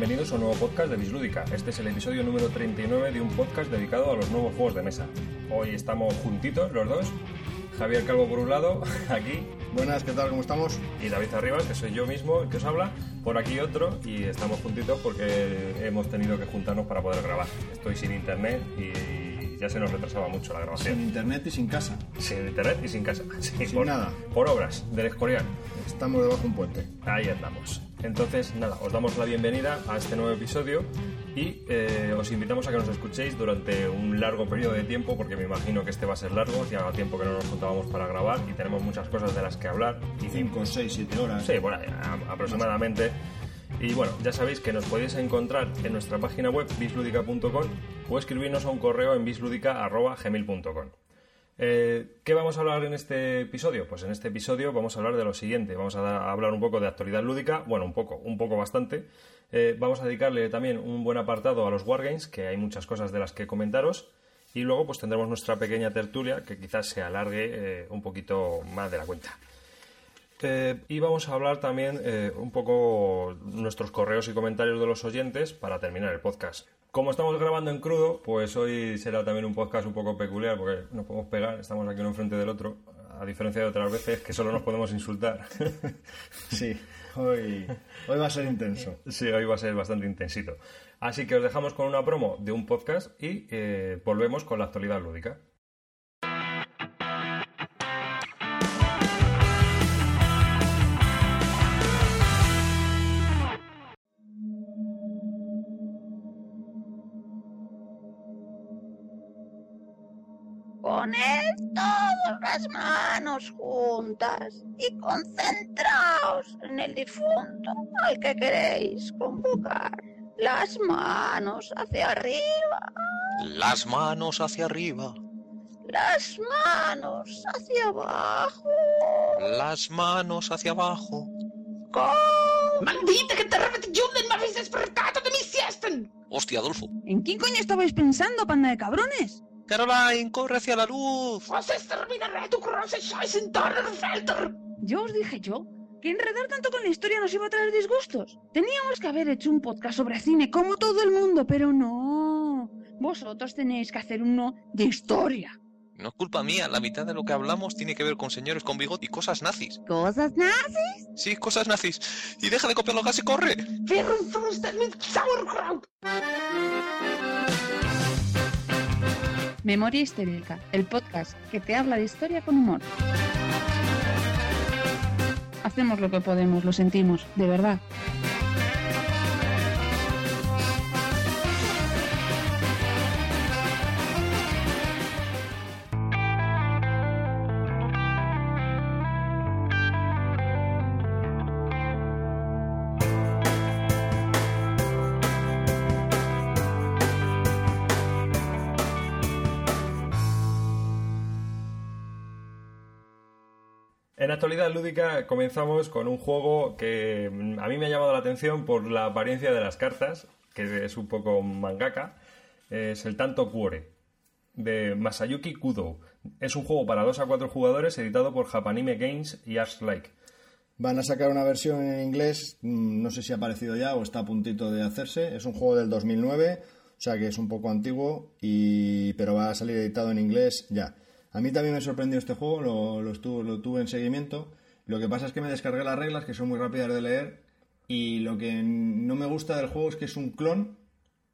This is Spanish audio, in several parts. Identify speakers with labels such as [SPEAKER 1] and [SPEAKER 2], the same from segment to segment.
[SPEAKER 1] Bienvenidos a un nuevo podcast de Bislúdica. Este es el episodio número 39 de un podcast dedicado a los nuevos juegos de mesa. Hoy estamos juntitos los dos. Javier Calvo por un lado, aquí.
[SPEAKER 2] Buenas, ¿qué tal? ¿Cómo estamos?
[SPEAKER 1] Y David Arribas, que soy yo mismo el que os habla, por aquí otro. Y estamos juntitos porque hemos tenido que juntarnos para poder grabar. Estoy sin internet y ya se nos retrasaba mucho la grabación.
[SPEAKER 2] Sin internet y sin casa.
[SPEAKER 1] Sin internet y sin casa. Sí,
[SPEAKER 2] Sin
[SPEAKER 1] por,
[SPEAKER 2] nada.
[SPEAKER 1] Por obras del Escorial.
[SPEAKER 2] Estamos debajo de un puente.
[SPEAKER 1] Ahí andamos. Entonces, nada, os damos la bienvenida a este nuevo episodio y eh, os invitamos a que nos escuchéis durante un largo periodo de tiempo, porque me imagino que este va a ser largo, ya tiempo que no nos juntábamos para grabar y tenemos muchas cosas de las que hablar. Y
[SPEAKER 2] 5, 6, 7 horas.
[SPEAKER 1] Sí, bueno, a- aproximadamente. Y bueno, ya sabéis que nos podéis encontrar en nuestra página web bisludica.com o escribirnos a un correo en bisludica.gmail.com. Eh, ¿Qué vamos a hablar en este episodio? Pues en este episodio vamos a hablar de lo siguiente. Vamos a, hablar un poco de actualidad lúdica, bueno, un poco, un poco bastante. Eh, vamos a dedicarle también un buen apartado a los Wargames, que hay muchas cosas de las que comentaros. Y luego pues tendremos nuestra pequeña tertulia, que quizás se alargue eh, un poquito más de la cuenta. Y vamos a hablar también un poco nuestros correos y comentarios de los oyentes para terminar el podcast. Como estamos grabando en crudo, pues hoy será también un podcast un poco peculiar porque nos podemos pegar, estamos aquí uno enfrente del otro, a diferencia de otras veces que solo nos podemos insultar.
[SPEAKER 2] Sí, hoy, hoy va a ser intenso.
[SPEAKER 1] sí, hoy va a ser bastante intensito. Así que os dejamos con una promo de un podcast y eh, volvemos con la actualidad lúdica.
[SPEAKER 3] Poned todas las manos juntas y concentraos en el difunto al que queréis convocar. Las manos hacia arriba,
[SPEAKER 4] Las manos hacia arriba,
[SPEAKER 3] las manos hacia abajo.
[SPEAKER 4] las manos hacia abajo.
[SPEAKER 3] Con...
[SPEAKER 5] Maldita que te repetición me habéis despertado de mi siesta.
[SPEAKER 4] Hostia, Adolfo.
[SPEAKER 6] ¿En quién coño estabais pensando, panda de cabrones?
[SPEAKER 4] Caroline, corre hacia la luz.
[SPEAKER 6] Yo os dije yo que enredar tanto con la historia nos iba a traer disgustos. Teníamos que haber hecho un podcast sobre cine como todo el mundo, pero no. Vosotros tenéis que hacer uno de historia.
[SPEAKER 4] No es culpa mía, la mitad de lo que hablamos tiene que ver con señores con bigote y cosas nazis.
[SPEAKER 6] ¿Cosas nazis?
[SPEAKER 4] Sí, cosas nazis. Y deja de copiar los gas y corre.
[SPEAKER 6] Memoria Histérica, el podcast que te habla de historia con humor. Hacemos lo que podemos, lo sentimos, de verdad.
[SPEAKER 1] Actualidad lúdica comenzamos con un juego que mm, a mí me ha llamado la atención por la apariencia de las cartas, que es un poco mangaka. Es el Tanto Cuore, de Masayuki Kudo. Es un juego para 2 a 4 jugadores editado por Japanime Games y Ars Like.
[SPEAKER 2] Van a sacar una versión en inglés, mm, no sé si ha aparecido ya o está a puntito de hacerse. Es un juego del 2009, o sea que es un poco antiguo, y... pero va a salir editado en inglés ya. A mí también me sorprendió este juego, lo, lo, estuve- lo tuve en seguimiento. Lo que pasa es que me descargué las reglas, que son muy rápidas de leer, y lo que no me gusta del juego es que es un clon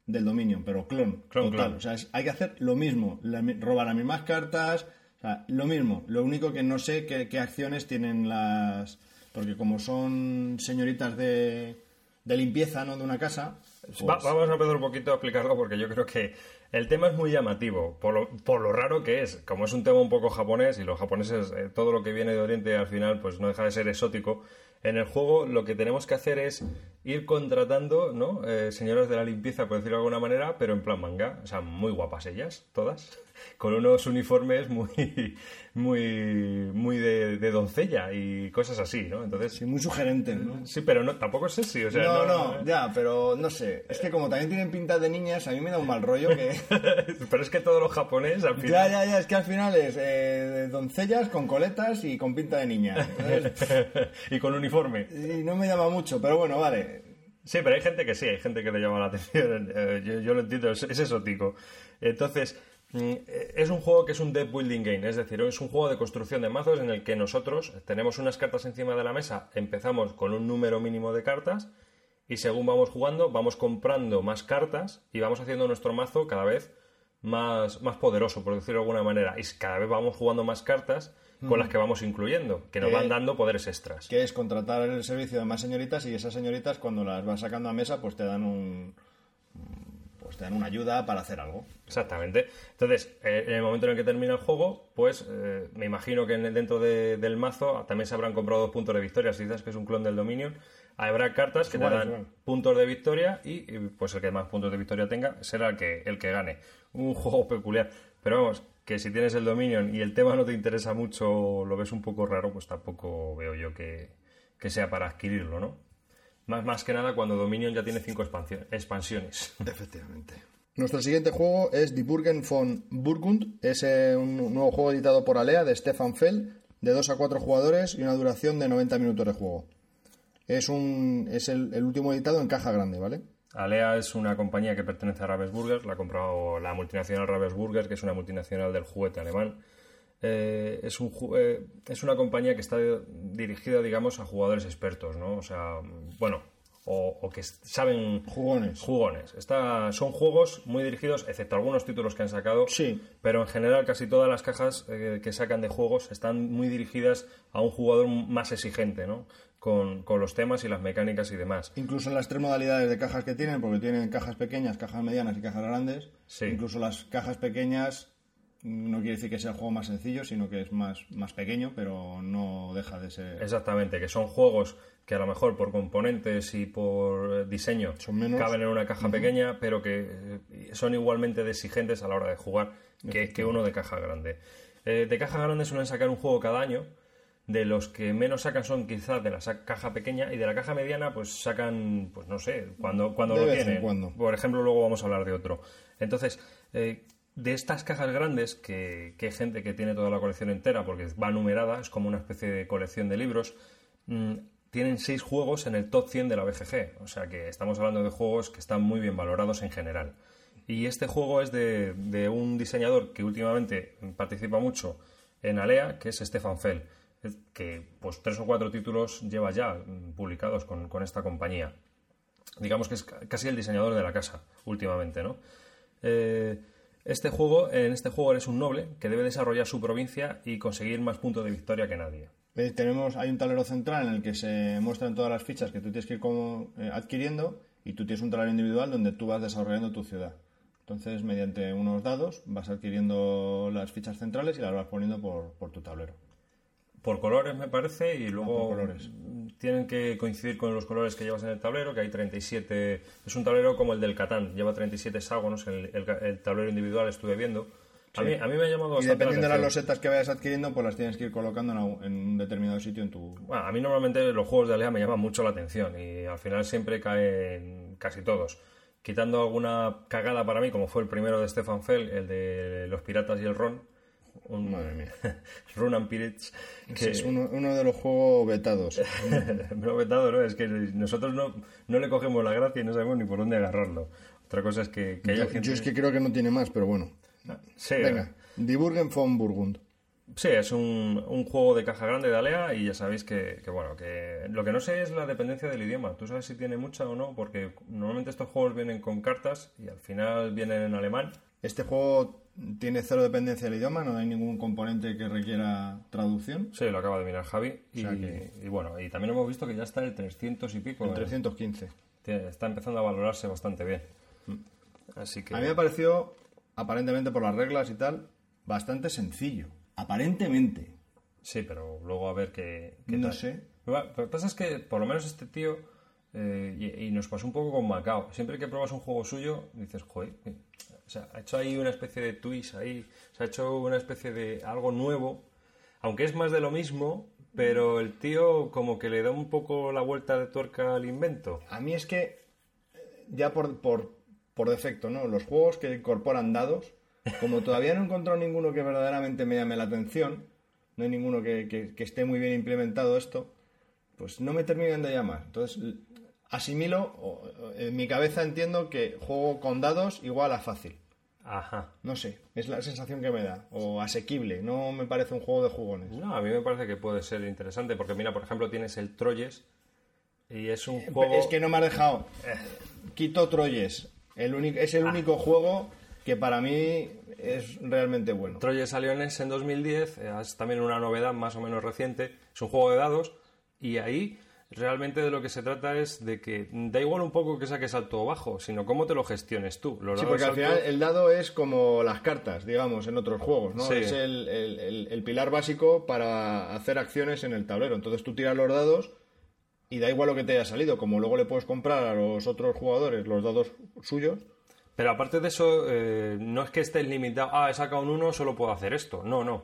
[SPEAKER 2] del Dominion, pero clon,
[SPEAKER 1] Clon,
[SPEAKER 2] total.
[SPEAKER 1] clon.
[SPEAKER 2] O sea, es- hay que hacer lo mismo, la robar las mismas cartas, o sea, lo mismo. Lo único que no sé qué, qué acciones tienen las... Porque como son señoritas de, de limpieza, ¿no? De una casa... pues-
[SPEAKER 1] Va- vamos a empezar un poquito a explicarlo porque yo creo que el tema es muy llamativo, por lo, por lo raro que es. Como es un tema un poco japonés y los japoneses, eh, todo lo que viene de Oriente al final pues no deja de ser exótico, en el juego lo que tenemos que hacer es ir contratando, ¿no? Eh, señoras de la limpieza, por decirlo de alguna manera, pero en plan manga. O sea, muy guapas ellas, todas. Con unos uniformes muy, muy, muy de, de doncella y cosas así, ¿no? Entonces,
[SPEAKER 2] Sí, muy sugerente, ¿no?
[SPEAKER 1] sí, pero no, tampoco es sexy, o sea,
[SPEAKER 2] no,
[SPEAKER 1] no,
[SPEAKER 2] no, ya, pero no sé. Es que como también tienen pinta de niñas, a mí me da un mal rollo que...
[SPEAKER 1] Pero es que todos los japoneses al
[SPEAKER 2] ya,
[SPEAKER 1] final.
[SPEAKER 2] ya, ya, es que al final es eh, doncellas con coletas y con pinta de niña.
[SPEAKER 1] Y con uniforme.
[SPEAKER 2] y no me llama mucho, pero bueno, vale.
[SPEAKER 1] Sí, pero hay gente que sí, hay gente que le llama la atención. eh, yo, yo lo entiendo, es, es exótico. Entonces, eh, es un juego que es un deck building game, es decir, es un juego de construcción de mazos en el que nosotros tenemos unas cartas encima de la mesa, empezamos con un número mínimo de cartas y según vamos jugando, vamos comprando más cartas y vamos haciendo nuestro mazo cada vez más, más poderoso, por decirlo de alguna manera. Y cada vez vamos jugando más cartas con las que vamos incluyendo, que nos
[SPEAKER 2] Eh,
[SPEAKER 1] van dando poderes extras.
[SPEAKER 2] Que es contratar el servicio de más señoritas y esas señoritas cuando las vas sacando a mesa pues te dan un pues te dan una ayuda para hacer algo.
[SPEAKER 1] Exactamente. Entonces, eh, en el momento en el que termina el juego, pues eh, me imagino que en el- dentro de- del mazo también se habrán comprado dos puntos de victoria. Si dices que es un clon del Dominion, habrá cartas que te dan puntos de victoria y, y, pues el que más puntos de victoria tenga será el que, el que gane. Un juego peculiar. Pero vamos, que si tienes el Dominion y el tema no te interesa mucho, lo ves un poco raro, pues tampoco veo yo que, que sea para adquirirlo, ¿no? Más, más que nada cuando Dominion ya tiene cinco expansio- expansiones.
[SPEAKER 2] Efectivamente. Nuestro siguiente juego es Die Burgen von Burgund. Es eh, un nuevo juego editado por Alea de Stefan Fell, de 2 a 4 jugadores y una duración de 90 minutos de juego. Es, un, es el, el último editado en caja grande, ¿vale?
[SPEAKER 1] Alea es una compañía que pertenece a Ravensburger, la ha comprado la multinacional Ravensburger, que es una multinacional del juguete alemán. Eh, es, un, eh, es una compañía que está dirigida, digamos, a jugadores expertos, ¿no? O sea, bueno, o, o que saben...
[SPEAKER 2] Jugones.
[SPEAKER 1] Jugones. Está, son juegos muy dirigidos, excepto algunos títulos que han sacado.
[SPEAKER 2] Sí.
[SPEAKER 1] Pero en general casi todas las cajas eh, que sacan de juegos están muy dirigidas a un jugador más exigente, ¿no? Con, con los temas y las mecánicas y demás.
[SPEAKER 2] Incluso en las tres modalidades de cajas que tienen, porque tienen cajas pequeñas, cajas medianas y cajas grandes.
[SPEAKER 1] Sí.
[SPEAKER 2] Incluso las cajas pequeñas no quiere decir que sea el juego más sencillo, sino que es más, más pequeño, pero no deja de ser.
[SPEAKER 1] Exactamente, que son juegos que a lo mejor por componentes y por diseño
[SPEAKER 2] Son menos.
[SPEAKER 1] caben en una caja pequeña, pero que eh, son igualmente de exigentes a la hora de jugar que, que uno de caja grande. Eh, de caja grande suelen sacar un juego cada año. De los que menos sacan son quizás de la caja pequeña y de la caja mediana pues sacan, pues no sé, cuando, cuando
[SPEAKER 2] De
[SPEAKER 1] lo tienen.
[SPEAKER 2] cuando.
[SPEAKER 1] Por ejemplo, luego vamos a hablar de otro. Entonces, eh, de estas cajas grandes, que, que hay gente que tiene toda la colección entera porque va numerada, es como una especie de colección de libros, mm, tienen seis juegos en el top 100 de la BGG. O sea que estamos hablando de juegos que están muy bien valorados en general. Y este juego es de, de un diseñador que últimamente participa mucho en Alea, que es Stefan Fell, que pues tres o cuatro títulos lleva ya mm, publicados con, con esta compañía digamos que es ca- casi el diseñador de la casa últimamente, ¿no? Eh, este juego, en este juego eres un noble que debe desarrollar su provincia y conseguir más puntos de victoria que nadie.
[SPEAKER 2] Eh, tenemos, hay un tablero central en el que se muestran todas las fichas que tú tienes que ir como, eh, adquiriendo y tú tienes un tablero individual donde tú vas desarrollando tu ciudad. Entonces, mediante unos dados, vas adquiriendo las fichas centrales y las vas poniendo por, por tu tablero.
[SPEAKER 1] Por colores, me parece, y luego
[SPEAKER 2] por colores.
[SPEAKER 1] mm, tienen que coincidir con los colores que llevas en el tablero, que hay 37... Es un tablero como el del Catán, lleva 37 hexágonos, el, el- el tablero individual estuve viendo. A, mí, a mí me ha llamado
[SPEAKER 2] Y
[SPEAKER 1] bastante la
[SPEAKER 2] dependiendo de las losetas que vayas adquiriendo, pues las tienes que ir colocando en un determinado sitio en tu...
[SPEAKER 1] Bueno, a mí normalmente los juegos de Alea me llaman mucho la atención y al final siempre caen casi todos. Quitando alguna cagada para mí, como fue el primero de Stefan Fell, el de los piratas y el ron. Un,
[SPEAKER 2] Madre mía.
[SPEAKER 1] Run and Pirates.
[SPEAKER 2] Ese es uno, uno de los juegos vetados.
[SPEAKER 1] no, vetado, ¿no? Es que nosotros no, no le cogemos la gracia y no sabemos ni por dónde agarrarlo. Otra cosa es que, que haya
[SPEAKER 2] yo,
[SPEAKER 1] gente...
[SPEAKER 2] yo es que creo que no tiene más, pero bueno.
[SPEAKER 1] Sí,
[SPEAKER 2] Venga, Die Burgen von Burgund.
[SPEAKER 1] Sí, es un, un juego de caja grande de Alea y ya sabéis que, que, bueno, que lo que no sé es la dependencia del idioma. Tú sabes si tiene mucha o no, porque normalmente estos juegos vienen con cartas y al final vienen en alemán.
[SPEAKER 2] Este juego tiene cero dependencia del idioma, no hay ningún componente que requiera traducción.
[SPEAKER 1] Sí, lo acaba de mirar Javi. Y,
[SPEAKER 2] sea que-
[SPEAKER 1] y bueno, y también hemos visto que ya está en el 300 y pico.
[SPEAKER 2] En
[SPEAKER 1] ¿eh?
[SPEAKER 2] 315.
[SPEAKER 1] Tiene- Está empezando a valorarse bastante bien. Así que...
[SPEAKER 2] A mí me pareció, aparentemente por las reglas y tal, bastante sencillo. Aparentemente.
[SPEAKER 1] Sí, pero luego a ver qué, qué
[SPEAKER 2] No
[SPEAKER 1] tal.
[SPEAKER 2] sé.
[SPEAKER 1] Lo que pasa es que por lo menos este tío, eh, y, y nos pasó un poco con Macao, siempre que pruebas un juego suyo, dices, joder, eh, o sea, ha hecho ahí una especie de twist ahí, se ha hecho una especie de algo nuevo, aunque es más de lo mismo, pero el tío como que le da un poco la vuelta de tuerca al invento.
[SPEAKER 2] A mí es que, eh, ya por, por, por defecto, ¿no? Los juegos que incorporan dados, como todavía no he encontrado ninguno que verdaderamente me llame la atención, no hay ninguno que, esté muy bien implementado esto, pues no me terminan de llamar. Entonces, asimilo, o- en mi cabeza entiendo que juego con dados igual a fácil.
[SPEAKER 1] Ajá.
[SPEAKER 2] No sé, es la sensación que me da. O asequible, no me parece un juego de jugones.
[SPEAKER 1] No, a mí me parece que puede ser interesante porque mira, por ejemplo, tienes el Troyes y es un juego...
[SPEAKER 2] Es que no me has dejado. Quito Troyes. El único, es el único juego que para mí es realmente bueno.
[SPEAKER 1] Troyes salió en NES en 2010, eh, es también una novedad más o menos reciente, es un juego de dados y ahí realmente de lo que se trata es de que da igual un poco que saques alto o bajo, sino cómo te lo gestiones tú. Los
[SPEAKER 2] Sí, porque al final el dado es como las cartas, digamos, en otros juegos, ¿no?
[SPEAKER 1] Sí.
[SPEAKER 2] Es el, el- el- el pilar básico para hacer acciones en el tablero. Entonces tú tiras los dados y da igual lo que te haya salido. Como luego le puedes comprar a los otros jugadores los dados suyos,
[SPEAKER 1] Pero aparte de eso, eh, no es que estés limitado, ah, he sacado un 1, solo puedo hacer esto. No, no.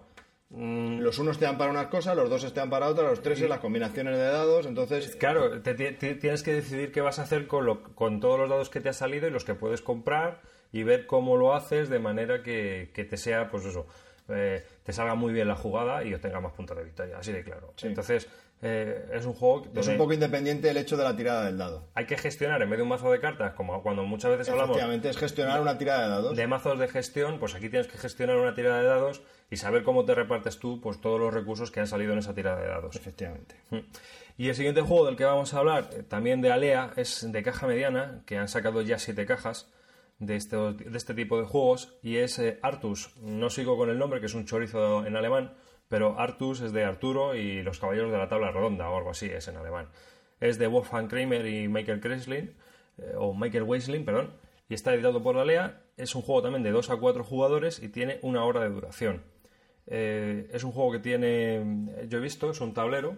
[SPEAKER 1] Mm,
[SPEAKER 2] los unos te dan para unas cosas, los dos te dan para otras, los tres las combinaciones de dados. Entonces,
[SPEAKER 1] Claro, te, ti- ti- tienes que decidir qué vas a hacer con, lo- con todos los dados que te ha salido y los que puedes comprar y ver cómo lo haces de manera que, que te sea, pues eso, eh, te salga muy bien la jugada y obtenga más puntos de victoria, así de claro. Entonces, eh, es un juego
[SPEAKER 2] es un poco independiente el hecho de la tirada del dado.
[SPEAKER 1] hay que gestionar en vez de un mazo de cartas, como cuando muchas veces hablamos
[SPEAKER 2] Efectivamente, es gestionar una tirada de dados.
[SPEAKER 1] de mazos de gestión, pues aquí tienes que gestionar una tirada de dados y saber cómo te repartes tú pues todos los recursos que han salido en esa tirada de dados.
[SPEAKER 2] Efectivamente.
[SPEAKER 1] Y el siguiente juego del que vamos a hablar, eh, también de Alea, es de caja mediana, que han sacado ya siete cajas de, estos- de este tipo de juegos, y es eh, Artus. No sigo con el nombre, que es un chorizo en alemán, pero Artus es de Arturo y los Caballeros de la Tabla Redonda, o algo así es en alemán. Es de Wolfgang Kramer y Michael Kreslin, eh, o Michael Weisling, perdón, y está editado por Alea. Es un juego también de 2 a 4 jugadores y tiene una hora de duración. Eh, es un juego que tiene, eh, yo he visto, es un tablero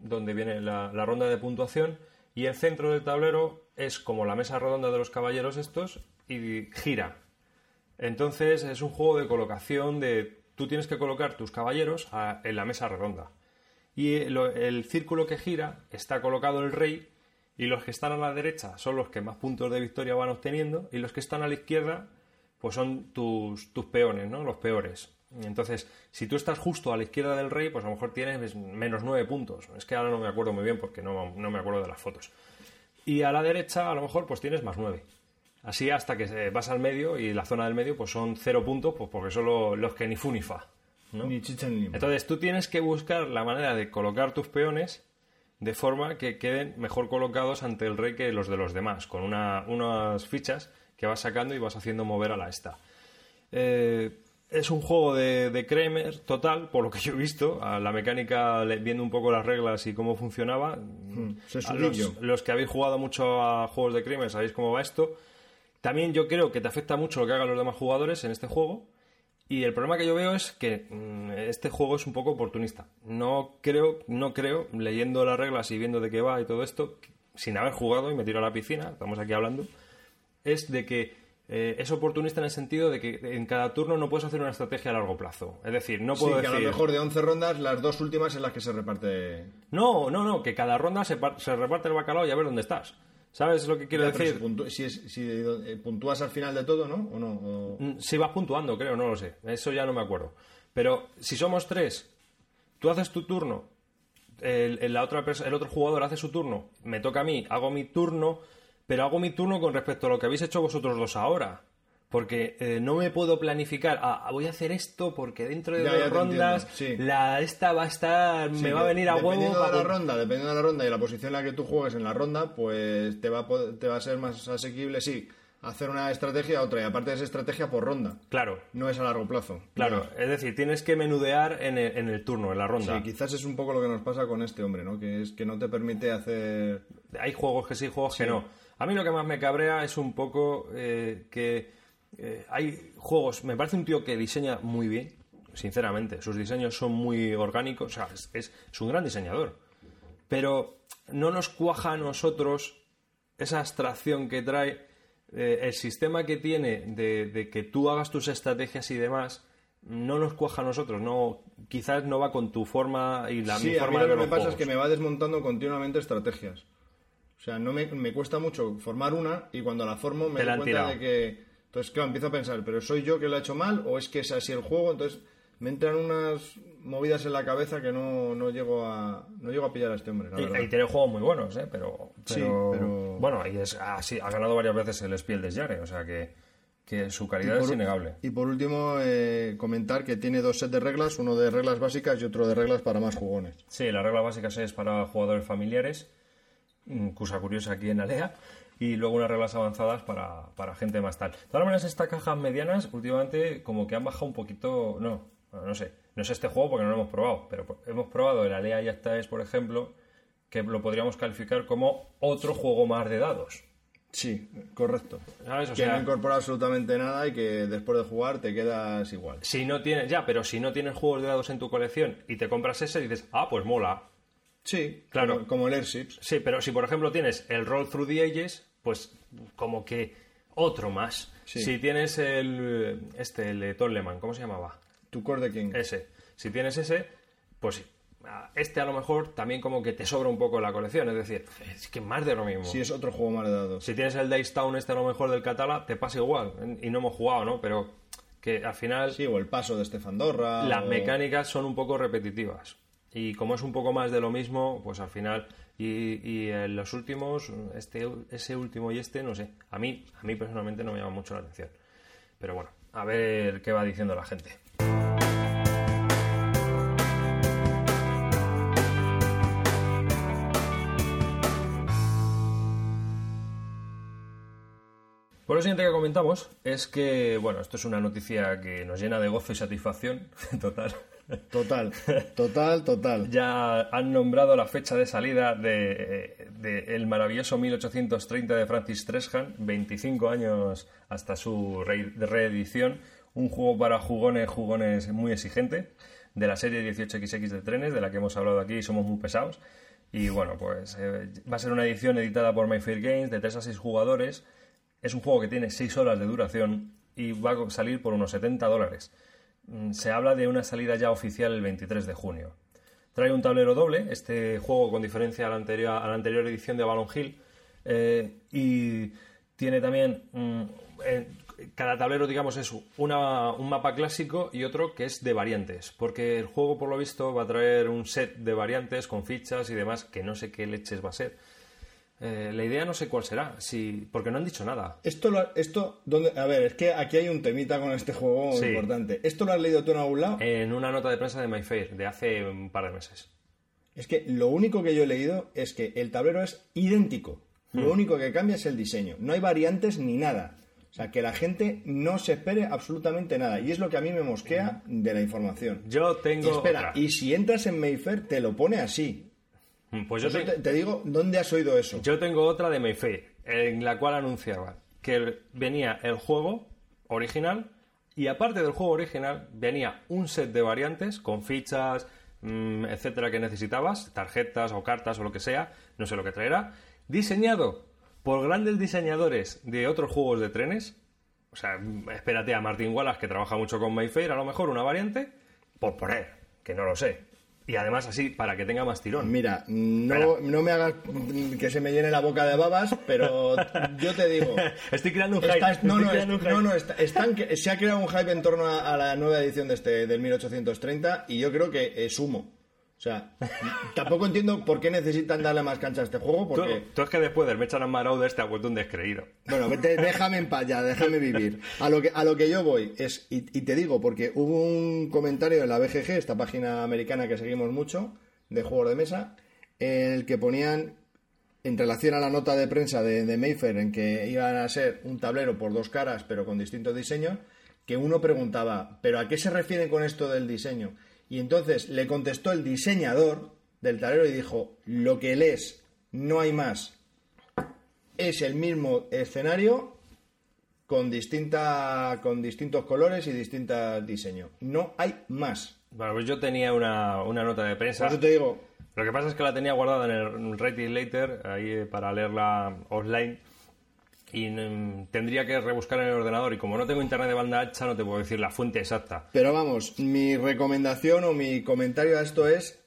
[SPEAKER 1] donde viene la, ronda de puntuación y el centro del tablero es como la mesa redonda de los caballeros estos y gira. Entonces es un juego de colocación de tú tienes que colocar tus caballeros en la mesa redonda y eh, lo- el círculo que gira está colocado el rey y los que están a la derecha son los que más puntos de victoria van obteniendo y los que están a la izquierda pues son tus, tus peones, ¿no? Los peores. Entonces, si tú estás justo a la izquierda del rey, pues a lo mejor tienes menos nueve puntos. Es que ahora no me acuerdo muy bien porque no, no me acuerdo de las fotos. Y a la derecha, a lo mejor, pues tienes más nueve. Así hasta que eh, vas al medio y la zona del medio, pues son cero puntos, pues porque son lo- los que ni fu ni fa. ¿no?
[SPEAKER 2] Ni chicha ni.
[SPEAKER 1] Entonces tú tienes que buscar la manera de colocar tus peones de forma que queden mejor colocados ante el rey que los de los demás, con una- unas fichas que vas sacando y vas haciendo mover a la esta. Eh, es un juego de, de Kramer total, por lo que yo he visto, a la mecánica, viendo un poco las reglas y cómo funcionaba. los, los que habéis jugado mucho a juegos de Kramer sabéis cómo va esto. También yo creo que te afecta mucho lo que hagan los demás jugadores en este juego. Y el problema que yo veo es que mm, este juego es un poco oportunista. No creo, no creo, leyendo las reglas y viendo de qué va y todo esto, sin haber jugado y me tiro a la piscina, estamos aquí hablando, es de que eh, es oportunista en el sentido de que en cada turno no puedes hacer una estrategia a largo plazo. Es decir, no
[SPEAKER 2] Sí,
[SPEAKER 1] puedo
[SPEAKER 2] que a
[SPEAKER 1] decir...
[SPEAKER 2] lo mejor de 11 rondas, las dos últimas en las que se reparte.
[SPEAKER 1] No, no, no, que cada ronda se, par- se reparte el bacalao y a ver dónde estás. ¿Sabes lo que quiero
[SPEAKER 2] Ya,
[SPEAKER 1] decir?
[SPEAKER 2] Si, puntu- si es- si, eh, puntúas al final de todo, ¿no? ¿O no? O-
[SPEAKER 1] Mm, Si vas puntuando, creo, no lo sé. Eso ya no me acuerdo. Pero si somos tres, tú haces tu turno, el, el- la otra perso- el otro jugador hace su turno, me toca a mí, hago mi turno, pero hago mi turno con respecto a lo que habéis hecho vosotros dos ahora. Porque eh, no me puedo planificar, ah, voy a hacer esto porque dentro de
[SPEAKER 2] Ya,
[SPEAKER 1] dos
[SPEAKER 2] ya
[SPEAKER 1] rondas
[SPEAKER 2] sí.
[SPEAKER 1] la esta va a estar,
[SPEAKER 2] Sí,
[SPEAKER 1] me va a venir a huevo.
[SPEAKER 2] Dependiendo de la ronda, dependiendo de la ronda y la posición en la que tú juegues en la ronda, pues te va a, po- te va a ser más asequible, sí, hacer una estrategia a otra. Y aparte es estrategia por ronda.
[SPEAKER 1] Claro,
[SPEAKER 2] No es a largo plazo.
[SPEAKER 1] claro. Es decir, tienes que menudear en el, en el turno, en la ronda.
[SPEAKER 2] Sí, quizás es un poco lo que nos pasa con este hombre, ¿no? Que es que no te permite hacer...
[SPEAKER 1] Hay juegos que sí, juegos que no. A mí lo que más me cabrea es un poco eh, que eh, hay juegos. Me parece un tío que diseña muy bien, sinceramente. Sus diseños son muy orgánicos. O sea, es, es- es un gran diseñador. Pero no nos cuaja a nosotros esa abstracción que trae eh, el sistema que tiene de, de que tú hagas tus estrategias y demás. No nos cuaja a nosotros, no, quizás no va con tu forma y la mi
[SPEAKER 2] sí, a mí
[SPEAKER 1] forma
[SPEAKER 2] lo
[SPEAKER 1] de
[SPEAKER 2] que me pasa es que me va desmontando continuamente estrategias. O sea, no me, me cuesta mucho formar una y cuando la formo me doy cuenta de que... Entonces, claro, empiezo a pensar, ¿pero soy yo que lo he hecho mal o es que es así el juego? Entonces, me entran unas movidas en la cabeza que no, no llego a no llego a pillar a este hombre, la.
[SPEAKER 1] Y, y tiene juegos muy buenos, ¿eh? Pero,
[SPEAKER 2] Sí,
[SPEAKER 1] pero- Bueno, y es, ha, sí, ha ganado varias veces el Spiel des Jahres, o sea que, que su calidad
[SPEAKER 2] por-
[SPEAKER 1] es innegable.
[SPEAKER 2] Y por último, eh, comentar que tiene dos sets de reglas, uno de reglas básicas y otro de reglas para más jugones.
[SPEAKER 1] Sí, la regla básica es para jugadores familiares, cosa curiosa aquí en Alea, y luego unas reglas avanzadas para, para gente más tal. De todas maneras, estas cajas medianas últimamente como que han bajado un poquito, no, bueno, no sé, no es este juego porque no lo hemos probado, pero hemos probado el Alea Ya está es, por ejemplo, que lo podríamos calificar como otro juego más de dados.
[SPEAKER 2] Sí, correcto.
[SPEAKER 1] ¿Sabes? O
[SPEAKER 2] que
[SPEAKER 1] sea,
[SPEAKER 2] no incorpora absolutamente nada y que después de jugar te quedas igual.
[SPEAKER 1] si no tienes, ya, pero si no tienes juegos de dados en tu colección y te compras ese, dices, ah, pues mola,
[SPEAKER 2] Sí,
[SPEAKER 1] Claro.
[SPEAKER 2] como, como el Airships.
[SPEAKER 1] Sí, pero si por ejemplo tienes el Roll Through the Ages, pues como que otro más.
[SPEAKER 2] Sí.
[SPEAKER 1] Si tienes el este, el de Tolleman, ¿cómo se llamaba?
[SPEAKER 2] Tu Core de King.
[SPEAKER 1] Ese. Si tienes ese, pues este a lo mejor también como que te sobra un poco la colección. Es decir, es que más de lo mismo.
[SPEAKER 2] Sí, es otro juego más de dados.
[SPEAKER 1] Si tienes el Dice Town este a lo mejor del Catala, te pasa igual. Y no hemos jugado, ¿no? Pero que al final
[SPEAKER 2] Sí, o el paso de Stefan Dorra.
[SPEAKER 1] las
[SPEAKER 2] o-
[SPEAKER 1] mecánicas son un poco repetitivas. Y como es un poco más de lo mismo, pues al final. Y, en los últimos, este, ese último y este, no sé. A mí, a mí personalmente no me llama mucho la atención. Pero bueno, a ver qué va diciendo la gente. Por lo siguiente que comentamos es que, bueno, esto es una noticia que nos llena de gozo y satisfacción total.
[SPEAKER 2] Total, total, total.
[SPEAKER 1] Ya han nombrado la fecha de salida de, el maravilloso 1830 de Francis Treshan, 25 años hasta su re- reedición, un juego para jugones, jugones muy exigente, de la serie 18XX de trenes, de la que hemos hablado aquí y somos muy pesados. Y bueno, pues eh, va a ser una edición editada por Mayfair Games de 3 a 6 jugadores. Es un juego que tiene 6 horas de duración y va a salir por unos 70 dólares. Mm, Se habla de una salida ya oficial el 23 de junio. Trae un tablero doble, este juego con diferencia a la anterior, a la anterior edición de Balon Hill, eh, y tiene también mm, eh, cada tablero, digamos, es una- un mapa clásico y otro que es de variantes, porque el juego, por lo visto, va a traer un set de variantes con fichas y demás que no sé qué leches va a ser. Eh, la idea no sé cuál será, si, porque no han dicho nada.
[SPEAKER 2] Esto, lo- esto, ¿dónde? A ver, es que aquí hay un temita con este juego
[SPEAKER 1] Sí.
[SPEAKER 2] importante. ¿Esto lo has leído tú en algún lado?
[SPEAKER 1] En una nota de prensa de MyFair de hace un par de meses.
[SPEAKER 2] Es que lo único que yo he leído es que el tablero es idéntico.
[SPEAKER 1] Hmm.
[SPEAKER 2] Lo único que cambia es el diseño. No hay variantes ni nada. O sea, que la gente no se espere absolutamente nada. Y es lo que a mí me mosquea de la información.
[SPEAKER 1] Yo tengo.
[SPEAKER 2] Y espera,
[SPEAKER 1] otra.
[SPEAKER 2] y si entras en Mayfair, te lo pone así.
[SPEAKER 1] Pues yo, te-
[SPEAKER 2] te, digo, ¿dónde has oído eso?
[SPEAKER 1] yo tengo otra de Mayfair, en la cual anunciaba que venía el juego original y aparte del juego original venía un set de variantes con fichas, mm, etcétera, que necesitabas, tarjetas o cartas o lo que sea, no sé lo que traerá, diseñado por grandes diseñadores de otros juegos de trenes. O sea, mm, espérate a Martin Wallace, que trabaja mucho con Mayfair, a lo mejor una variante, por poner, que no lo sé. Y además así, para que tenga más tirón.
[SPEAKER 2] Mira, no, no me hagas que se me llene la boca de babas, pero yo te digo.
[SPEAKER 1] Estoy creando un hype.
[SPEAKER 2] Estás- no, no,
[SPEAKER 1] creando
[SPEAKER 2] es-
[SPEAKER 1] un hype.
[SPEAKER 2] no, no, está- están se ha creado un hype en torno a, a la nueva edición de este del 1830 y yo creo que es humo. O sea, tampoco entiendo por qué necesitan darle más cancha a este juego, porque...
[SPEAKER 1] tú es que después del Mechan Marauder te has vuelto un descreído.
[SPEAKER 2] Bueno, vete- déjame en paz ya, déjame vivir. A lo que, a lo que yo voy es, y, y te digo, porque hubo un comentario en la BGG, esta página americana que seguimos mucho, de juegos de mesa, en el que ponían, en relación a la nota de prensa de, de Mayfair, en que iban a ser un tablero por dos caras, pero con distintos diseños, que uno preguntaba, ¿pero a qué se refieren con esto del diseño? Y entonces le contestó el diseñador del tablero y dijo, lo que lees, no hay más es el mismo escenario con distinta con distintos colores y distintos diseños. No hay más.
[SPEAKER 1] Bueno, pues yo tenía una, una nota de prensa.
[SPEAKER 2] Por eso te digo,
[SPEAKER 1] Lo que pasa es que la tenía guardada en el It Later, ahí eh, para leerla offline. Y mm, tendría que rebuscar en el ordenador. Y como no tengo internet de banda ancha, no te puedo decir la fuente exacta.
[SPEAKER 2] pero vamos, mi recomendación o mi comentario a esto es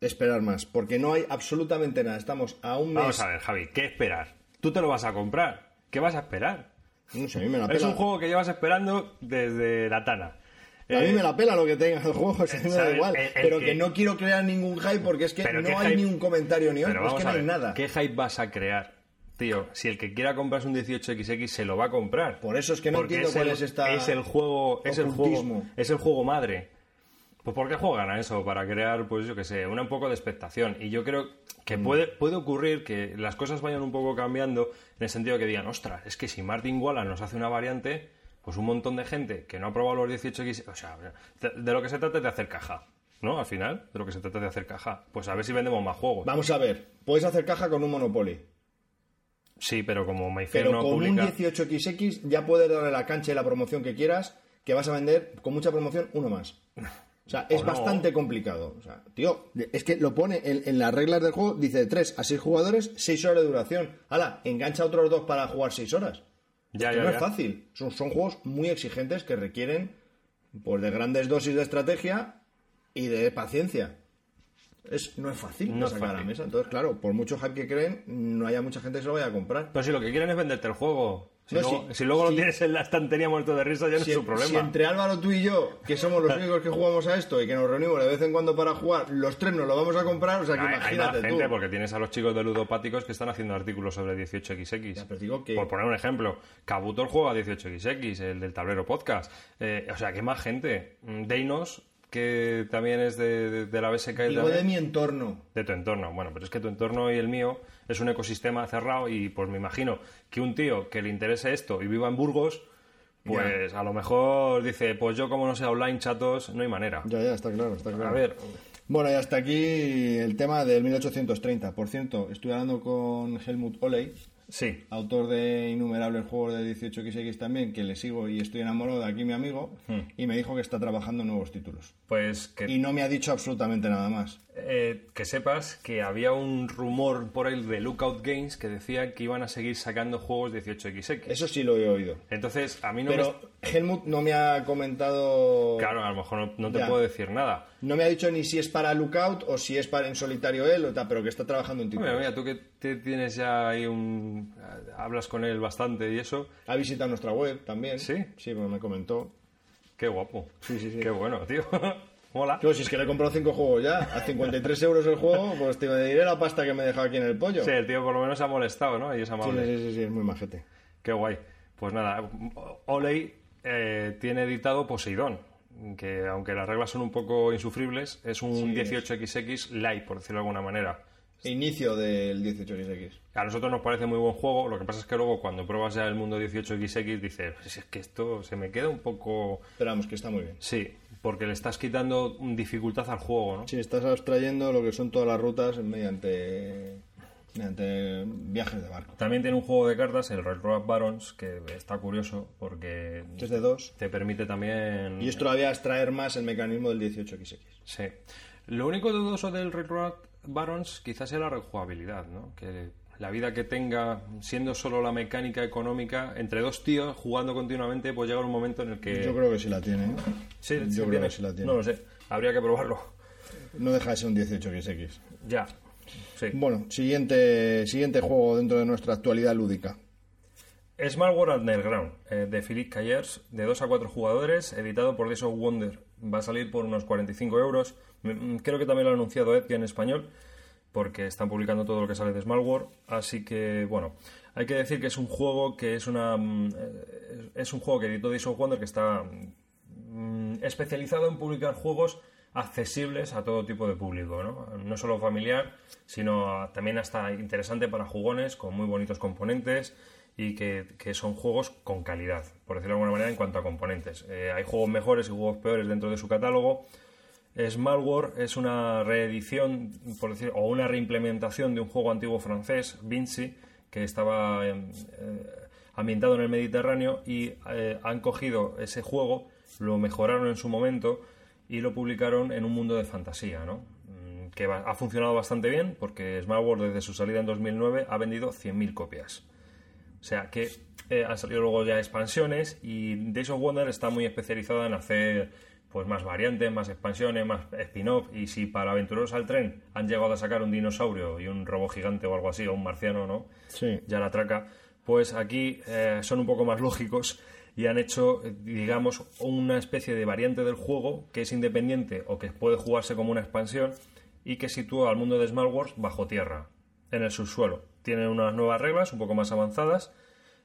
[SPEAKER 2] esperar más, porque no hay absolutamente nada. Estamos a un mes.
[SPEAKER 1] Vamos a ver, Javi, ¿qué esperar? Tú te lo vas a comprar. ¿Qué vas a esperar?
[SPEAKER 2] No sé, a mí me la
[SPEAKER 1] Es
[SPEAKER 2] pela.
[SPEAKER 1] un juego que llevas esperando desde la Tana.
[SPEAKER 2] A mí me la pela lo que tenga el juego, o sea, me da igual.
[SPEAKER 1] El- el
[SPEAKER 2] pero
[SPEAKER 1] que-
[SPEAKER 2] que no quiero crear ningún hype porque es que no
[SPEAKER 1] ¿qué
[SPEAKER 2] hay
[SPEAKER 1] hype?
[SPEAKER 2] ni un comentario ni otro, es que no hay nada.
[SPEAKER 1] ¿qué hype vas a crear? Tío, si el que quiera comprarse un 18XX se lo va a comprar.
[SPEAKER 2] Por eso es que no
[SPEAKER 1] Porque
[SPEAKER 2] entiendo cuál
[SPEAKER 1] el-
[SPEAKER 2] es esta
[SPEAKER 1] Es el juego, es el juego, es el juego madre. Pues ¿por qué juegan a eso? Para crear, pues yo qué sé, una un poco de expectación. Y yo creo que
[SPEAKER 2] Mm.
[SPEAKER 1] puede, puede ocurrir que las cosas vayan un poco cambiando en el sentido que digan, ostras, es que si Martin Wallace nos hace una variante, pues un montón de gente que no ha probado los 18X, o sea, de, de lo que se trata es de hacer caja, ¿no? Al final, de lo que se trata es de hacer caja. Pues a ver si vendemos más juegos.
[SPEAKER 2] Vamos a ver, puedes hacer caja con un Monopoly,
[SPEAKER 1] Sí, pero como Mayfair
[SPEAKER 2] pero
[SPEAKER 1] no
[SPEAKER 2] con
[SPEAKER 1] publica...
[SPEAKER 2] un 18XX ya puedes darle la cancha y la promoción que quieras, que vas a vender con mucha promoción uno más. O sea, es
[SPEAKER 1] no.
[SPEAKER 2] bastante complicado. O sea, tío, es que lo pone en, en las reglas del juego, dice de 3 a 6 jugadores, 6 horas de duración. Hala, engancha a otros dos para jugar 6 horas.
[SPEAKER 1] Ya,
[SPEAKER 2] que
[SPEAKER 1] ya,
[SPEAKER 2] no
[SPEAKER 1] ya.
[SPEAKER 2] es fácil. Son, son juegos muy exigentes que requieren pues, de grandes dosis de estrategia y de paciencia. Es, no es fácil
[SPEAKER 1] No es
[SPEAKER 2] sacar a la mesa. Entonces, claro, por mucho hype que creen, no haya mucha gente que se lo vaya a comprar.
[SPEAKER 1] Pero si lo que quieren es venderte el juego. Si,
[SPEAKER 2] No,
[SPEAKER 1] luego, si luego lo tienes en la estantería muerto de risa, ya no es su problema.
[SPEAKER 2] si entre Álvaro, tú y yo, que somos los únicos que jugamos a esto y que nos reunimos de vez en cuando para jugar, los tres nos lo vamos a comprar, o sea que
[SPEAKER 1] hay, hay más gente
[SPEAKER 2] tú.
[SPEAKER 1] porque tienes a los chicos de ludopáticos que están haciendo artículos sobre 18XX.
[SPEAKER 2] Ya, pero digo que-
[SPEAKER 1] Por poner un ejemplo, Kabuto juega 18XX, el del tablero podcast. Eh, o sea, que más gente. Mm, Deinos, que también es de, de- de la BSK
[SPEAKER 2] Digo
[SPEAKER 1] también-
[SPEAKER 2] de mi entorno.
[SPEAKER 1] de tu entorno. Bueno, pero es que tu entorno y el mío es un ecosistema cerrado y pues me imagino que un tío que le interese esto y viva en Burgos, pues a lo mejor dice, pues yo como no sea online, chatos, no hay manera.
[SPEAKER 2] Ya, ya, está claro, está claro.
[SPEAKER 1] A ver,
[SPEAKER 2] Bueno, y hasta aquí el tema del 1830. Por cierto, estuve hablando con Helmut Oley,
[SPEAKER 1] sí,
[SPEAKER 2] autor de innumerables juegos de 18XX también, que le sigo y estoy enamorado de aquí mi amigo, y me dijo que está trabajando nuevos títulos.
[SPEAKER 1] pues que,
[SPEAKER 2] Y no me ha dicho absolutamente nada más.
[SPEAKER 1] eh, que sepas que había un rumor por ahí de Lookout Games que decía que iban a seguir sacando juegos 18XX.
[SPEAKER 2] Eso sí lo he oído.
[SPEAKER 1] Entonces, a mí no
[SPEAKER 2] Pero
[SPEAKER 1] me...
[SPEAKER 2] Helmut no me ha comentado...
[SPEAKER 1] Claro, a lo mejor no, no te
[SPEAKER 2] Ya.
[SPEAKER 1] puedo decir nada.
[SPEAKER 2] No me ha dicho ni si es para Lookout o si es para en solitario él, o tal, pero que está trabajando en títulos.
[SPEAKER 1] Mira, mira, tú que te tienes ya ahí un... hablas con él bastante y eso,
[SPEAKER 2] Ha visitado nuestra web también.
[SPEAKER 1] ¿Sí?
[SPEAKER 2] Sí, me comentó.
[SPEAKER 1] qué guapo.
[SPEAKER 2] Sí, sí, sí.
[SPEAKER 1] Qué bueno, tío. Mola.
[SPEAKER 2] Claro, si es que le he comprado cinco juegos ya, a 53 euros el juego, pues te diré la pasta que me he dejado aquí en el pollo.
[SPEAKER 1] Sí, el tío por lo menos se ha molestado, ¿no? Y es
[SPEAKER 2] sí,
[SPEAKER 1] amable.
[SPEAKER 2] sí, sí, sí, es muy majete.
[SPEAKER 1] Qué guay. Pues nada, Oley eh, tiene editado Poseidón, que aunque las reglas son un poco insufribles, es un
[SPEAKER 2] Sí,
[SPEAKER 1] 18XX light, por decirlo de alguna manera.
[SPEAKER 2] Inicio del 18XX.
[SPEAKER 1] A nosotros nos parece muy buen juego, lo que pasa es que luego cuando pruebas ya el mundo 18XX dices, "Pues es que esto se me queda un poco...
[SPEAKER 2] Pero vamos, que está muy bien.
[SPEAKER 1] Sí, porque le estás quitando dificultad al juego, ¿no?
[SPEAKER 2] Sí, estás abstrayendo lo que son todas las rutas mediante, mediante viajes de barco.
[SPEAKER 1] También tiene un juego de cartas, el Red Road Barons, que está curioso porque
[SPEAKER 2] Es de dos.
[SPEAKER 1] te permite también...
[SPEAKER 2] Y es todavía extraer más el mecanismo del 18XX.
[SPEAKER 1] Sí. Lo único dudoso del Red Road Barons quizás sea la rejugabilidad, ¿no? Que la vida que tenga, siendo solo la mecánica económica, entre dos tíos jugando continuamente, pues llega un momento en el que...
[SPEAKER 2] Yo creo que sí la tiene. ¿eh?
[SPEAKER 1] Sí,
[SPEAKER 2] Yo
[SPEAKER 1] sí
[SPEAKER 2] creo
[SPEAKER 1] tiene.
[SPEAKER 2] que sí la tiene.
[SPEAKER 1] No lo sé, habría que probarlo.
[SPEAKER 2] No deja de ser un 18XX.
[SPEAKER 1] Ya. Sí.
[SPEAKER 2] Bueno, siguiente, siguiente juego dentro de nuestra actualidad lúdica.
[SPEAKER 1] Small World Underground, eh, de Philippe Cayers, de 2 a 4 jugadores, editado por Days of Wonder. Va a salir por unos 45 euros. Mm, Creo que también lo ha anunciado Edge en español, porque están publicando todo lo que sale de Small World. Así que, bueno, hay que decir que es un juego que es una. mm, eh, Es un juego que editó Days of Wonder que está mm, especializado en publicar juegos accesibles a todo tipo de público, ¿no? No solo familiar, sino también hasta interesante para jugones, con muy bonitos componentes y que, son juegos con calidad, por decirlo de alguna manera, en cuanto a componentes. Eh, hay juegos mejores y juegos peores dentro de su catálogo. Smallware es una reedición, por decir, o una reimplementación de un juego antiguo francés, Vinci, que estaba eh, eh, ambientado en el Mediterráneo y eh, han cogido ese juego, lo mejoraron en su momento y lo publicaron en un mundo de fantasía, ¿no? Mm, que ha funcionado bastante bien porque Smallware desde su salida en 2009 ha vendido 100.000 copias. O sea que eh, han salido luego ya expansiones y Days of Wonder está muy especializada en hacer pues más variantes, más expansiones, más spin-off y si para aventureros al tren han llegado a sacar un dinosaurio y un robot gigante o algo así, o un marciano, ¿no?
[SPEAKER 2] Sí.
[SPEAKER 1] Ya la traca, pues aquí eh, son un poco más lógicos y han hecho, eh, digamos, una especie de variante del juego que es independiente o que puede jugarse como una expansión y que sitúa al mundo de Small Wars bajo tierra, en el subsuelo. Tienen unas nuevas reglas un poco más avanzadas,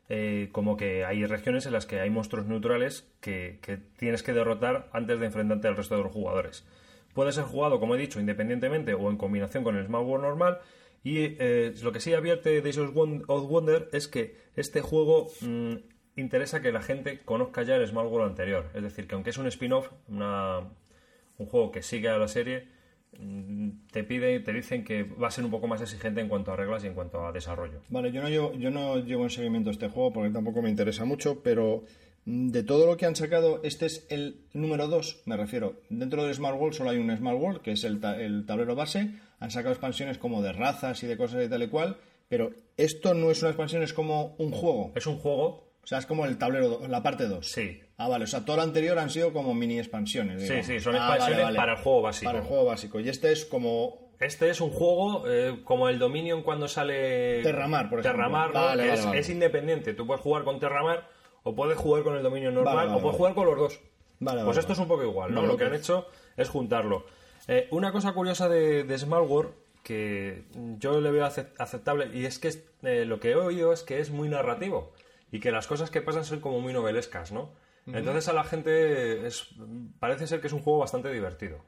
[SPEAKER 1] eh, como que hay regiones en las que hay monstruos neutrales que, que tienes que derrotar antes de enfrentarte al resto de los jugadores. Puede ser jugado, como he dicho, independientemente o en combinación con el Small War normal. Y eh, lo que sí advierte Days of Wonder es que este juego mm, interesa que la gente conozca ya el Small World anterior. Es decir, que aunque es un spin-off, un juego que sigue a la serie, mm, te pide, te dicen que va a ser un poco más exigente en cuanto a reglas y en cuanto a desarrollo.
[SPEAKER 2] Vale, yo no llevo, yo no llevo en seguimiento este juego porque tampoco me interesa mucho, pero mm, de todo lo que han sacado, este es el número 2, me refiero. Dentro del Smart World solo hay un Smart World, que es el, ta- el tablero base. Han sacado expansiones como de razas y de cosas y tal y cual, pero esto no es una expansión, es como un juego.
[SPEAKER 1] Es un juego,
[SPEAKER 2] O sea, es como el tablero, la parte 2.
[SPEAKER 1] sí,
[SPEAKER 2] Ah, vale, o sea, todo lo anterior han sido como mini expansiones.
[SPEAKER 1] Sí,
[SPEAKER 2] digamos.
[SPEAKER 1] sí, son
[SPEAKER 2] Ah,
[SPEAKER 1] expansiones
[SPEAKER 2] vale.
[SPEAKER 1] para el juego básico.
[SPEAKER 2] Para el juego básico. Y este es como
[SPEAKER 1] Este es un juego eh, como el Dominion cuando sale
[SPEAKER 2] Terramar, por ejemplo.
[SPEAKER 1] Terramar, ¿no?
[SPEAKER 2] Vale,
[SPEAKER 1] es, independiente. Tú puedes jugar con Terramar o puedes jugar con el Dominion normal o puedes jugar con los dos.
[SPEAKER 2] Vale,
[SPEAKER 1] pues esto es un poco igual, ¿no? Lo que han hecho es juntarlo. Eh, una cosa curiosa de, de Smallworld que yo le veo acep- aceptable y es que eh, lo que he oído es que es muy narrativo y que las cosas que pasan son como muy novelescas, ¿no? Entonces a la gente es, parece ser que es un juego bastante divertido.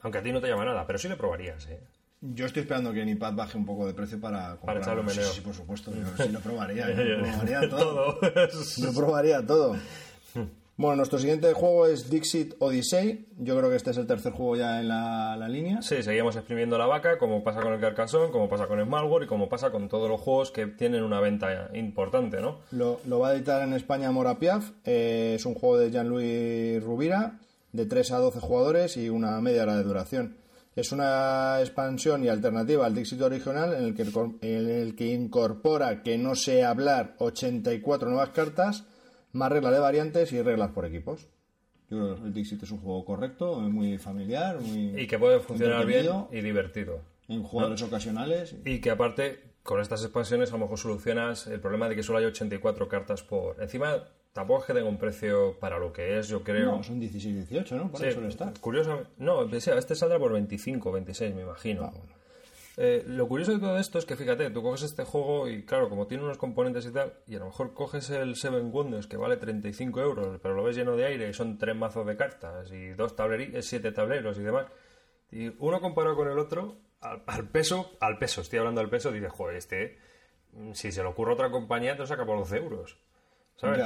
[SPEAKER 1] Aunque a ti no te llama nada, pero sí le probarías, ¿eh?
[SPEAKER 2] Yo estoy esperando que Nipad baje un poco de precio para comprarlo.
[SPEAKER 1] echarle un
[SPEAKER 2] Sí. Sí, por supuesto. Yo sí lo probaría. yo lo probaría todo.
[SPEAKER 1] Todo.
[SPEAKER 2] Lo probaría todo. Bueno, nuestro siguiente juego es Dixit Odyssey. Yo creo que este es el tercer juego ya en la, la línea.
[SPEAKER 1] Sí, seguimos exprimiendo la vaca, como pasa con el Carcassonne, como pasa con el Malware y como pasa con todos los juegos que tienen una venta importante, ¿no?
[SPEAKER 2] Lo, lo va a editar en España Mora Piaf. Eh, es un juego de Jean-Louis Rubira, de 3 a 12 jugadores y una media hora de duración. Es una expansión y alternativa al Dixit original en el que, en el que incorpora que no sé hablar 84 nuevas cartas, más reglas de variantes y reglas por equipos. Yo creo que el Dixit es un juego correcto, muy familiar, muy
[SPEAKER 1] Y que puede funcionar bien y divertido.
[SPEAKER 2] en jugadores ocasionales.
[SPEAKER 1] Y que aparte, con estas expansiones a lo mejor solucionas el problema de que solo hay 84 cartas por... Encima, tampoco es que tenga un precio para lo que es, yo creo...
[SPEAKER 2] No, son 16, 18, ¿no? Por
[SPEAKER 1] Sí,
[SPEAKER 2] suele estar.
[SPEAKER 1] curioso, no, este saldrá por 25, 26, me imagino.
[SPEAKER 2] Ah, bueno.
[SPEAKER 1] Eh, lo curioso de todo esto es que, fíjate, tú coges este juego y, claro, como tiene unos componentes y tal, y a lo mejor coges el Seven Wonders que vale 35 euros, pero lo ves lleno de aire y son tres mazos de cartas y dos tableros, siete tableros y demás. Y uno comparado con el otro, al, al peso, al peso, estoy hablando del peso, dices, joder, este, mm, si se le ocurre a otra compañía, te lo saca por 12 euros. ¿Sabes?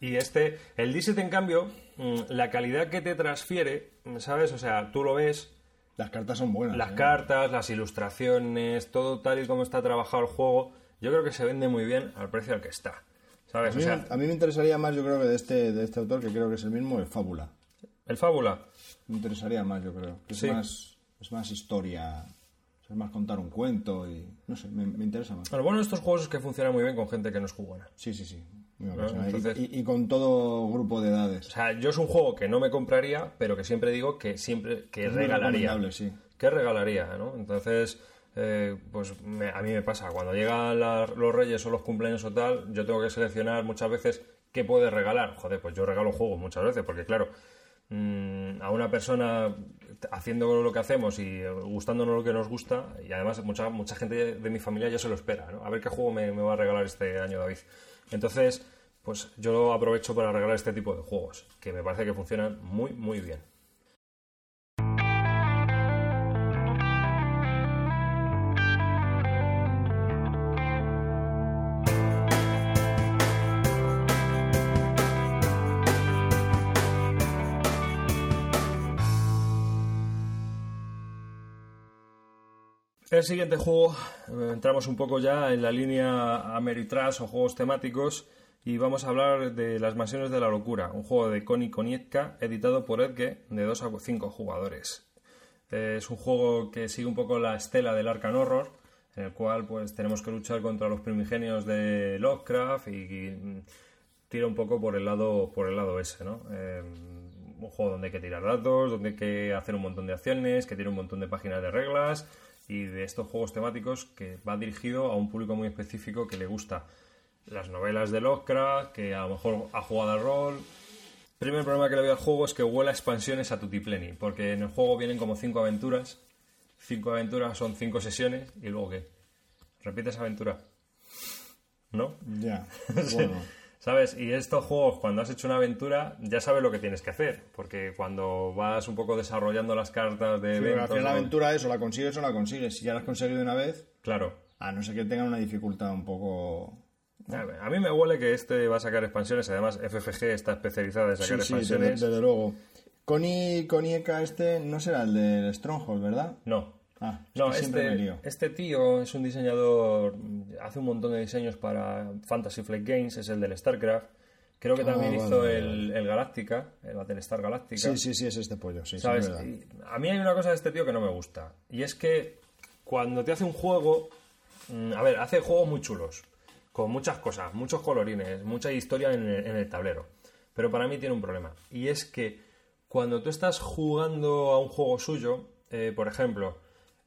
[SPEAKER 1] Y este, el Dixit, en cambio, mm, la calidad que te transfiere, mm, ¿sabes? O sea, tú lo ves,
[SPEAKER 2] Las cartas son buenas.
[SPEAKER 1] las
[SPEAKER 2] ¿eh?
[SPEAKER 1] cartas, las ilustraciones, todo tal y como está trabajado el juego, yo creo que se vende muy bien al precio al que está.
[SPEAKER 2] A
[SPEAKER 1] ¿Sabes? O
[SPEAKER 2] mí,
[SPEAKER 1] sea,
[SPEAKER 2] a mí me interesaría más, yo creo que de este, de este autor, que creo que es el mismo, el Fábula.
[SPEAKER 1] el Fábula.
[SPEAKER 2] Me interesaría más, yo creo. que Es, más, es más historia, es más contar un cuento y... No sé, me, me interesa más.
[SPEAKER 1] Lo bueno de estos juegos es que funciona muy bien con gente que no es jugona.
[SPEAKER 2] Sí, sí, sí. Y-
[SPEAKER 1] Entonces-
[SPEAKER 2] y, y con todo grupo de edades.
[SPEAKER 1] O sea, yo es un juego que no me compraría, pero que siempre digo que siempre que
[SPEAKER 2] Es
[SPEAKER 1] regalaría.
[SPEAKER 2] sí.
[SPEAKER 1] Que regalaría, ¿no? Entonces, eh, pues me- a mí me pasa, cuando llegan las- los reyes o los cumpleaños o tal, yo tengo que seleccionar muchas veces qué puede regalar. Joder, pues yo regalo juegos muchas veces, porque claro, mm, a una persona haciendo lo que hacemos y gustándonos lo que nos gusta, y además mucha, mucha gente de mi familia ya se lo espera, ¿no? A ver qué juego me, me va a regalar este año David. Entonces, pues yo lo aprovecho para regalar este tipo de juegos, que me parece que funcionan muy, muy bien. El siguiente juego, eh, entramos un poco ya en la línea Ameritrash o juegos temáticos y vamos a hablar de Las Mansiones de la Locura, un juego de Connie Konietka editado por Edge de 2 a 5 jugadores. Eh, Es un juego que sigue un poco la estela del Arkham Horror, en el cual pues tenemos que luchar contra los primigenios de Lovecraft y, y, mm, tira un poco por el lado por el lado ese, ¿no? Eh, un juego donde hay que tirar datos, donde hay que hacer un montón de acciones, que tiene un montón de páginas de reglas y de estos juegos temáticos que va dirigido a un público muy específico que le gusta las novelas de Lovecraft, que a lo mejor ha jugado al rol. Primer problema que le veo al juego es que huele a expansiones a tutipleni, porque en el juego vienen como cinco aventuras. Cinco aventuras son cinco sesiones, y luego ¿qué? ¿Repites aventura? ¿No?
[SPEAKER 2] Ya. Bueno.
[SPEAKER 1] ¿Sabes? Y estos juegos, cuando has hecho una aventura, ya sabes lo que tienes que hacer. Porque cuando vas un poco desarrollando las cartas de
[SPEAKER 2] Sí, al final la aventura es o la consigues o la consigues. Si ya la has conseguido una vez,
[SPEAKER 1] Claro.
[SPEAKER 2] a no ser que tenga una dificultad un poco...
[SPEAKER 1] A mí me huele que este va a sacar expansiones. Además, FFG está especializada en sacar
[SPEAKER 2] Sí, sí, desde,
[SPEAKER 1] expansiones.
[SPEAKER 2] desde luego. Connie, este no será el del Stronghold, ¿verdad?
[SPEAKER 1] No.
[SPEAKER 2] Ah,
[SPEAKER 1] No,
[SPEAKER 2] me
[SPEAKER 1] este,
[SPEAKER 2] lío.
[SPEAKER 1] este tío es un diseñador, hace un montón de diseños para Fantasy Flight Games, es el del StarCraft. Creo que
[SPEAKER 2] Ah,
[SPEAKER 1] también
[SPEAKER 2] vale,
[SPEAKER 1] hizo
[SPEAKER 2] vale,
[SPEAKER 1] el, el Galactica, el Battlestar Galactica.
[SPEAKER 2] Sí, sí, sí, es este pollo, sí,
[SPEAKER 1] ¿Sabes? a mí hay una cosa de este tío que no me gusta. Y es que cuando te hace un juego. mm, A ver, hace juegos muy chulos. Con muchas cosas, muchos colorines, mucha historia en el, en el tablero. Pero para mí tiene un problema. Y es que cuando tú estás jugando a un juego suyo, eh, por ejemplo,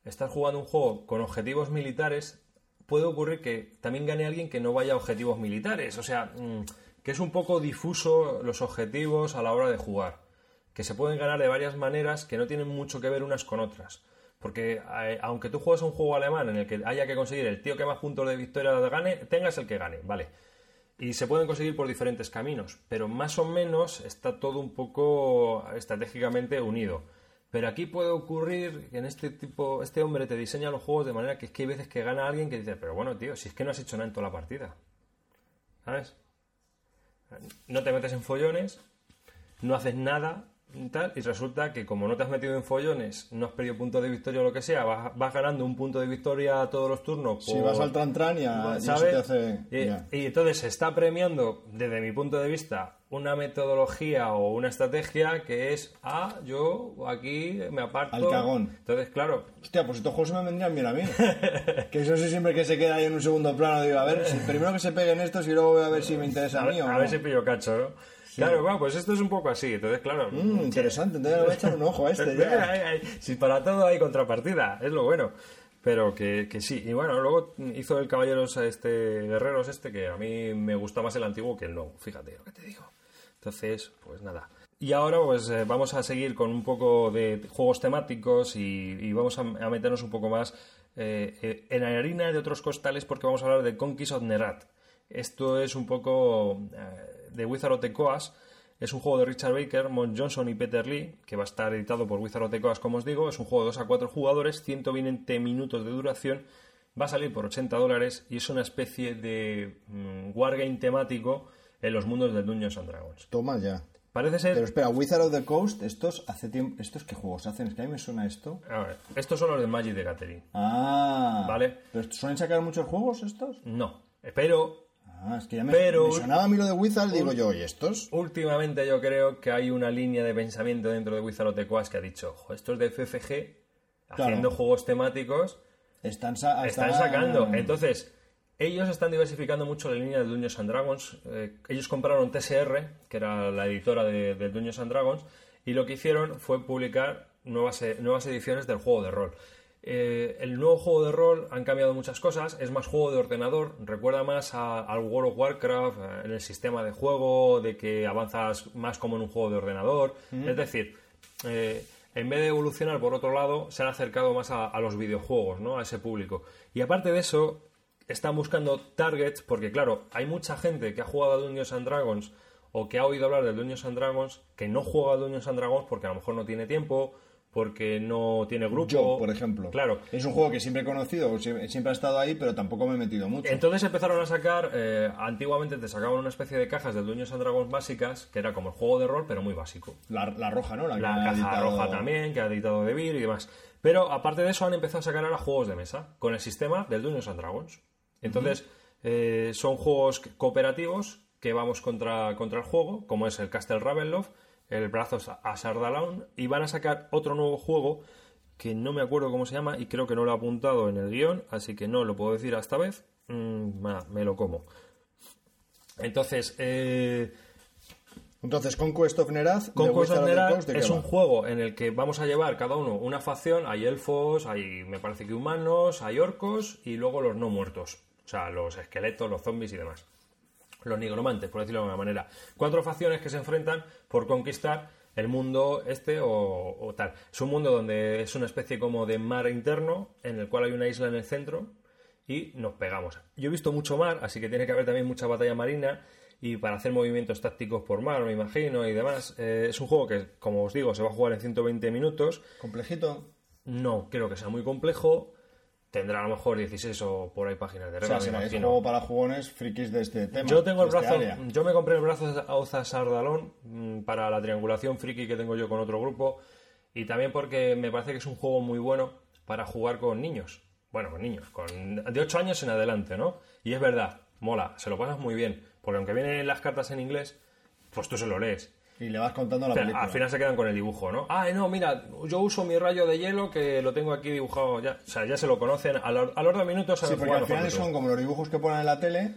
[SPEAKER 1] estás jugando un juego con objetivos militares, puede ocurrir que también gane alguien que no vaya a objetivos militares. O sea, mm, que es un poco difuso los objetivos a la hora de jugar. Que se pueden ganar de varias maneras que no tienen mucho que ver unas con otras. Porque aunque tú juegues un juego alemán en el que haya que conseguir el tío que más puntos de victoria gane, tengas el que gane, vale. Y se pueden conseguir por diferentes caminos, pero más o menos está todo un poco estratégicamente unido. Pero aquí puede ocurrir que en este tipo, este hombre te diseña los juegos de manera que es que hay veces que gana alguien que dice, pero bueno, tío, si es que no has hecho nada en toda la partida. ¿Sabes? No te metes en follones, no haces nada tal, y resulta que como no te has metido en follones, no has perdido puntos de victoria o lo que sea, vas, vas ganando un punto de victoria todos los turnos.
[SPEAKER 2] Si vas al tran tran y, a- y eso
[SPEAKER 1] ¿sabes?
[SPEAKER 2] te hace...
[SPEAKER 1] Y,
[SPEAKER 2] ya.
[SPEAKER 1] y entonces se está premiando, desde mi punto de vista, una metodología o una estrategia que es, ah, yo aquí me aparto.
[SPEAKER 2] Al cagón.
[SPEAKER 1] Entonces, claro,
[SPEAKER 2] Hostia, pues estos juegos me vendrían bien a mí. que eso sí siempre que se queda ahí en un segundo plano, digo, a ver, si primero que se peguen estos y luego voy a ver si me interesa a,
[SPEAKER 1] a,
[SPEAKER 2] mí o
[SPEAKER 1] a
[SPEAKER 2] no.
[SPEAKER 1] ver si pillo cacho, ¿no? Claro, bueno, pues esto es un poco así. Entonces, claro.
[SPEAKER 2] Mm, interesante, entonces le voy a echar un ojo a este ya.
[SPEAKER 1] Si para todo hay contrapartida, es lo bueno. Pero que, que sí. Y bueno, luego hizo el Caballeros este Guerreros este, que a mí me gusta más el antiguo que el nuevo. Fíjate lo que te digo. Entonces, pues nada. Y ahora pues eh, vamos a seguir con un poco de juegos temáticos y, y vamos a, a meternos un poco más eh, eh, en la harina de otros costales porque vamos a hablar de Conquist of Nerat. Esto es un poco de Wizard of the Coast. Es un juego de Richard Baker, Mon Johnson y Peter Lee, que va a estar editado por Wizard of the Coast, como os digo. Es un juego de 2 a 4 jugadores, 120 minutos de duración. Va a salir por 80 dólares y es una especie de mm, wargame temático en los mundos del Dungeons and Dragons.
[SPEAKER 2] Toma ya.
[SPEAKER 1] Parece ser...
[SPEAKER 2] Pero espera, Wizard of the Coast, estos hace tiempo, estos qué juegos hacen, es que a mí me suena esto.
[SPEAKER 1] A ver, estos son los de Magic de Gathering.
[SPEAKER 2] Ah,
[SPEAKER 1] Vale.
[SPEAKER 2] ¿Pero suelen sacar muchos juegos estos?
[SPEAKER 1] No, pero
[SPEAKER 2] Ah, es que ya me,
[SPEAKER 1] Pero-
[SPEAKER 2] me sonaba a mí lo de Wizard, digo yo, ¿y estos?
[SPEAKER 1] últimamente yo creo que hay una línea de pensamiento dentro de Wizard of the Coast que ha dicho, "Jo, estos de FFG, haciendo juegos temáticos,
[SPEAKER 2] Están, sa-
[SPEAKER 1] están
[SPEAKER 2] están-
[SPEAKER 1] sacando. Entonces, ellos están diversificando mucho la línea de Dungeons and Dragons. Eh, ellos compraron TSR, que era la editora de, de Dungeons and Dragons, y lo que hicieron fue publicar nuevas, e- nuevas ediciones del juego de rol. Eh, el nuevo juego de rol han cambiado muchas cosas, es más juego de ordenador, recuerda más al World of Warcraft, eh, en el sistema de juego, de que avanzas más como en un juego de ordenador. Es decir, eh, en vez de evolucionar por otro lado, se han acercado más a, a los videojuegos, ¿no? A ese público. Y aparte de eso, están buscando targets, porque claro, hay mucha gente que ha jugado a Dungeons and Dragons o que ha oído hablar de Dungeons and Dragons que no juega a Dungeons and Dragons porque a lo mejor no tiene tiempo, porque no tiene grupo.
[SPEAKER 2] Yo, por ejemplo.
[SPEAKER 1] Claro.
[SPEAKER 2] Es un juego que siempre he conocido, sie- siempre ha estado ahí, pero tampoco me he metido mucho.
[SPEAKER 1] Entonces empezaron a sacar, eh, antiguamente te sacaban una especie de cajas de Dungeons and Dragons básicas, que era como el juego de rol, pero muy básico.
[SPEAKER 2] La, la roja, ¿no? La,
[SPEAKER 1] caja
[SPEAKER 2] editado-
[SPEAKER 1] roja también, que ha editado De Beer y demás. Pero aparte de eso, han empezado a sacar ahora juegos de mesa con el sistema del Dungeons and Dragons. Entonces, eh, son juegos cooperativos que vamos contra, contra el juego, como es el Castle Ravenloft, el Brazos a Sardalaun, y van a sacar otro nuevo juego que no me acuerdo cómo se llama y creo que no lo he apuntado en el guion, así que no lo puedo decir esta vez. Mm, me lo como. Entonces, eh,
[SPEAKER 2] Entonces, Conquest of Nerath,
[SPEAKER 1] Conquest
[SPEAKER 2] Wizard
[SPEAKER 1] of
[SPEAKER 2] of the
[SPEAKER 1] Nerat
[SPEAKER 2] Coast, ¿de qué
[SPEAKER 1] es un juego en el que vamos a llevar cada uno una facción. Hay elfos, hay me parece que humanos, hay orcos y luego los no muertos. O sea, los esqueletos, los zombies y demás. Los nigromantes, por decirlo de alguna manera. Cuatro facciones que se enfrentan por conquistar el mundo este o, o tal. Es un mundo donde es una especie como de mar interno, en el cual hay una isla en el centro y nos pegamos. Yo he visto mucho mar, así que tiene que haber también mucha batalla marina y para hacer movimientos tácticos por mar, me imagino, y demás. Eh, es un juego que, como os digo, se va a jugar en 120 minutos.
[SPEAKER 2] Complejito.
[SPEAKER 1] No creo que sea muy complejo. Tendrá a lo mejor 16 o por ahí páginas de
[SPEAKER 2] O sea,
[SPEAKER 1] reglas,
[SPEAKER 2] será es
[SPEAKER 1] imagino.
[SPEAKER 2] juego para jugones frikis de este tema.
[SPEAKER 1] Yo tengo el
[SPEAKER 2] este
[SPEAKER 1] brazo, yo me compré el brazo de Auza Sardalón mm, para la triangulación friki que tengo yo con otro grupo y también porque me parece que es un juego muy bueno para jugar con niños. Bueno, con niños, con de 8 años en adelante, ¿no? Y es verdad, mola, se lo pasas muy bien, porque aunque vienen las cartas en inglés, pues tú se lo lees.
[SPEAKER 2] Y le vas contando la
[SPEAKER 1] Pero
[SPEAKER 2] película.
[SPEAKER 1] al final se quedan con el dibujo, ¿no? Ah, no, mira, yo uso mi rayo de hielo que lo tengo aquí dibujado ya. O sea, ya se lo conocen. A, lo- a los dos minutos
[SPEAKER 2] Sí, porque al final son como los dibujos que ponen en la tele,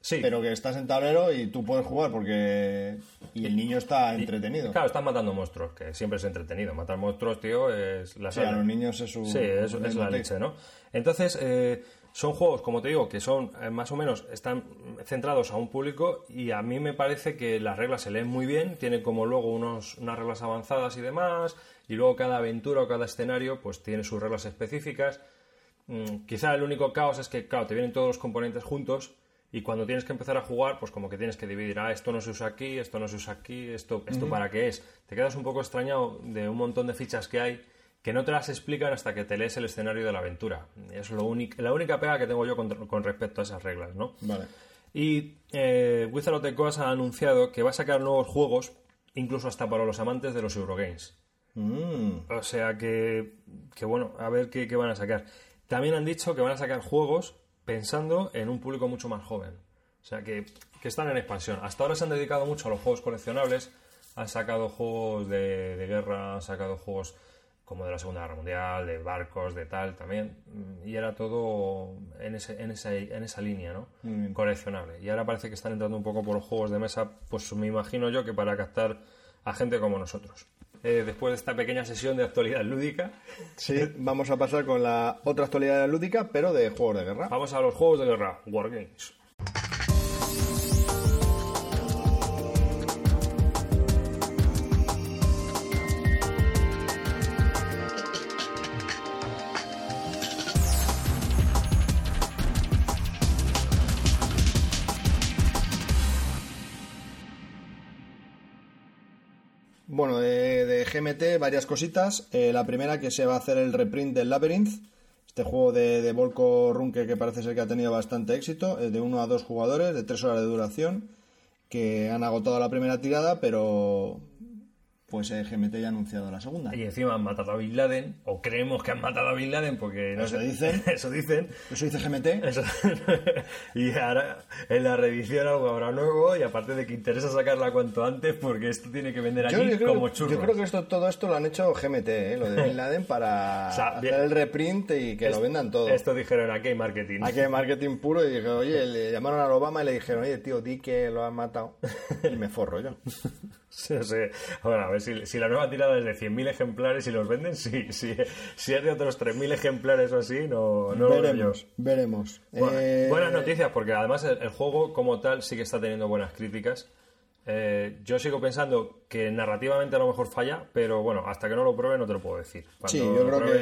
[SPEAKER 1] Sí.
[SPEAKER 2] pero que estás en tablero y tú puedes jugar porque... Y el niño está entretenido.
[SPEAKER 1] Claro, están matando monstruos, que siempre es entretenido. Matar monstruos, tío, es la
[SPEAKER 2] Sí,
[SPEAKER 1] sala.
[SPEAKER 2] a los niños es su...
[SPEAKER 1] Sí, es, es la leche, ¿no? Entonces, eh, son juegos, como te digo, que son eh, más o menos, están centrados a un público y a mí me parece que las reglas se leen muy bien, tienen como luego unos, unas reglas avanzadas y demás, y luego cada aventura o cada escenario pues tiene sus reglas específicas. Mm, quizá el único caos es que, claro, te vienen todos los componentes juntos y cuando tienes que empezar a jugar, pues como que tienes que dividir, ah, esto no se usa aquí, esto no se usa aquí, esto, esto para qué es. Te quedas un poco extrañado de un montón de fichas que hay que no te las explican hasta que te lees el escenario de la aventura. Es lo la única pega que tengo yo con, con respecto a esas reglas, ¿no?
[SPEAKER 2] Vale.
[SPEAKER 1] Y eh, Wizard of the Coast ha anunciado que va a sacar nuevos juegos, incluso hasta para los amantes de los Eurogames.
[SPEAKER 2] Mm,
[SPEAKER 1] O sea que, que bueno, a ver qué, qué van a sacar. También han dicho que van a sacar juegos pensando en un público mucho más joven. O sea que, que están en expansión. Hasta ahora se han dedicado mucho a los juegos coleccionables. Han sacado juegos de, de guerra, han sacado juegos como de la Segunda Guerra Mundial, de barcos, de tal también. Y era todo en, ese, en, esa, en esa línea, ¿no? Coleccionable. Y ahora parece que están entrando un poco por los juegos de mesa, pues me imagino yo que para captar a gente como nosotros. Eh, después de esta pequeña sesión de actualidad lúdica,
[SPEAKER 2] sí, vamos a pasar con la otra actualidad lúdica, pero de juegos de guerra.
[SPEAKER 1] vamos a los juegos de guerra, Wargames.
[SPEAKER 2] GMT varias cositas. Eh, la primera que se va a hacer el reprint del Labyrinth. Este juego de, de Volko Runke que parece ser que ha tenido bastante éxito. eh, de uno a dos jugadores, de tres horas de duración. Que han agotado la primera tirada, pero pues eh, GMT ya ha anunciado la segunda.
[SPEAKER 1] Y encima han matado a Bin Laden, o creemos que han matado a Bin Laden porque no
[SPEAKER 2] Eso
[SPEAKER 1] sé-
[SPEAKER 2] dicen.
[SPEAKER 1] eso dicen.
[SPEAKER 2] Eso dice GMT.
[SPEAKER 1] Eso- y ahora en la reedición algo habrá nuevo y aparte de que interesa sacarla cuanto antes porque esto tiene que vender
[SPEAKER 2] Yo, creo,
[SPEAKER 1] como churros.
[SPEAKER 2] yo creo que esto, todo esto lo han hecho GMT, eh, lo de Bin Laden, para
[SPEAKER 1] O sea,
[SPEAKER 2] hacer
[SPEAKER 1] bien.
[SPEAKER 2] el reprint y que lo vendan todo.
[SPEAKER 1] Esto dijeron aquí marketing.
[SPEAKER 2] Aquí hay marketing puro y dije, oye, le llamaron a Obama y le dijeron, oye, tío, di que lo han matado. Y me forro yo.
[SPEAKER 1] No sé. Bueno, a ver si, si la nueva tirada es de 100.000 ejemplares y los venden, sí. sí. Si es de otros 3.000 ejemplares o así, no, no lo veo yo.
[SPEAKER 2] veremos, veremos.
[SPEAKER 1] Bueno,
[SPEAKER 2] Eh,
[SPEAKER 1] Buenas noticias, porque además el, el juego como tal sí que está teniendo buenas críticas. Eh, yo sigo pensando que narrativamente a lo mejor falla, pero bueno, hasta que no lo pruebe no te lo puedo decir. Cuando
[SPEAKER 2] Sí, yo
[SPEAKER 1] lo
[SPEAKER 2] creo
[SPEAKER 1] pruebe-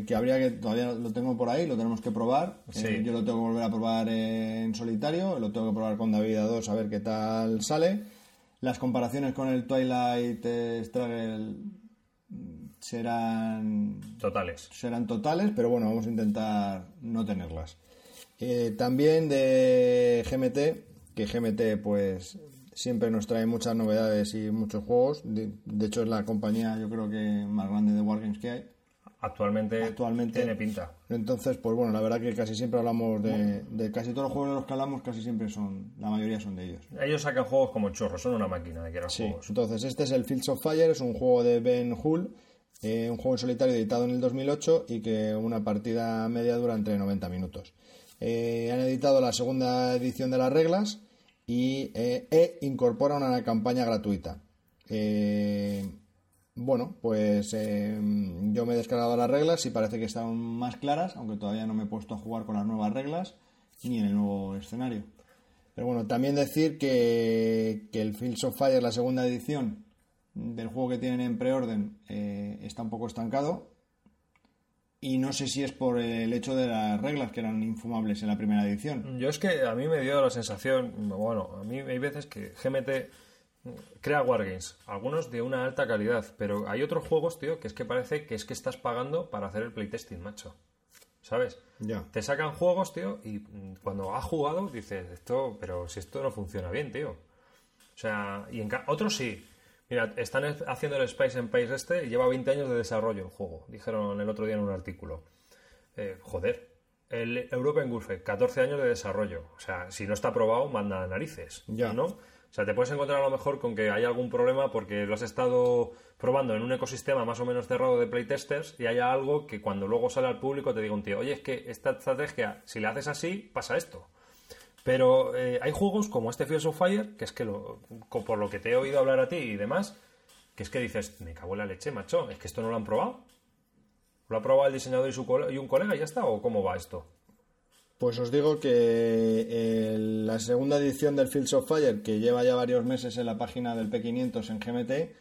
[SPEAKER 2] que, que habría que, todavía lo tengo por ahí, lo tenemos que probar.
[SPEAKER 1] Sí.
[SPEAKER 2] Eh, yo lo tengo que volver a probar en solitario, lo tengo que probar con David a 2 a ver qué tal sale. Las comparaciones con el Twilight eh, Struggle mm, serán
[SPEAKER 1] Totales.
[SPEAKER 2] serán totales, pero bueno, vamos a intentar no tenerlas. Eh, también de GMT, que GMT pues siempre nos trae muchas novedades y muchos juegos. De, de hecho es la compañía yo creo que más grande de Wargames que hay.
[SPEAKER 1] Actualmente,
[SPEAKER 2] Actualmente
[SPEAKER 1] tiene pinta.
[SPEAKER 2] Entonces, pues bueno, la verdad que casi siempre hablamos de, de casi todos los juegos de los que hablamos, casi siempre son, la mayoría son de ellos.
[SPEAKER 1] Ellos sacan juegos como chorros, son una máquina de crear
[SPEAKER 2] Sí,
[SPEAKER 1] juegos.
[SPEAKER 2] entonces este es el Fields of Fire, es un juego de Ben Hull, eh, un juego en solitario editado en el 2008 y que una partida media dura entre 90 minutos. Eh, han editado la segunda edición de las reglas y eh, e incorpora una campaña gratuita. Eh, bueno, pues eh, yo me he descargado las reglas y parece que están más claras, aunque todavía no me he puesto a jugar con las nuevas reglas ni en el nuevo escenario. Pero bueno, también decir que, que el Fields of Fire, la segunda edición del juego que tienen en preorden, eh, está un poco estancado. Y no sé si es por el hecho de las reglas que eran infumables en la primera edición.
[SPEAKER 1] Yo es que a mí me dio la sensación, bueno, a mí hay veces que GMT crea wargames, algunos de una alta calidad, pero hay otros juegos, tío, que es que parece que es que estás pagando para hacer el playtesting, macho. ¿Sabes?
[SPEAKER 2] Ya.
[SPEAKER 1] Te sacan juegos, tío, y mm, cuando has jugado dices, esto, pero si esto no funciona bien, tío. O sea, y en otros sí. Mira, están es- haciendo el Space Empire este y lleva 20 años de desarrollo el juego. Dijeron el otro día en un artículo. Eh, joder. El European Warfare, 14 años de desarrollo. O sea, si no está aprobado, manda narices.
[SPEAKER 2] Ya.
[SPEAKER 1] ¿No? Sea, te puedes encontrar a lo mejor con que hay algún problema porque lo has estado probando en un ecosistema más o menos cerrado de playtesters y haya algo que cuando luego sale al público te diga un tío, oye, es que esta estrategia, si la haces así, pasa esto. Pero eh, hay juegos como este Fields of Fire, que es que por lo que te he oído hablar a ti y demás, que es que dices, me cago en la leche, macho, es que esto no lo han probado. ¿Lo ha probado el diseñador y, su y un colega y ya está? ¿O cómo va esto?
[SPEAKER 2] Pues os digo que el- la segunda edición del Fields of Fire, que lleva ya varios meses en la página del P500 en GMT,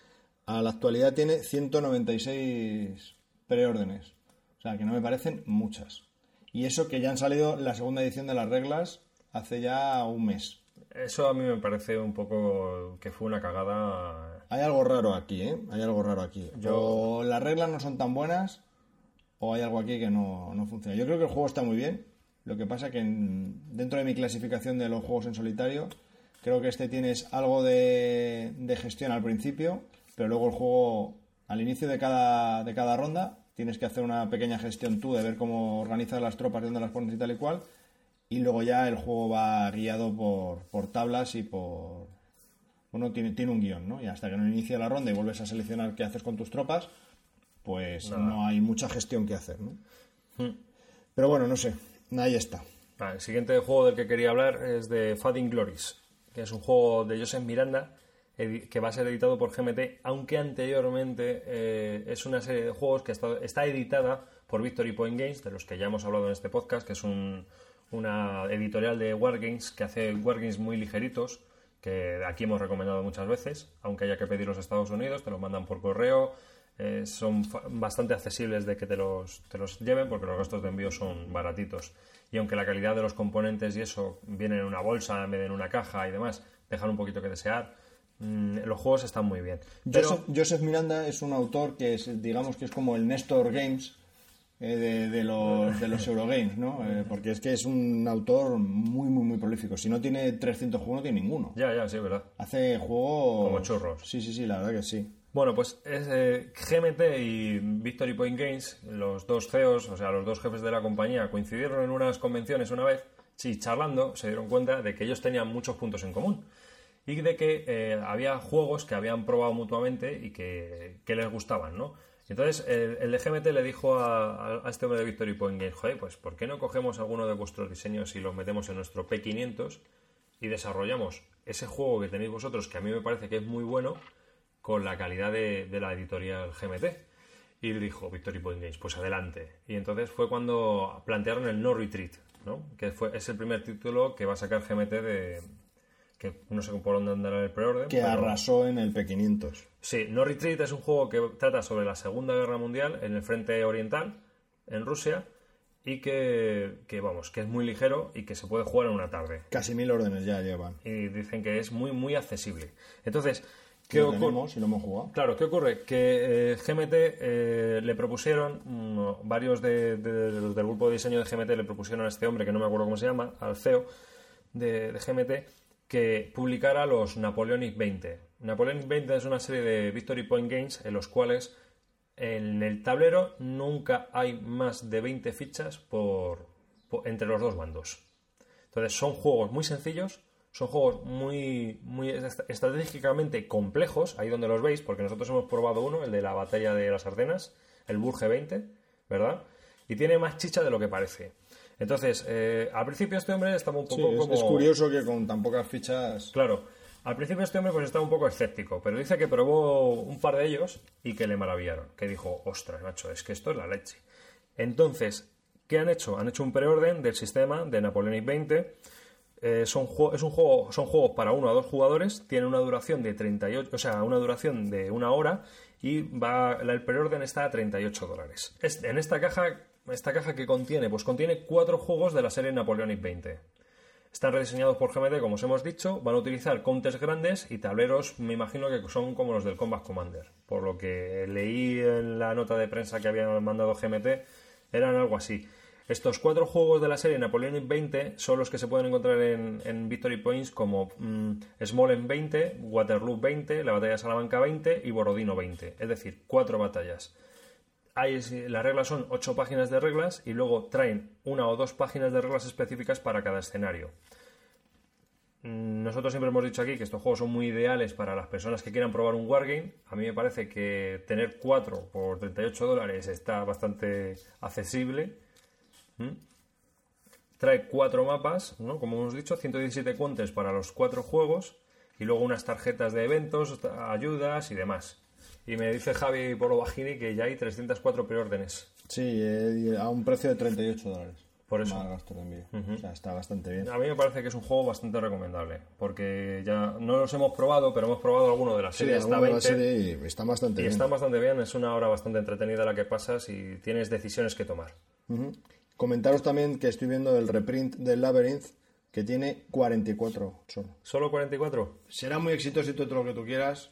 [SPEAKER 2] a la actualidad tiene 196 preórdenes. O sea, que no me parecen muchas. Y eso que ya han salido la segunda edición de las reglas hace ya un mes.
[SPEAKER 1] Eso a mí me parece un poco que fue una cagada.
[SPEAKER 2] Hay algo raro aquí, ¿eh? Hay algo raro aquí. O las reglas no son tan buenas, o hay algo aquí que no, no funciona. Yo creo que el juego está muy bien. Lo que pasa que en- dentro de mi clasificación de los juegos en solitario, creo que este tienes algo de, de gestión al principio, pero luego el juego, al inicio de cada, de cada ronda, tienes que hacer una pequeña gestión tú de ver cómo organizas las tropas, de dónde las pones y tal y cual. Y luego ya el juego va guiado por, por tablas y por, uno tiene, tiene un guion, ¿no? Y hasta que no inicia la ronda y vuelves a seleccionar qué haces con tus tropas, pues no hay mucha gestión que hacer, ¿no? Pero bueno, no sé, ahí está.
[SPEAKER 1] El siguiente juego del que quería hablar es de Fading Glories, que es un juego de Joseph Miranda que va a ser editado por GMT, aunque anteriormente eh, es una serie de juegos que está, está editada por Victory Point Games, de los que ya hemos hablado en este podcast, que es un- una editorial de Wargames que hace Wargames muy ligeritos, que aquí hemos recomendado muchas veces, aunque haya que pedirlos a Estados Unidos, te los mandan por correo, eh, son bastante accesibles de que te los, te los lleven porque los gastos de envío son baratitos. Y aunque la calidad de los componentes y eso vienen en una bolsa en vez de en una caja y demás, dejan un poquito que desear, mm, los juegos están muy bien. Pero,
[SPEAKER 2] Joseph, Joseph Miranda es un autor que es, digamos que es como el Nestor Games eh, de, de los, de los Eurogames, ¿no? Eh, porque es que es un autor muy, muy, muy prolífico. Si no tiene 300 juegos, no tiene ninguno.
[SPEAKER 1] ya, ya, sí, verdad.
[SPEAKER 2] Hace juegos...
[SPEAKER 1] Como churros.
[SPEAKER 2] Sí, sí, sí, la verdad que sí.
[SPEAKER 1] Bueno, pues es, eh, GMT y Victory Point Games, los dos CEOs, o sea, los dos jefes de la compañía, coincidieron en unas convenciones una vez, sí, charlando, se dieron cuenta de que ellos tenían muchos puntos en común y de que eh, había juegos que habían probado mutuamente y que, les gustaban, ¿no? Entonces, el, el de GMT le dijo a este hombre de Victory Point Games, joder, pues ¿por qué no cogemos alguno de vuestros diseños y los metemos en nuestro P500 y desarrollamos ese juego que tenéis vosotros, que a mí me parece que es muy bueno, con la calidad de, de la editorial GMT. Y dijo Victory Point Games, pues adelante. Y entonces fue cuando plantearon el No Retreat, ¿no? Que fue, es el primer título que va a sacar GMT de... que no sé por dónde andará el preorden.
[SPEAKER 2] Que
[SPEAKER 1] pero-
[SPEAKER 2] arrasó en el P500.
[SPEAKER 1] Sí, No Retreat es un juego que trata sobre la Segunda Guerra Mundial en el frente oriental, en Rusia, y que, que, vamos, que es muy ligero y que se puede jugar en una tarde.
[SPEAKER 2] Casi mil órdenes ya llevan.
[SPEAKER 1] Y dicen que es muy, muy accesible. Entonces, ¿qué
[SPEAKER 2] Lo tenemos y lo hemos jugado.
[SPEAKER 1] Claro, ¿qué ocurre? Que eh, GMT eh, le propusieron, mm, varios de- de- de los del grupo de diseño de GMT le propusieron a este hombre, que no me acuerdo cómo se llama, al CEO de, de GMT, que publicara los Napoleonic 20. Napoleonic 20 es una serie de Victory Point Games en los cuales en el tablero nunca hay más de 20 fichas por, por- entre los dos bandos. Entonces son juegos muy sencillos, son juegos muy, muy est- estratégicamente complejos, ahí donde los veis, porque nosotros hemos probado uno, el de la batalla de las Ardenas, el Burge 20, ¿verdad? Y tiene más chicha de lo que parece. Entonces, eh, al principio este hombre estaba un
[SPEAKER 2] Sí,
[SPEAKER 1] poco
[SPEAKER 2] es,
[SPEAKER 1] como...
[SPEAKER 2] es curioso que con tan pocas fichas...
[SPEAKER 1] Claro, al principio este hombre pues estaba un poco escéptico, pero dice que probó un par de ellos y que le maravillaron, que dijo, ostras, macho, es que esto es la leche. Entonces, ¿qué han hecho? Han hecho un preorden del sistema de Napoleonic 20, eh, son, es un juego, son juegos para uno a dos jugadores, tiene una duración de 38, o sea, una duración de una hora y va, el preorden está a 38 dólares. Es- en esta caja, esta caja que contiene, pues contiene cuatro juegos de la serie Napoleonic 20. Están rediseñados por GMT, como os hemos dicho, van a utilizar counters grandes y tableros, me imagino que son como los del Combat Commander. Por lo que leí en la nota de prensa que habían mandado GMT, eran algo así. Estos cuatro juegos de la serie Napoleonic 20 son los que se pueden encontrar en, Victory Points como mm, Smolensk 20, Waterloo 20, la batalla de Salamanca 20 y Borodino 20. Es decir, cuatro batallas. Las reglas son ocho páginas de reglas y luego traen una o dos páginas de reglas específicas para cada escenario. Nosotros siempre hemos dicho aquí que estos juegos son muy ideales para las personas que quieran probar un wargame. A mí me parece que tener 4 por 38 dólares está bastante accesible. ¿Mm? Trae cuatro mapas, ¿no? como hemos dicho, 117 counters para los cuatro juegos y luego unas tarjetas de eventos, ayudas y demás. Y me dice Javi Polo Bajini que ya hay 304 preórdenes.
[SPEAKER 2] Sí, eh, a un precio de 38 dólares.
[SPEAKER 1] Por eso.
[SPEAKER 2] Más gasto de envío. O sea, está bastante bien.
[SPEAKER 1] A mí me parece que es un juego bastante recomendable, porque ya no los hemos probado, pero hemos probado alguno de la
[SPEAKER 2] Sí,
[SPEAKER 1] serie hasta
[SPEAKER 2] alguno de la
[SPEAKER 1] 20
[SPEAKER 2] serie y está bastante
[SPEAKER 1] y
[SPEAKER 2] bien.
[SPEAKER 1] están bastante bien, es una hora bastante entretenida la que pasas y tienes decisiones que tomar.
[SPEAKER 2] Ujú. Comentaros también que estoy viendo el reprint del Labyrinth, que tiene 44 solo.
[SPEAKER 1] ¿Solo 44?
[SPEAKER 2] Será muy exitoso y todo lo que tú quieras.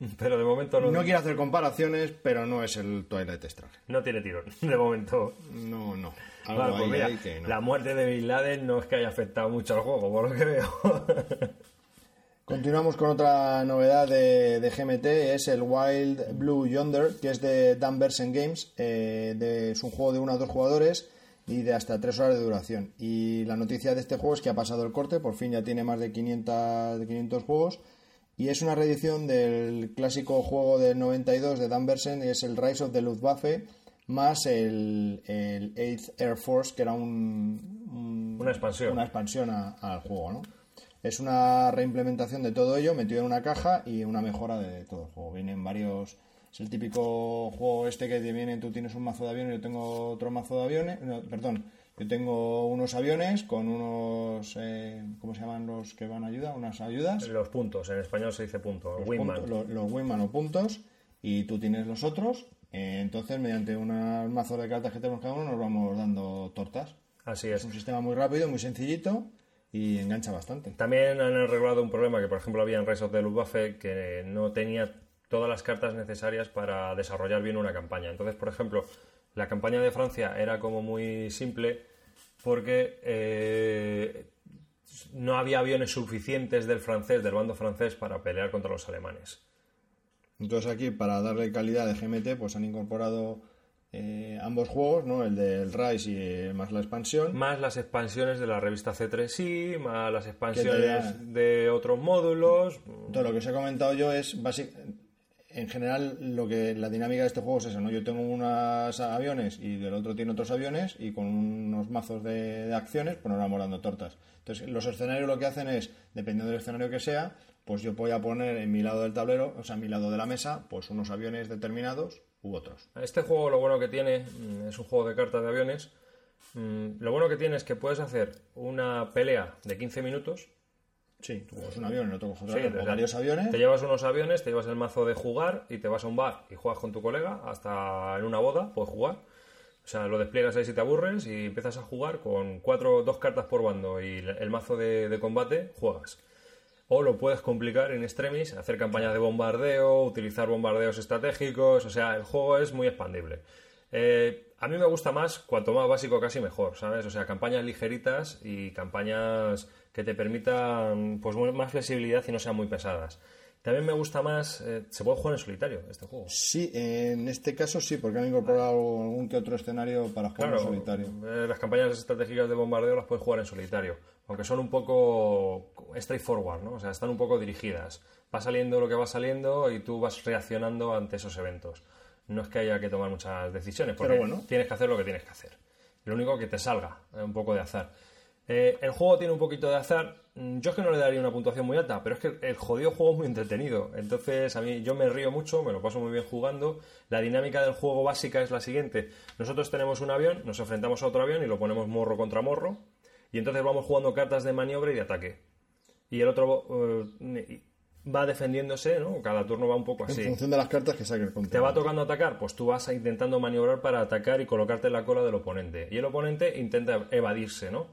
[SPEAKER 1] Pero de momento no,
[SPEAKER 2] No quiero hacer comparaciones, pero no es el Twilight Struggle.
[SPEAKER 1] no tiene tirón, de momento.
[SPEAKER 2] No, no. Algo
[SPEAKER 1] Vale, pues
[SPEAKER 2] ahí
[SPEAKER 1] mira,
[SPEAKER 2] hay que no.
[SPEAKER 1] la muerte de Bin Laden no es que haya afectado mucho al juego, por lo que veo.
[SPEAKER 2] Continuamos con otra novedad de, de GMT, es el Wild Blue Yonder, que es de Dan Bersen Games, eh, de- es un juego de uno a dos jugadores y de hasta tres horas de duración. Y la noticia de este juego es que ha pasado el corte, por fin ya tiene más de 500, de 500 juegos, y es una reedición del clásico juego del 92 de Dan Bersen, es el Rise of the Luftwaffe, más el, el 8th Air Force, que era un, un-
[SPEAKER 1] Una expansión.
[SPEAKER 2] una expansión a- al juego, ¿no? Es una reimplementación de todo ello metido en una caja y una mejora de todo el juego. Vienen varios. Es el típico juego este que te viene, tú tienes un mazo de aviones, yo tengo otro mazo de aviones. no, perdón, yo tengo unos aviones con unos. eh, ¿Cómo se llaman los que van a ayuda? Unas ayudas.
[SPEAKER 1] Los puntos, en español se dice punto,
[SPEAKER 2] Los,
[SPEAKER 1] Wingman.
[SPEAKER 2] los Wingman o puntos. Y tú tienes los otros. eh, entonces, mediante unos mazos de cartas que tenemos cada uno, nos vamos dando tortas.
[SPEAKER 1] Así
[SPEAKER 2] Es
[SPEAKER 1] es.
[SPEAKER 2] un sistema muy rápido, muy sencillito y engancha bastante.
[SPEAKER 1] También han arreglado un problema que, por ejemplo, había en Rise of the Luftwaffe que no tenía todas las cartas necesarias para desarrollar bien una campaña. Entonces, por ejemplo, la campaña de Francia era como muy simple porque eh, no había aviones suficientes del francés, del bando francés, para pelear contra los alemanes.
[SPEAKER 2] Entonces aquí, para darle calidad de GMT, pues han incorporado eh, ambos juegos, ¿no? El del Rise y eh, más la expansión.
[SPEAKER 1] Más las expansiones de la revista C3I, más las expansiones
[SPEAKER 2] te-
[SPEAKER 1] de otros módulos.
[SPEAKER 2] Todo lo que os he comentado yo es básic- en general lo que la dinámica de este juego es eso, ¿no? Yo tengo unos aviones y del otro tiene otros aviones y con unos mazos de, de acciones pues nos vamos dando tortas. Entonces los escenarios lo que hacen es, dependiendo del escenario que sea, pues yo voy a poner en mi lado del tablero, o sea, en mi lado de la mesa, pues unos aviones determinados u otros.
[SPEAKER 1] Este juego lo bueno que tiene mm, es un juego de cartas de aviones. Mm, Lo bueno que tiene es que puedes hacer una pelea de 15 minutos.
[SPEAKER 2] Sí, tú coges un avión, el otro coge otro
[SPEAKER 1] Sí,
[SPEAKER 2] avión, o varios aviones.
[SPEAKER 1] Te llevas unos aviones, te llevas el mazo de jugar y te vas a un bar y juegas con tu colega hasta en una boda, puedes jugar. O sea, lo despliegas ahí si te aburres y empiezas a jugar con cuatro, dos cartas por bando y el el mazo de, de combate, juegas. O lo puedes complicar en extremis, hacer campañas de bombardeo, utilizar bombardeos estratégicos, o sea, el juego es muy expandible. Eh, a mí me gusta más, cuanto más básico casi mejor, ¿sabes? O sea, campañas ligeritas y campañas que te permitan pues más flexibilidad y no sean muy pesadas. También me gusta más, eh, se puede jugar en solitario este juego.
[SPEAKER 2] Sí, en este caso sí, porque han incorporado algún que otro escenario para jugar
[SPEAKER 1] Claro,
[SPEAKER 2] en solitario.
[SPEAKER 1] eh, las campañas estratégicas de bombardeo las puedes jugar en solitario, aunque son un poco straightforward, ¿no? O sea, están un poco dirigidas. Va saliendo lo que va saliendo y tú vas reaccionando ante esos eventos. No es que haya que tomar muchas decisiones, porque
[SPEAKER 2] Pero bueno.
[SPEAKER 1] tienes que hacer lo que tienes que hacer. Lo único que te salga, eh, un poco de azar. Eh, el juego tiene un poquito de azar. Mm, Yo es que no le daría una puntuación muy alta, pero es que el jodido juego es muy entretenido. Entonces, a mí yo me río mucho, me lo paso muy bien jugando. La dinámica del juego básica es la siguiente. Nosotros tenemos un avión, nos enfrentamos a otro avión y lo ponemos morro contra morro. Y entonces vamos jugando cartas de maniobra y de ataque. Y el otro eh, va defendiéndose, ¿no? Cada turno va un poco
[SPEAKER 2] En
[SPEAKER 1] así.
[SPEAKER 2] función de las cartas que saque el
[SPEAKER 1] ¿Te va tocando atacar? Pues tú vas intentando maniobrar para atacar y colocarte en la cola del oponente. Y el oponente intenta evadirse, ¿no?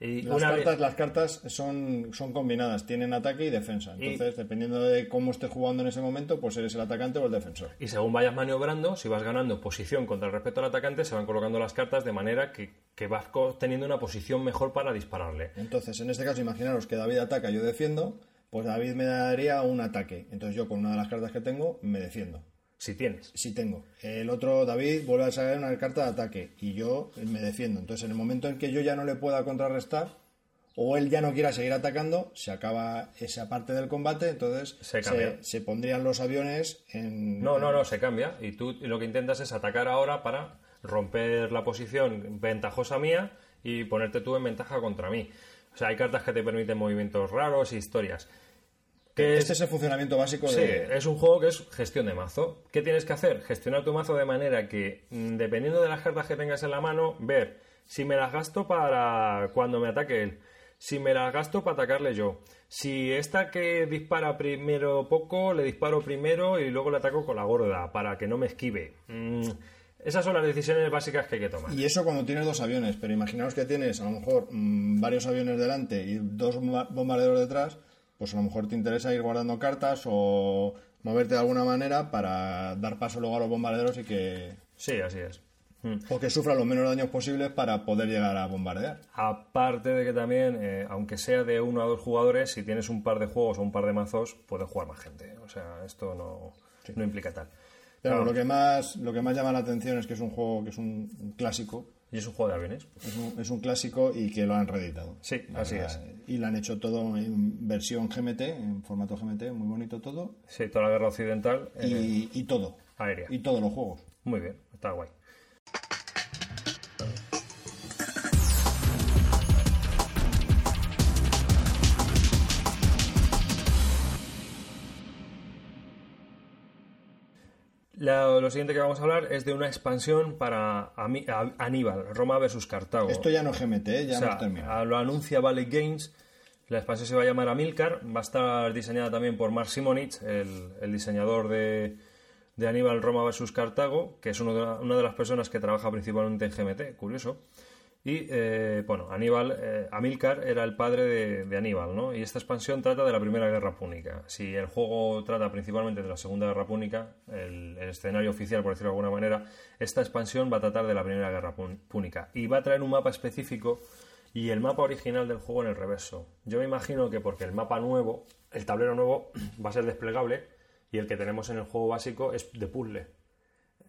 [SPEAKER 1] Y
[SPEAKER 2] Las
[SPEAKER 1] una vez-
[SPEAKER 2] cartas, las cartas son, son combinadas, tienen ataque y defensa. Entonces, dependiendo de cómo estés jugando en ese momento, pues eres el atacante o el defensor.
[SPEAKER 1] Y según vayas maniobrando, si vas ganando posición contra respecto al atacante, se van colocando las cartas de manera que, que vas teniendo una posición mejor para dispararle.
[SPEAKER 2] Entonces, en este caso, imaginaros que David ataca, yo defiendo, pues David me daría un ataque. Entonces yo con una de las cartas que tengo me defiendo.
[SPEAKER 1] Si tienes.
[SPEAKER 2] Si tengo. El otro, David, vuelve a sacar una carta de ataque y yo me defiendo. Entonces, en el momento en que yo ya no le pueda contrarrestar o él ya no quiera seguir atacando, se acaba esa parte del combate, entonces
[SPEAKER 1] Se cambia.
[SPEAKER 2] se pondrían los aviones en...
[SPEAKER 1] No, no, no, se cambia. Y tú lo que intentas es atacar ahora para romper la posición ventajosa mía y ponerte tú en ventaja contra mí. O sea, hay cartas que te permiten movimientos raros y historias. ¿Qué
[SPEAKER 2] Este es el funcionamiento básico
[SPEAKER 1] Sí,
[SPEAKER 2] de...
[SPEAKER 1] es un juego que es gestión de mazo. ¿Qué tienes que hacer? Gestionar tu mazo de manera que, mm, dependiendo de las cartas que tengas en la mano, ver si me las gasto para cuando me ataque él, si me las gasto para atacarle yo, si esta que dispara primero poco, le disparo primero y luego le ataco con la gorda para que no me esquive. Mm, esas son las decisiones básicas que hay que tomar.
[SPEAKER 2] Y eso cuando tienes dos aviones, pero imaginaos que tienes a lo mejor mm, varios aviones delante y dos bomba- bombarderos detrás, pues a lo mejor te interesa ir guardando cartas o moverte de alguna manera para dar paso luego a los bombarderos y que,
[SPEAKER 1] Sí, así es. Mm.
[SPEAKER 2] o que sufran los menos daños posibles para poder llegar a bombardear.
[SPEAKER 1] Aparte de que también, eh, aunque sea de uno a dos jugadores, si tienes un par de juegos o un par de mazos, puedes jugar más gente. O sea, esto no, no implica tal.
[SPEAKER 2] Pero
[SPEAKER 1] Claro,
[SPEAKER 2] lo que más lo que más llama la atención es que es un juego que es un, un clásico,
[SPEAKER 1] Y es un juego de aviones.
[SPEAKER 2] es un, es un clásico y que lo han reeditado.
[SPEAKER 1] Sí, así es.
[SPEAKER 2] Y lo han hecho todo en versión GMT, en formato GMT, muy bonito todo.
[SPEAKER 1] Sí, toda la guerra occidental eh,
[SPEAKER 2] Y, y todo.
[SPEAKER 1] aérea.
[SPEAKER 2] Y todos los juegos.
[SPEAKER 1] Muy bien, está guay. La- lo siguiente que vamos a hablar es de una expansión para Aníbal, Roma versus Cartago.
[SPEAKER 2] Esto ya no es GMT, ¿eh? ya
[SPEAKER 1] O sea,
[SPEAKER 2] hemos terminado.
[SPEAKER 1] lo anuncia Valley Games. La expansión se va a llamar Amilcar. Va a estar diseñada también por Mark Simonich, el, el diseñador de, de Aníbal Roma vs Cartago, que es uno de la- una de las personas que trabaja principalmente en GMT. Curioso. Y eh, bueno, Aníbal, eh, Amilcar era el padre de, Aníbal, ¿no? Y esta expansión trata de la Primera Guerra Púnica. Si el juego trata principalmente de la Segunda Guerra Púnica, el, el escenario oficial, por decirlo de alguna manera, esta expansión va a tratar de la Primera Guerra Pún- Púnica. Y va a traer un mapa específico y el mapa original del juego en el reverso. Yo me imagino que porque el mapa nuevo, el tablero nuevo, va a ser desplegable y el que tenemos en el juego básico es de puzzle.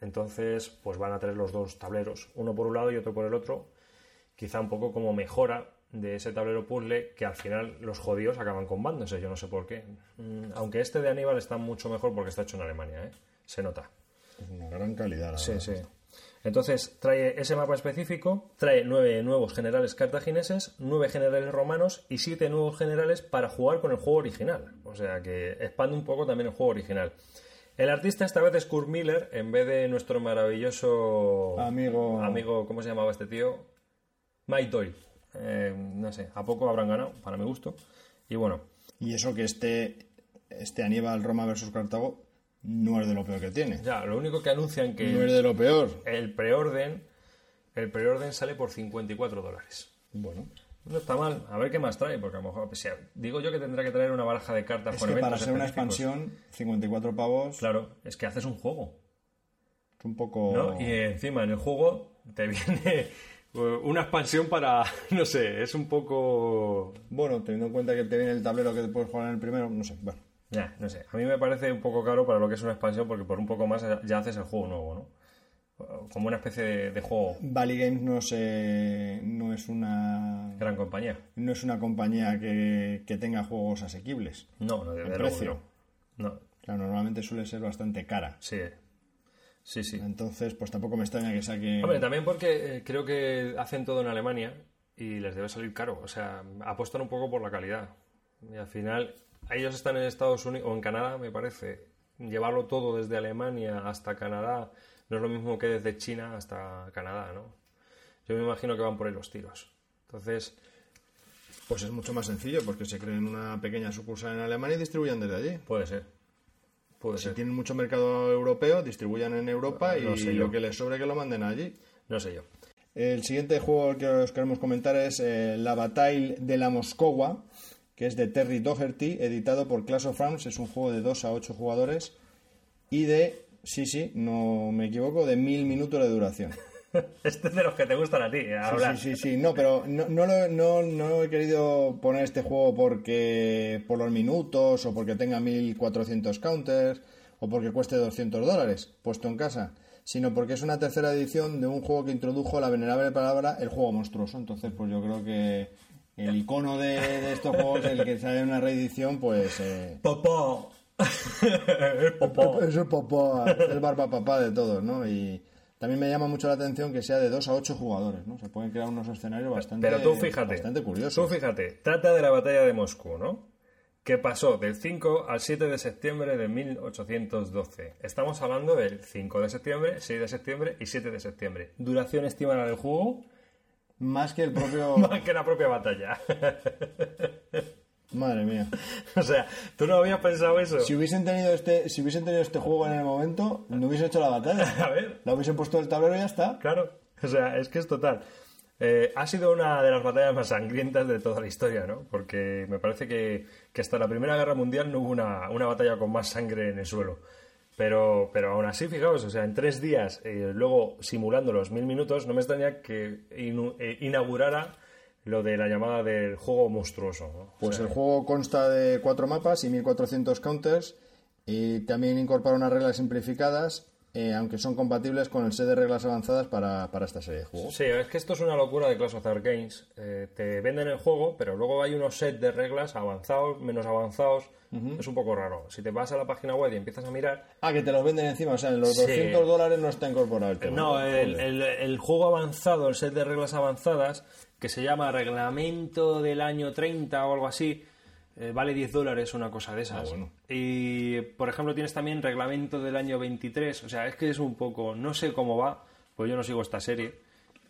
[SPEAKER 1] Entonces, pues van a tener los dos tableros, uno por un lado y otro por el otro, quizá un poco como mejora de ese tablero puzzle que al final los jodidos acaban combándose, yo no sé por qué. Mm, Aunque este de Aníbal está mucho mejor porque está hecho en Alemania, ¿eh? se nota.
[SPEAKER 2] Es una gran calidad. la
[SPEAKER 1] Sí,
[SPEAKER 2] verdad.
[SPEAKER 1] sí. Entonces trae ese mapa específico, trae nueve nuevos generales cartagineses, nueve generales romanos y siete nuevos generales para jugar con el juego original. O sea que expande un poco también el juego original. El artista esta vez es Kurt Miller en vez de nuestro maravilloso
[SPEAKER 2] Amigo-
[SPEAKER 1] amigo ¿cómo se llamaba este tío? Mike Doyle. Eh, no sé, a poco habrán ganado, para mi gusto. Y bueno,
[SPEAKER 2] Y eso que este, este Aníbal Roma versus Cartago no es de lo peor que tiene.
[SPEAKER 1] ya, lo único que anuncian que
[SPEAKER 2] No es de lo peor.
[SPEAKER 1] el preorden, el preorden sale por 54 dólares.
[SPEAKER 2] Bueno,
[SPEAKER 1] No está mal. A ver qué más trae, porque a lo mejor, sea, digo yo que tendrá que traer una baraja de cartas
[SPEAKER 2] es
[SPEAKER 1] con
[SPEAKER 2] que para
[SPEAKER 1] eventos
[SPEAKER 2] ser una
[SPEAKER 1] específicos.
[SPEAKER 2] expansión, 54 pavos,
[SPEAKER 1] Claro, es que haces un juego,
[SPEAKER 2] es un poco...
[SPEAKER 1] ¿no? Y encima en el juego te viene una expansión para, no sé, es un poco...
[SPEAKER 2] Bueno, teniendo en cuenta que te viene el tablero que te puedes jugar en el primero, no sé, bueno.
[SPEAKER 1] Ya, no sé. A mí me parece un poco caro para lo que es una expansión, porque por un poco más ya haces el juego nuevo, ¿no? Como una especie de, de juego
[SPEAKER 2] Valley Games no, se, no es una
[SPEAKER 1] gran compañía.
[SPEAKER 2] no es una compañía que, que tenga juegos asequibles.
[SPEAKER 1] No, no,
[SPEAKER 2] ¿En
[SPEAKER 1] luego
[SPEAKER 2] precio?
[SPEAKER 1] no. No,
[SPEAKER 2] Claro, normalmente suele ser bastante cara.
[SPEAKER 1] sí. Sí, sí.
[SPEAKER 2] Entonces, pues tampoco me extraña que saque...
[SPEAKER 1] Hombre, también porque eh, creo que hacen todo en Alemania y les debe salir caro. O sea, apuestan un poco por la calidad. Y al final, ellos están en Estados Unidos o en Canadá, me parece. Llevarlo todo desde Alemania hasta Canadá no es lo mismo que desde China hasta Canadá, ¿no? Yo me imagino que van por ahí los tiros. Entonces,
[SPEAKER 2] Pues es mucho más sencillo porque se creen una pequeña sucursal en Alemania y distribuyan desde allí.
[SPEAKER 1] Puede ser. Puede
[SPEAKER 2] Si tienen mucho mercado europeo, distribuyan en Europa
[SPEAKER 1] No
[SPEAKER 2] y
[SPEAKER 1] sé
[SPEAKER 2] lo que les sobre que lo manden allí.
[SPEAKER 1] No sé yo.
[SPEAKER 2] El siguiente juego que os queremos comentar es eh, La Bataille de la Moscova, que es de Terry Doherty, editado por Clash of Clans. Es un juego de 2 a 8 jugadores y de, sí, sí, no me equivoco, de mil minutos de duración.
[SPEAKER 1] Este es de los que te gustan a ti,
[SPEAKER 2] Sí,
[SPEAKER 1] hablar.
[SPEAKER 2] sí, sí, sí, no, pero no, no, lo- no, no he querido poner este juego porque por los minutos o porque tenga 1400 counters o porque cueste 200 dólares puesto en casa, sino porque es una tercera edición de un juego que introdujo la venerable palabra el juego monstruoso. Entonces, pues yo creo que el icono de, de estos juegos, el que sale en una reedición, pues... Eh,
[SPEAKER 1] Popó. el popó.
[SPEAKER 2] es el es el barba papá de todos, ¿no? Y también me llama mucho la atención que sea de 2 a 8 jugadores, ¿no? Se pueden crear unos escenarios bastante,
[SPEAKER 1] Pero tú fíjate.
[SPEAKER 2] bastante
[SPEAKER 1] Tú fíjate. Trata de la batalla de Moscú, ¿no? Que pasó del 5 al 7 de septiembre de 1812. Estamos hablando del 5 de septiembre, 6 de septiembre y 7 de septiembre. Duración estimada del juego,
[SPEAKER 2] Más que el propio...
[SPEAKER 1] más que la propia batalla.
[SPEAKER 2] Madre mía.
[SPEAKER 1] o sea, ¿tú no habías pensado eso?
[SPEAKER 2] Si hubiesen tenido este, si hubiesen tenido este juego en el momento, no hubiesen hecho la batalla.
[SPEAKER 1] A ver.
[SPEAKER 2] La hubiesen puesto en el tablero y ya está.
[SPEAKER 1] Claro, o sea, es que es total. Eh, ha sido una de las batallas más sangrientas de toda la historia, ¿no? Porque me parece que, que hasta la Primera Guerra Mundial no hubo una, una batalla con más sangre en el suelo. Pero, pero aún así, fijaos, o sea, en tres días, eh, luego simulando los mil minutos, no me extraña que inu- eh, inaugurara lo de la llamada del juego monstruoso. ¿no? O
[SPEAKER 2] Pues
[SPEAKER 1] sea,
[SPEAKER 2] el juego consta de cuatro mapas y 1400 counters y también incorpora unas reglas simplificadas, eh, aunque son compatibles con el set de reglas avanzadas para, para esta serie de juegos.
[SPEAKER 1] Sí, es que esto es una locura de Clash of Games. Eh, te venden el juego, pero luego hay unos sets de reglas avanzados, menos avanzados. Es un poco raro. Si te vas a la página web y empiezas a mirar,
[SPEAKER 2] Ah, que te los venden encima, o sea, en los
[SPEAKER 1] Sí.
[SPEAKER 2] 200 dólares no está incorporado el tema.
[SPEAKER 1] No, el,
[SPEAKER 2] Joder.
[SPEAKER 1] el- el juego avanzado, el set de reglas avanzadas, que se llama Reglamento del año 30 o algo así, eh, vale 10 dólares, una cosa de esas.
[SPEAKER 2] Ah, bueno.
[SPEAKER 1] Y, por ejemplo, tienes también Reglamento del año 23, o sea, es que es un poco, no sé cómo va, pues yo no sigo esta serie.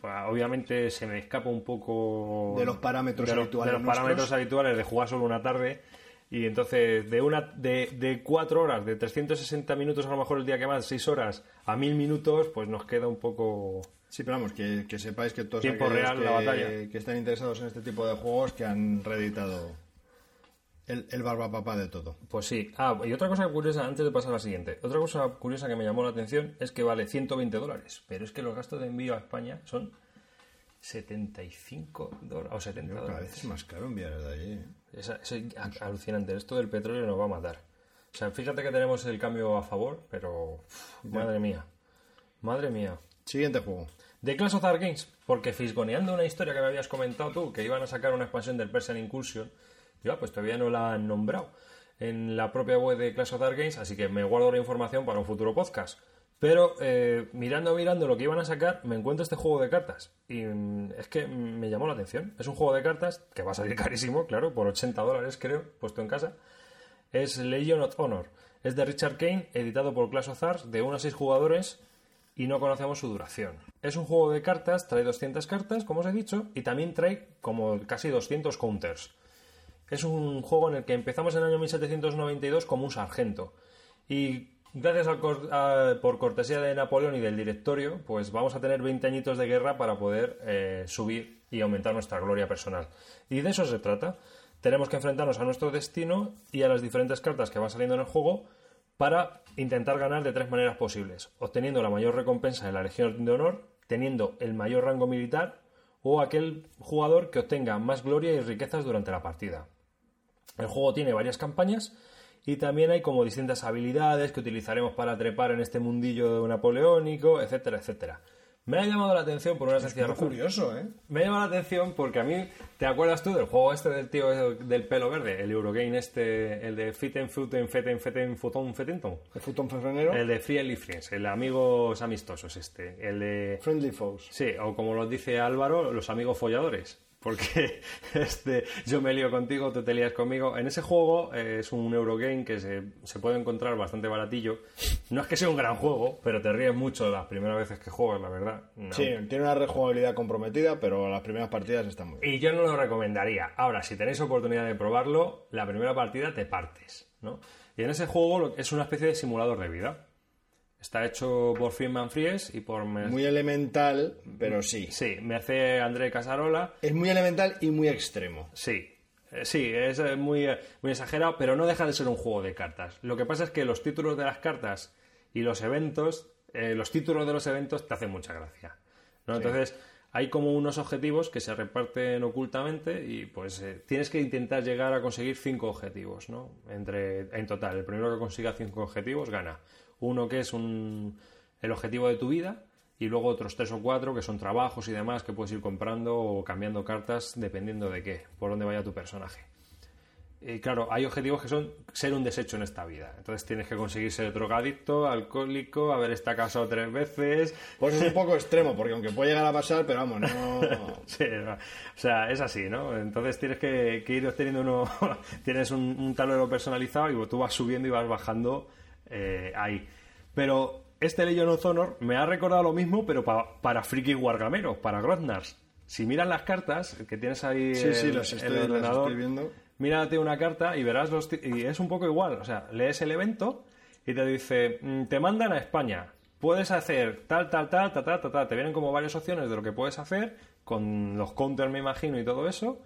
[SPEAKER 1] Pues, obviamente se me escapa un poco
[SPEAKER 2] De los parámetros
[SPEAKER 1] de los-
[SPEAKER 2] habituales
[SPEAKER 1] de los
[SPEAKER 2] nuestros.
[SPEAKER 1] parámetros habituales de jugar solo una tarde y entonces de una de, de cuatro horas de 360 minutos a lo mejor el día que más seis horas a mil minutos pues nos queda un poco
[SPEAKER 2] Sí, pero vamos, que, que sepáis que todos
[SPEAKER 1] Tiempo real,
[SPEAKER 2] que,
[SPEAKER 1] la batalla.
[SPEAKER 2] que están interesados en este tipo de juegos que han reeditado el, el barbapapá de todo.
[SPEAKER 1] pues sí ah y otra cosa curiosa antes de pasar a la siguiente otra cosa curiosa que me llamó la atención es que vale 120 dólares pero es que los gastos de envío a España son 75 dólares o 70
[SPEAKER 2] Cada vez
[SPEAKER 1] dólares
[SPEAKER 2] es más caro enviar de allí.
[SPEAKER 1] Es, es alucinante. Esto del petróleo nos va a matar. O sea, fíjate que tenemos el cambio a favor, pero. uf, madre mía. Madre mía.
[SPEAKER 2] Siguiente juego.
[SPEAKER 1] De Clash of Games, porque fisgoneando una historia que me habías comentado tú, que iban a sacar una expansión del Persian Incursion, yo, ah, pues todavía no la han nombrado en la propia web de Clash of Games, así que me guardo la información para un futuro podcast. Pero eh, mirando, mirando lo que iban a sacar, me encuentro este juego de cartas. Y mm, es que me llamó la atención. Es un juego de cartas que va a salir carísimo, claro, por 80 dólares creo, puesto en casa. Es Legion of Honor. Es de Richard Kane, editado por Clash of Stars, de 1 a 6 jugadores y no conocemos su duración. Es un juego de cartas, trae 200 cartas, como os he dicho, y también trae como casi 200 counters. Es un juego en el que empezamos en el año 1792 como un sargento. Y gracias a- por cortesía de Napoleón y del directorio, pues vamos a tener 20 añitos de guerra para poder eh, subir y aumentar nuestra gloria personal. Y de eso se trata. Tenemos que enfrentarnos a nuestro destino y a las diferentes cartas que van saliendo en el juego para intentar ganar de tres maneras posibles. Obteniendo la mayor recompensa de la Legión de Honor, teniendo el mayor rango militar o aquel jugador que obtenga más gloria y riquezas durante la partida. El juego tiene varias campañas y también hay como distintas habilidades que utilizaremos para trepar en este mundillo napoleónico, etcétera, etcétera. Me ha llamado la atención por una sencilla
[SPEAKER 2] Muy
[SPEAKER 1] razón.
[SPEAKER 2] curioso, ¿eh?
[SPEAKER 1] Me ha llamado la atención porque a mí, ¿te acuerdas tú del juego este del tío del pelo verde? El Eurogame este, el de Fitten, Futen, Feten, Feten, Futón, Fetenton.
[SPEAKER 2] El futón fefrenero.
[SPEAKER 1] El de Friendly Friends, el de amigos amistosos este. El de...
[SPEAKER 2] Friendly Foes.
[SPEAKER 1] Sí, o como lo dice Álvaro, los amigos folladores. Porque este, yo me lío contigo, tú te lías conmigo. En ese juego eh, es un Eurogame que se, se puede encontrar bastante baratillo. No es que sea un gran juego, pero te ríes mucho las primeras veces que juegas, la verdad. No.
[SPEAKER 2] Sí, tiene una rejugabilidad comprometida, pero las primeras partidas están muy bien.
[SPEAKER 1] Y yo no lo recomendaría. Ahora, si tenéis oportunidad de probarlo, la primera partida te partes, ¿no? Y en ese juego es una especie de simulador de vida. Está hecho por Friedman Fries y por... Mer-
[SPEAKER 2] Muy elemental, pero sí.
[SPEAKER 1] Sí, Merced André Casarola.
[SPEAKER 2] Es muy elemental y muy extremo.
[SPEAKER 1] Sí, Eh, sí, es eh, muy, eh, muy exagerado, pero no deja de ser un juego de cartas. Lo que pasa es que los títulos de las cartas y los eventos, eh, los títulos de los eventos te hacen mucha gracia. ¿no? Entonces, hay como unos objetivos que se reparten ocultamente y pues eh, tienes que intentar llegar a conseguir cinco objetivos, ¿no? Entre, en total, el primero que consiga cinco objetivos gana. Uno que es un, el objetivo de tu vida y luego otros tres o cuatro que son trabajos y demás que puedes ir comprando o cambiando cartas dependiendo de qué, por dónde vaya tu personaje. Y claro, hay objetivos que son ser un desecho en esta vida. Entonces tienes que conseguir ser drogadicto, alcohólico, haber estado casado tres veces.
[SPEAKER 2] Pues es un poco extremo, porque aunque puede llegar a pasar, pero vamos, no.
[SPEAKER 1] Sí, o sea, es así, ¿no? Entonces tienes que, que ir obteniendo uno. tienes un, un tablero personalizado y tú vas subiendo y vas bajando eh, ahí. Pero este Legion of Honor me ha recordado lo mismo, pero pa- para friki wargameros, para Groznars. Si miras las cartas que tienes ahí
[SPEAKER 2] Sí, sí,
[SPEAKER 1] en
[SPEAKER 2] las
[SPEAKER 1] el
[SPEAKER 2] estoy, las
[SPEAKER 1] ordenador,
[SPEAKER 2] estoy viendo.
[SPEAKER 1] mírate una carta y verás los... Y es un poco igual, o sea, lees el evento y te dice, mm, te mandan a España, puedes hacer tal, tal, tal, tal, tal, tal, tal. Te vienen como varias opciones de lo que puedes hacer, con los counters me imagino y todo eso,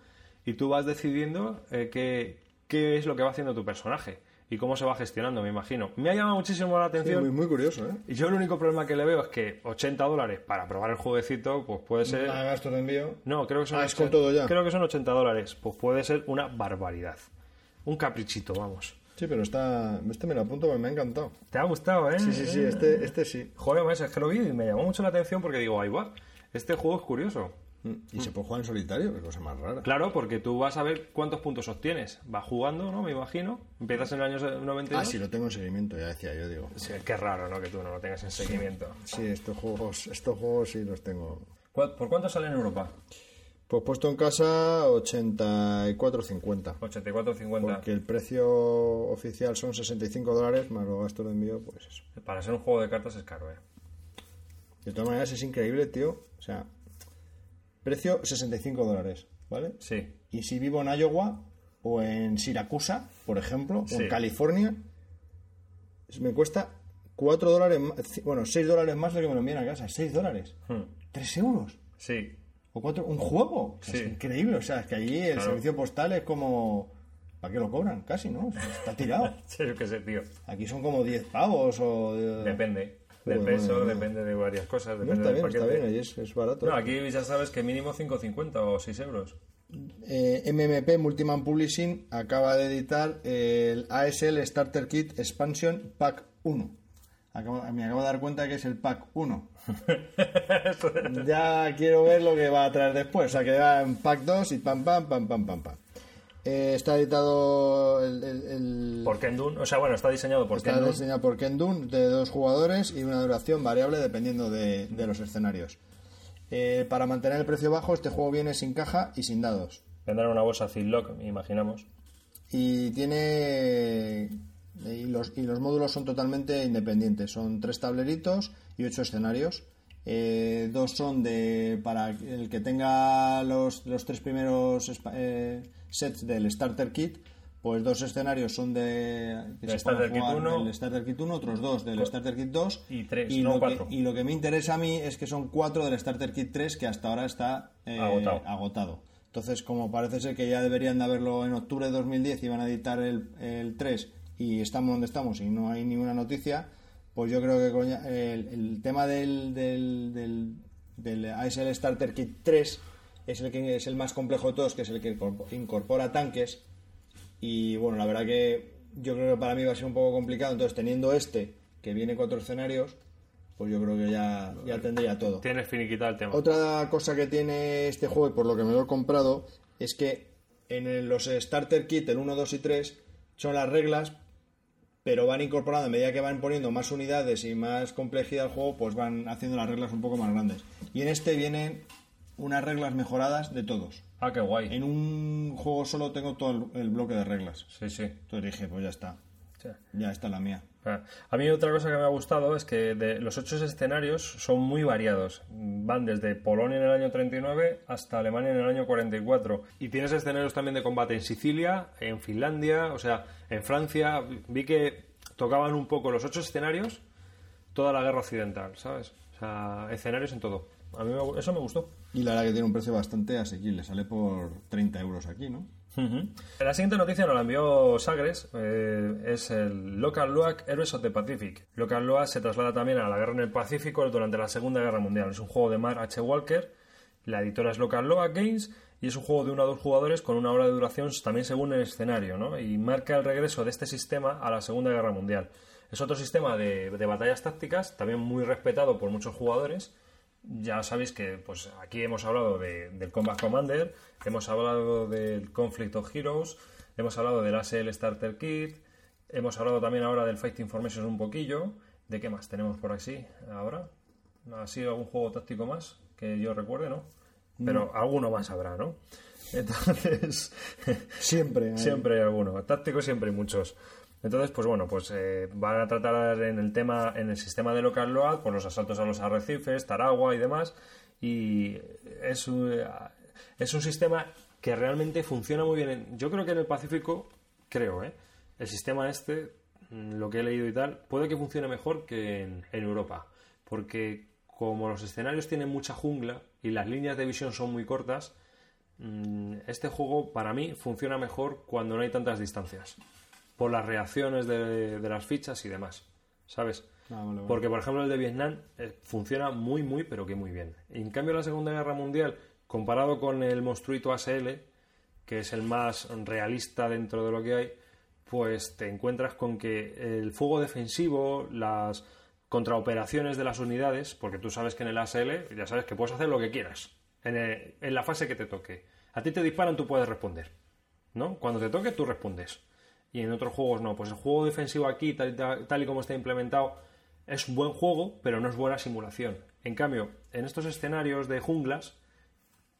[SPEAKER 1] y tú vas decidiendo eh, qué, qué es lo que va haciendo tu personaje y cómo se va gestionando, me imagino. Me ha llamado muchísimo la
[SPEAKER 2] Sí,
[SPEAKER 1] atención.
[SPEAKER 2] muy, muy curioso, ¿eh?
[SPEAKER 1] Y yo el único problema que le veo es que 80 dólares para probar el jueguecito, pues puede ser...
[SPEAKER 2] De envío.
[SPEAKER 1] No, creo que son
[SPEAKER 2] Ah, es con
[SPEAKER 1] 80
[SPEAKER 2] todo ya.
[SPEAKER 1] Creo que son 80 dólares. Pues puede ser una barbaridad. Un caprichito, vamos.
[SPEAKER 2] Sí, pero está. Este me lo apunto porque me ha encantado.
[SPEAKER 1] ¿Te ha gustado, eh?
[SPEAKER 2] Sí, sí, sí, este, este sí.
[SPEAKER 1] Joder, es que lo vi y me llamó mucho la atención porque digo, ahí va. Este juego es curioso.
[SPEAKER 2] Y se puede jugar en solitario, qué cosa más rara.
[SPEAKER 1] Claro, porque tú vas a ver cuántos puntos obtienes. Vas jugando, ¿no? Me imagino. Empiezas en el año 92.
[SPEAKER 2] Ah, sí, lo tengo en seguimiento, ya decía yo, digo.
[SPEAKER 1] Sí, qué raro, ¿no? Que tú no lo tengas en seguimiento.
[SPEAKER 2] Sí, estos juegos, estos juegos sí los tengo.
[SPEAKER 1] ¿Cu- ¿Por cuánto sale en Europa?
[SPEAKER 2] Pues puesto en casa 84.50.
[SPEAKER 1] 84.50.
[SPEAKER 2] Porque el precio oficial son 65 dólares, más los gastos de envío, pues eso.
[SPEAKER 1] Para ser un juego de cartas es caro, ¿eh?
[SPEAKER 2] De todas maneras es increíble, tío. O sea, precio 65 dólares, ¿vale?
[SPEAKER 1] Sí.
[SPEAKER 2] Y si vivo en Iowa o en Siracusa, por ejemplo, o en California, me cuesta 4 dólares, bueno, 6 dólares más de lo que me lo envían a casa. 6 dólares.
[SPEAKER 1] Hmm.
[SPEAKER 2] 3 euros.
[SPEAKER 1] Sí.
[SPEAKER 2] O cuatro, un juego.
[SPEAKER 1] Sí.
[SPEAKER 2] Es increíble. O sea, es que allí el
[SPEAKER 1] Claro.
[SPEAKER 2] servicio postal es como... ¿Para qué lo cobran? Casi, ¿no? Está tirado.
[SPEAKER 1] Sí, yo qué sé, tío.
[SPEAKER 2] Aquí son como 10 pavos o...
[SPEAKER 1] Depende. Del
[SPEAKER 2] Bueno,
[SPEAKER 1] peso,
[SPEAKER 2] bueno,
[SPEAKER 1] depende de varias cosas.
[SPEAKER 2] No,
[SPEAKER 1] Depende
[SPEAKER 2] está
[SPEAKER 1] del
[SPEAKER 2] bien, está bien. Es, es barato.
[SPEAKER 1] No, aquí ya sabes que mínimo 5,50 o 6 euros.
[SPEAKER 2] Eh, MMP Multiman Publishing acaba de editar el ASL Starter Kit Expansion Pack 1. Acabo- me acabo de dar cuenta que es el Pack 1. ya quiero ver lo que va a traer después. O sea, que va en Pack 2 y pam, pam, pam, pam, pam, pam. Eh, está editado el... el- el-
[SPEAKER 1] Por Kendun, o sea, bueno, está diseñado por
[SPEAKER 2] Está
[SPEAKER 1] Kendun.
[SPEAKER 2] diseñado por de dos jugadores y una duración variable dependiendo de, de los escenarios. Eh, para mantener el precio bajo, este juego viene sin caja y sin dados.
[SPEAKER 1] Vendrá en una bolsa Ziploc, imaginamos.
[SPEAKER 2] Y tiene. Y los, y los módulos son totalmente independientes. Son tres tableritos y ocho escenarios. Eh, dos son de. Para el que tenga los, los tres primeros eh, sets del Starter Kit. Pues dos escenarios son de. que pueden
[SPEAKER 1] Starter Kit
[SPEAKER 2] jugar
[SPEAKER 1] 1.
[SPEAKER 2] del Starter Kit 1, otros dos del Starter Kit 2.
[SPEAKER 1] Y tres,
[SPEAKER 2] y
[SPEAKER 1] no,
[SPEAKER 2] lo
[SPEAKER 1] cuatro.
[SPEAKER 2] Que, y lo que me interesa a mí es que son cuatro del Starter Kit 3 que hasta ahora está eh,
[SPEAKER 1] Agotado.
[SPEAKER 2] agotado. Entonces, como parece ser que ya deberían de haberlo en octubre de 2010 iban a editar el, el 3 y estamos donde estamos y no hay ninguna noticia, pues yo creo que coña- el, el tema del, del, del, del ASL Starter Kit 3 es el que es el más complejo de todos, que es el que incorpor- incorpora tanques y bueno, la verdad que yo creo que para mí va a ser un poco complicado, entonces teniendo este que viene cuatro escenarios, pues yo creo que ya, ya tendría todo.
[SPEAKER 1] Tienes finiquitado el tema.
[SPEAKER 2] Otra cosa que tiene este juego, y por lo que me lo he comprado, es que en los Starter Kit, el 1, 2 y 3, son las reglas, pero van incorporando, a medida que van poniendo más unidades y más complejidad al juego, pues van haciendo las reglas un poco más grandes. Y en este vienen unas reglas mejoradas de todos.
[SPEAKER 1] Ah, qué guay.
[SPEAKER 2] En un juego solo tengo todo el, bloque de reglas.
[SPEAKER 1] Sí, sí.
[SPEAKER 2] Entonces dije, pues ya está.
[SPEAKER 1] Sí.
[SPEAKER 2] Ya está la mía.
[SPEAKER 1] Ah, A mí otra cosa que me ha gustado es que de los ocho escenarios son muy variados. Van desde Polonia en el año 39 hasta Alemania en el año 44. Y tienes escenarios también de combate en Sicilia, en Finlandia, o sea, en Francia. Vi que tocaban un poco los ocho escenarios, toda la guerra occidental, ¿sabes? O sea, escenarios en todo. A mí me- eso me gustó.
[SPEAKER 2] Y la verdad que tiene un precio bastante asequible. Sale por 30 euros aquí, ¿no?
[SPEAKER 1] La siguiente noticia nos la envió Sagres, eh, es el Local Loak Heroes of the Pacific. Local Loak se traslada también a la guerra en el Pacífico durante la Segunda Guerra Mundial. Es un juego de Mark H. Walker, la editora es Local Loak Games y es un juego de uno a dos jugadores con una hora de duración también según el escenario, ¿no? Y marca el regreso de este sistema a la Segunda Guerra Mundial. Es otro sistema de, de batallas tácticas, también muy respetado por muchos jugadores. Ya sabéis que pues aquí hemos hablado de- del Combat Commander, hemos hablado del Conflict of Heroes, hemos hablado del ASL Starter Kit, hemos hablado también ahora del Fighting Formations un poquillo. ¿De qué más tenemos por así ahora? ¿Así algún juego táctico más que yo recuerde, no? Pero alguno más habrá, ¿no? Entonces,
[SPEAKER 2] Siempre. hay-
[SPEAKER 1] Siempre hay alguno. Táctico siempre hay muchos. Entonces, pues bueno, pues eh, van a tratar en el tema, en el sistema de local load, pues los asaltos a los arrecifes, Taragua y demás. Y es un, es un sistema que realmente funciona muy bien. en- yo creo que en el Pacífico, creo, ¿eh? El sistema este, mm, lo que he leído y tal, puede que funcione mejor que en, en Europa. Porque como los escenarios tienen mucha jungla y las líneas de visión son muy cortas, Mm, este juego para mí funciona mejor cuando no hay tantas distancias. Por las reacciones de, de las fichas y demás. ¿Sabes?
[SPEAKER 2] Ah, vale, vale.
[SPEAKER 1] Porque, por ejemplo, el de Vietnam eh, funciona muy, muy, pero que muy bien. En cambio, la Segunda Guerra Mundial, comparado con el monstruito ASL, que es el más realista dentro de lo que hay, pues te encuentras con que el fuego defensivo, las contraoperaciones de las unidades, porque tú sabes que en el ASL ya sabes que puedes hacer lo que quieras, en, el- en la fase que te toque. A ti te disparan, tú puedes responder, ¿no? Cuando te toque, tú respondes. Y en otros juegos no. Pues el juego defensivo aquí, tal, y tal- tal y como está implementado, es un buen juego, pero no es buena simulación. En cambio, en estos escenarios de junglas,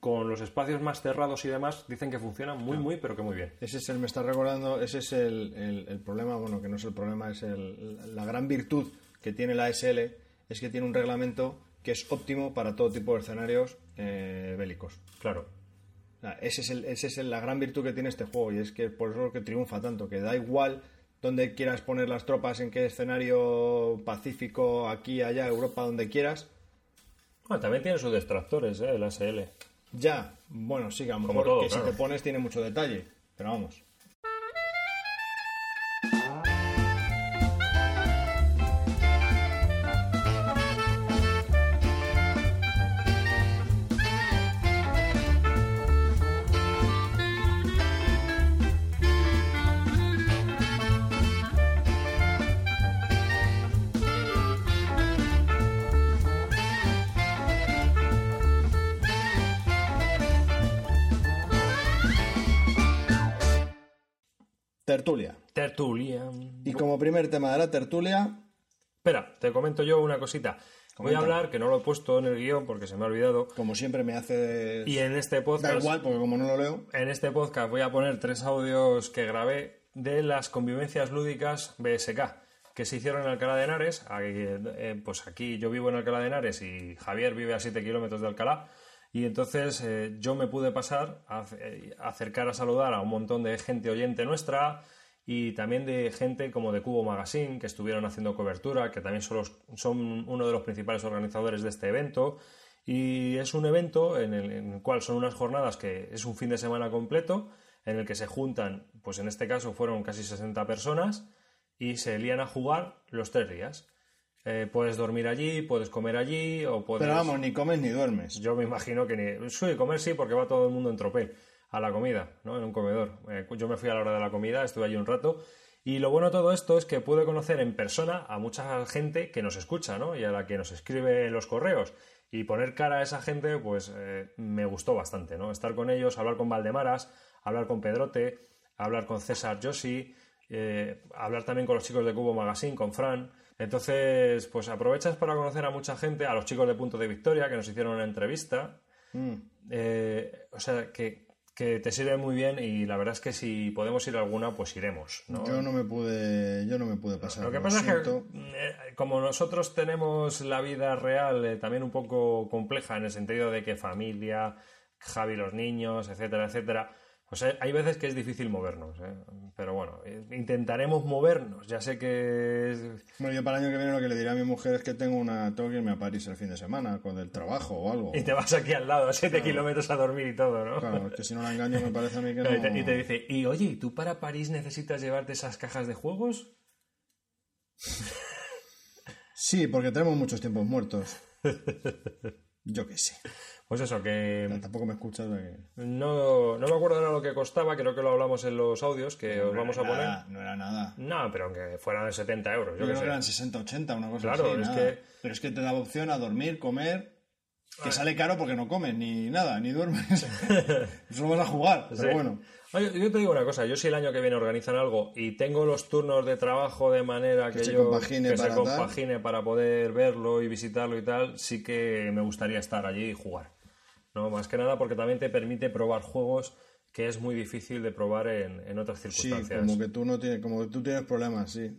[SPEAKER 1] con los espacios más cerrados y demás, dicen que funciona muy, muy, pero que muy bien.
[SPEAKER 2] Ese es el, me está recordando, ese es el, el- el problema, bueno, que no es el problema, es el- la gran virtud que tiene la SL, es que tiene un reglamento que es óptimo para todo tipo de escenarios eh, bélicos.
[SPEAKER 1] Claro.
[SPEAKER 2] Ese es, el, ese es el- la gran virtud que tiene este juego y es que por eso es que triunfa tanto, que da igual donde quieras poner las tropas, en qué escenario pacífico, aquí, allá, Europa, donde quieras.
[SPEAKER 1] Bueno, también tiene sus detractores, ¿eh? El ASL.
[SPEAKER 2] Ya, bueno, sí, que a lo
[SPEAKER 1] Como
[SPEAKER 2] mejor
[SPEAKER 1] todo,
[SPEAKER 2] que
[SPEAKER 1] claro.
[SPEAKER 2] si te pones tiene mucho detalle, pero vamos. Tertulia.
[SPEAKER 1] Tertulia.
[SPEAKER 2] Y como primer tema de la tertulia,
[SPEAKER 1] Espera, te comento yo una cosita. Voy a hablar, que no lo he puesto en el guion porque se me ha olvidado.
[SPEAKER 2] como siempre me hace...
[SPEAKER 1] Y en este
[SPEAKER 2] Da
[SPEAKER 1] podcast.
[SPEAKER 2] igual, porque como no lo leo...
[SPEAKER 1] En este podcast voy a poner tres audios que grabé de las convivencias lúdicas BSK que se hicieron en Alcalá de Henares. Aquí, eh, pues aquí yo vivo en Alcalá de Henares y Javier vive a 7 kilómetros de Alcalá. Y entonces eh, yo me pude pasar a eh, acercar a saludar a un montón de gente oyente nuestra y también de gente como de Cubo Magazine que estuvieron haciendo cobertura, que también son, los- son uno de los principales organizadores de este evento. Y es un evento en el, en el cual son unas jornadas que es un fin de semana completo, en el que se juntan, pues en este caso fueron casi 60 personas, y se lían a jugar los tres días. Eh, puedes dormir allí, puedes comer allí, o puedes...
[SPEAKER 2] Pero vamos, ni comes ni duermes.
[SPEAKER 1] Yo me imagino que ni... Sí, comer sí, porque va todo el mundo en tropel a la comida, ¿no? En un comedor. Eh, yo me fui a la hora de la comida, estuve allí un rato. Y lo bueno de todo esto es que pude conocer en persona a mucha gente que nos escucha, ¿no? Y a la que nos escribe los correos. Y poner cara a esa gente, pues eh, me gustó bastante, ¿no? Estar con ellos, hablar con Valdemaras, hablar con Pedrote, hablar con César Josi, eh, hablar también con los chicos de Cubo Magazine, con Fran. Entonces, pues aprovechas para conocer a mucha gente, a los chicos de Punto de Victoria que nos hicieron una entrevista.
[SPEAKER 2] Mm.
[SPEAKER 1] Eh, o sea, que, que te sirve muy bien y la verdad es que si podemos ir a alguna, pues iremos. ¿no?
[SPEAKER 2] Yo no me pude, yo no me pude pasar.
[SPEAKER 1] Lo que
[SPEAKER 2] lo
[SPEAKER 1] pasa es que, eh, como nosotros tenemos la vida real eh, también un poco compleja en el sentido de que familia, Javi los niños, etcétera, etcétera, pues hay- hay veces que es difícil movernos. ¿eh? Pero bueno, intentaremos movernos. Ya sé que es-
[SPEAKER 2] Bueno, yo para el año que viene lo que le diré a mi mujer es que tengo una, tengo que irme a París el fin de semana con el trabajo o algo.
[SPEAKER 1] Y te vas aquí al lado, a 7 kilómetros a dormir y todo, ¿no?
[SPEAKER 2] Claro, que si no la engaño me parece a mí que
[SPEAKER 1] Y, te,
[SPEAKER 2] no.
[SPEAKER 1] y te dice, y oye, ¿y tú para París necesitas llevarte esas cajas de juegos?
[SPEAKER 2] Sí, porque tenemos muchos tiempos muertos. Yo qué sé.
[SPEAKER 1] Pues eso, que
[SPEAKER 2] Tampoco me de que...
[SPEAKER 1] no, no me acuerdo ahora lo que costaba, creo que lo hablamos en los audios que os vamos a poner.
[SPEAKER 2] nada, no era nada.
[SPEAKER 1] No, pero aunque fueran de 70 euros, yo
[SPEAKER 2] Yo creo que
[SPEAKER 1] sé.
[SPEAKER 2] eran 60, 80, una cosa
[SPEAKER 1] Claro,
[SPEAKER 2] así.
[SPEAKER 1] es
[SPEAKER 2] nada.
[SPEAKER 1] que-
[SPEAKER 2] Pero es que te daba opción a dormir, comer, que sale caro porque no comes ni nada, ni duermes. Solo vas a jugar, pero
[SPEAKER 1] Sí.
[SPEAKER 2] bueno.
[SPEAKER 1] Oye, yo te digo una cosa, yo si el año que viene organizan algo y tengo los turnos de trabajo de manera que, yo
[SPEAKER 2] compagine
[SPEAKER 1] que se
[SPEAKER 2] tal.
[SPEAKER 1] compagine para poder verlo y visitarlo y tal, sí que me gustaría estar allí y jugar. No, más que nada porque también te permite probar juegos que es muy difícil de probar en, en otras
[SPEAKER 2] Sí,
[SPEAKER 1] circunstancias.
[SPEAKER 2] como que tú no tienes, como que tú tienes problemas, sí.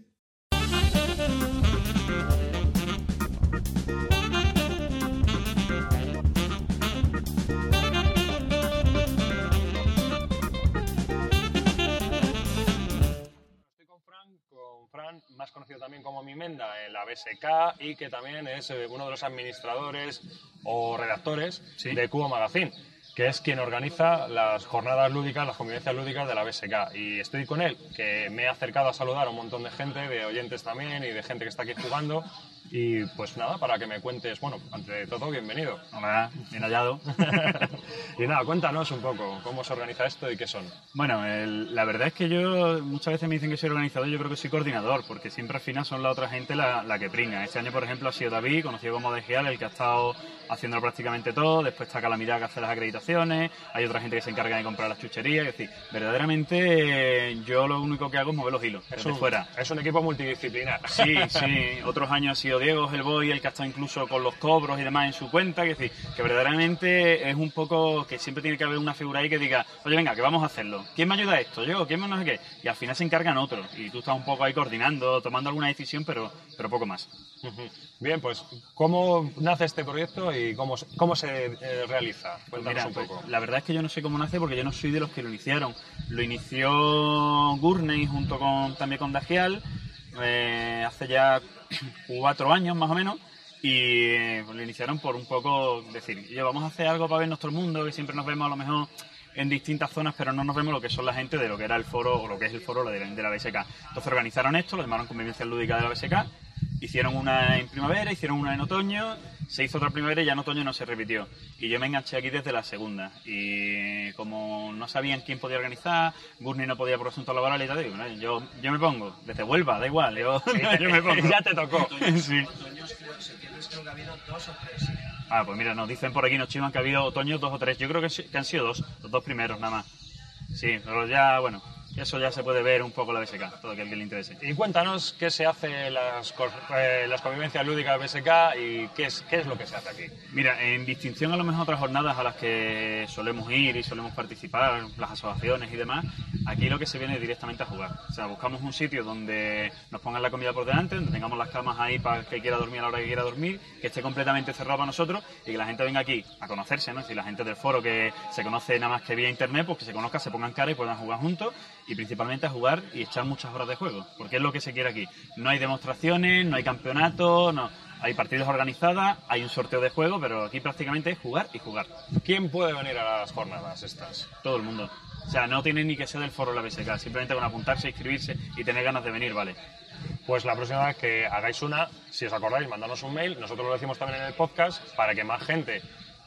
[SPEAKER 1] Más conocido también como Mimenda en la BSK y que también es eh, uno de los administradores o redactores de Cubo Magazine, que es quien organiza las jornadas lúdicas, las convivencias lúdicas de la BSK. Y estoy con él, que me he acercado a saludar a un montón de gente, de oyentes también y de gente que está aquí jugando. Y pues nada, para que me cuentes, bueno, ante todo, bienvenido.
[SPEAKER 7] Hola, bien hallado.
[SPEAKER 1] y nada, cuéntanos un poco cómo se organiza esto y qué son.
[SPEAKER 7] Bueno, el- la verdad es que yo muchas veces me dicen que soy organizador, yo creo que soy coordinador, porque siempre al final son la otra gente la, la que pringa. Este año, por ejemplo, ha sido David, conocido como Degial, el que ha estado haciéndolo prácticamente todo, después está Calamidad que hace las acreditaciones, hay otra gente que se encarga de comprar las chucherías, es decir, verdaderamente yo lo único que hago es mover los hilos,
[SPEAKER 1] Es
[SPEAKER 7] desde
[SPEAKER 1] un,
[SPEAKER 7] fuera.
[SPEAKER 1] es un equipo multidisciplinar.
[SPEAKER 7] Sí, sí. Otros años ha sido Diego Hellboy el que ha estado incluso con los cobros y demás en su cuenta. Que, es decir, que verdaderamente es un poco que siempre tiene que haber una figura ahí que diga, oye, venga, que vamos a hacerlo. ¿Quién me ayuda a esto? ¿Yo? ¿Quién me no sé qué? Y al final se encargan otros. Y tú estás un poco ahí coordinando, tomando alguna decisión, pero, pero poco más.
[SPEAKER 1] Bien, pues, ¿cómo nace este proyecto y cómo, se- cómo se eh, realiza? Cuéntanos
[SPEAKER 7] Mira,
[SPEAKER 1] un
[SPEAKER 7] pues,
[SPEAKER 1] poco.
[SPEAKER 7] la verdad es que yo no sé cómo nace porque yo no soy de los que lo iniciaron. Lo inició Gurney junto con también con Dagial eh, hace ya cuatro años más o menos y eh, lo iniciaron por un poco decir, "Oye, vamos a hacer algo para ver nuestro mundo, que siempre nos vemos a lo mejor en distintas zonas, pero no nos vemos lo que son la gente de lo que era el foro o lo que es el foro de la, de la BSK. Entonces organizaron esto, lo llamaron Convivencia Lúdica de la BSK, hicieron una en primavera, hicieron una en otoño, se hizo otra primavera y ya en otoño no se repitió. Y yo me enganché aquí desde la segunda. Y como no sabían quién podía organizar, Gurney no podía por asuntos laborales y tal, digo, "No, yo, yo me pongo, desde Huelva, da igual, yo, yo me pongo.
[SPEAKER 1] ya te tocó.
[SPEAKER 7] Sí. Ah, pues mira, nos dicen por aquí, nos chivan que ha habido otoños dos o tres. Yo creo que, que han sido dos, los dos primeros nada más. Sí, pero ya, bueno, eso ya se puede ver un poco la BSK, todo aquel que le interese.
[SPEAKER 1] Y cuéntanos qué se hace las, eh, las convivencias lúdicas de BSK y qué es, qué es lo que se hace aquí.
[SPEAKER 7] Mira, en distinción a lo mejor otras jornadas a las que solemos ir y solemos participar, las asociaciones y demás, aquí lo que se viene es directamente a jugar. O sea, buscamos un sitio donde nos pongan la comida por delante, donde tengamos las camas ahí para que quiera dormir a la hora que quiera dormir, que esté completamente cerrado para nosotros y que la gente venga aquí a conocerse, ¿no? Decir, la gente del foro que se conoce nada más que vía internet, pues que se conozca, se pongan cara y puedan jugar juntos y principalmente a jugar y echar muchas horas de juego, porque es lo que se quiere aquí. No hay demostraciones, no hay campeonatos, no. Hay partidas organizadas, hay un sorteo de juego, pero aquí prácticamente es jugar y jugar.
[SPEAKER 1] ¿Quién puede venir a las jornadas estas?
[SPEAKER 7] Todo el mundo. O sea, no tiene ni que ser del foro de la BSK, simplemente con apuntarse, inscribirse y tener ganas de venir, vale.
[SPEAKER 1] Pues la próxima vez que hagáis una, si os acordáis, mandanos un mail, nosotros lo decimos también en el podcast, para que más gente,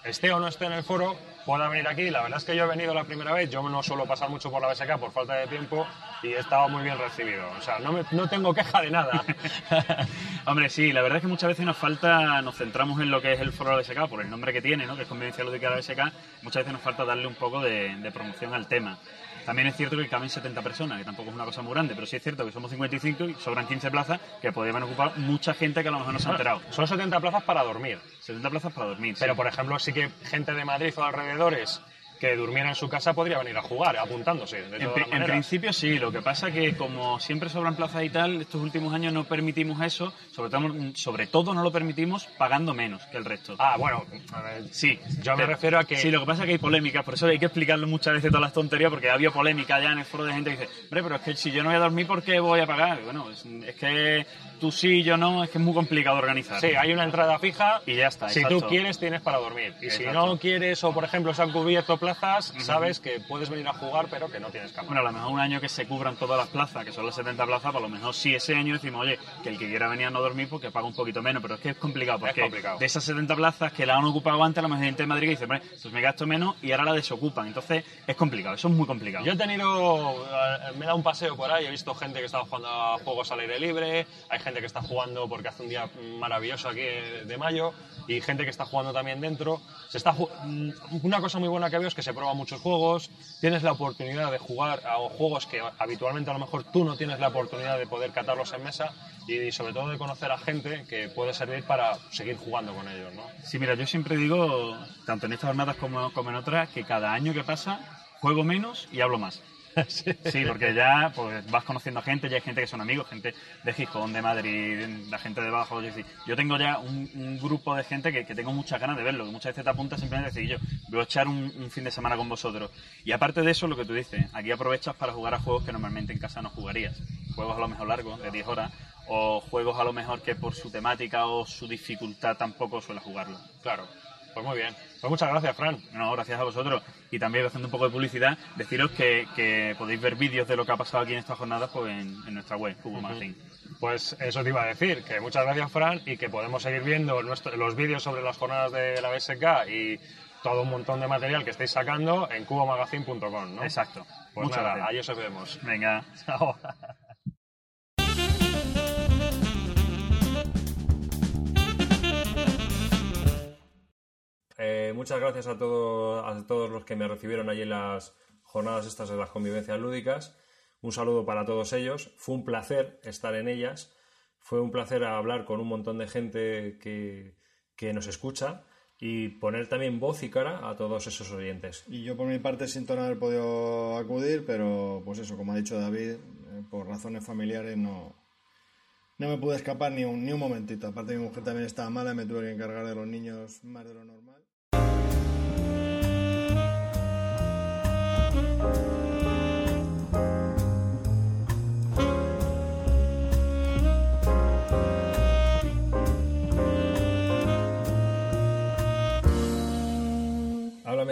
[SPEAKER 1] esté o no esté en el foro, pueda venir aquí. La verdad es que yo he venido la primera vez, yo no suelo pasar mucho por la BSK por falta de tiempo y he estado muy bien recibido. O sea, no, me- no tengo queja de nada.
[SPEAKER 7] Hombre, sí, la verdad es que muchas veces nos falta, nos centramos en lo que es el foro de la BSK por el nombre que tiene, ¿no? que es Convivencia Lúdica de la BSK, muchas veces nos falta darle un poco de, de promoción al tema. También es cierto que caben 70 personas, que tampoco es una cosa muy grande, pero sí es cierto que somos 55 y sobran 15 plazas que podrían ocupar mucha gente que a lo mejor no se ha enterado.
[SPEAKER 1] Son 70 plazas para dormir.
[SPEAKER 7] 70 plazas para dormir. sí.
[SPEAKER 1] Pero, por ejemplo, sí que gente de Madrid o alrededores
[SPEAKER 8] que durmiera en su casa podría venir a jugar, apuntándose. De
[SPEAKER 7] En, en principio sí, lo que pasa que como siempre sobran plazas y tal, estos últimos años no permitimos eso, sobre todo, sobre todo no lo permitimos pagando menos que el resto.
[SPEAKER 8] Ah, bueno, a ver,
[SPEAKER 7] Sí,
[SPEAKER 8] yo me
[SPEAKER 7] Pero-
[SPEAKER 8] refiero a que
[SPEAKER 7] Sí, lo que pasa es que hay polémicas, por eso hay que explicarlo muchas veces todas las tonterías, porque ha habido polémica ya en el foro de gente que dice, hombre, pero es que si yo no voy a dormir, ¿por qué voy a pagar? Bueno, es, es que tú sí, yo no, es que es muy complicado organizar.
[SPEAKER 8] Sí, hay una entrada fija
[SPEAKER 7] Y ya está,
[SPEAKER 8] Si
[SPEAKER 7] exacto.
[SPEAKER 8] tú quieres, tienes para dormir. Y si
[SPEAKER 7] Exacto.
[SPEAKER 8] no quieres, o por ejemplo se han cubierto plazas, sabes que puedes venir a jugar, pero que no tienes cama.
[SPEAKER 7] Bueno, a lo mejor un año que se cubran todas las plazas, que son las 70 plazas, por lo mejor sí ese año decimos, oye, que el que quiera venir a no dormir, porque paga un poquito menos, pero es que es complicado, porque
[SPEAKER 8] complicado.
[SPEAKER 7] de esas 70 plazas que la han ocupado antes, a lo mejor hay gente de Madrid que dice, hombre, pues me gasto menos y ahora la desocupan. Entonces es complicado, eso es muy complicado.
[SPEAKER 8] Yo he tenido, eh, me he dado un paseo por ahí, he visto gente que está jugando a juegos al aire libre, hay gente que está jugando porque hace un día maravilloso aquí de mayo y gente que está jugando también dentro. Se está mm, una cosa muy buena que veo es que se prueban muchos juegos, tienes la oportunidad de jugar a juegos que habitualmente a lo mejor tú no tienes la oportunidad de poder catarlos en mesa y sobre todo de conocer a gente que puede servir para seguir jugando con ellos, ¿no?
[SPEAKER 7] Sí, mira, yo siempre digo, tanto en estas jornadas como, como en otras, que cada año que pasa juego menos y hablo más. Sí, porque ya pues, vas conociendo a gente, ya hay gente que son amigos, gente de Gijón, de Madrid, la gente de Bajo. Yo, tengo ya un, grupo de gente que, que tengo muchas ganas de verlo, que muchas veces te apuntas simplemente a decir, yo voy a echar un, un fin de semana con vosotros. Y aparte de eso, lo que tú dices, aquí aprovechas para jugar a juegos que normalmente en casa no jugarías. Juegos a lo mejor largos, de 10 horas, o juegos a lo mejor que por su temática o su dificultad tampoco suele jugarlo.
[SPEAKER 8] Claro, pues muy bien. Pues muchas gracias, Fran.
[SPEAKER 7] No, gracias a vosotros. Y también haciendo un poco de publicidad, deciros que, que podéis ver vídeos de lo que ha pasado aquí en estas jornadas pues, en, en nuestra web, Fútbol Magazine.
[SPEAKER 8] Pues eso te iba a decir, que muchas gracias Fran y que podemos seguir viendo nuestro- los vídeos sobre las jornadas de la BSK y todo un montón de material que estáis sacando en cubomagazine.com, ¿no?
[SPEAKER 7] Exacto.
[SPEAKER 8] Pues
[SPEAKER 7] Muchas
[SPEAKER 8] nada,
[SPEAKER 7] gracias.
[SPEAKER 8] ahí os vemos.
[SPEAKER 7] Venga.
[SPEAKER 8] Chao.
[SPEAKER 1] Eh, muchas gracias a, todo- a todos los que me recibieron allí en las jornadas estas de las convivencias lúdicas. Un saludo para todos ellos. Fue un placer estar en ellas. Fue un placer hablar con un montón de gente que, que nos escucha y poner también voz y cara a todos esos oyentes.
[SPEAKER 2] Y yo por mi parte siento no haber podido acudir, pero pues eso, como ha dicho David, eh, por razones familiares no, no me pude escapar ni un, ni un momentito. Aparte mi mujer también estaba mala me tuve que encargar de los niños más de lo normal.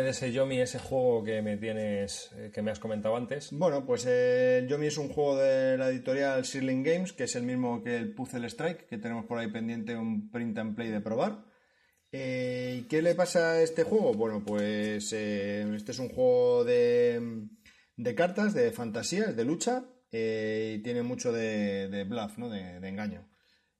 [SPEAKER 1] De ese Yomi, ese juego que me tienes, eh, que me has comentado antes.
[SPEAKER 2] Bueno, pues eh, el Yomi es un juego de la editorial Sirling Games, que es el mismo que el Puzzle Strike, que tenemos por ahí pendiente un print and play de probar. Eh, ¿y ¿Qué le pasa a este juego? Bueno, pues eh, este es un juego de, de cartas, de fantasías, de lucha, eh, y tiene mucho de, de bluff, ¿no? de, de engaño.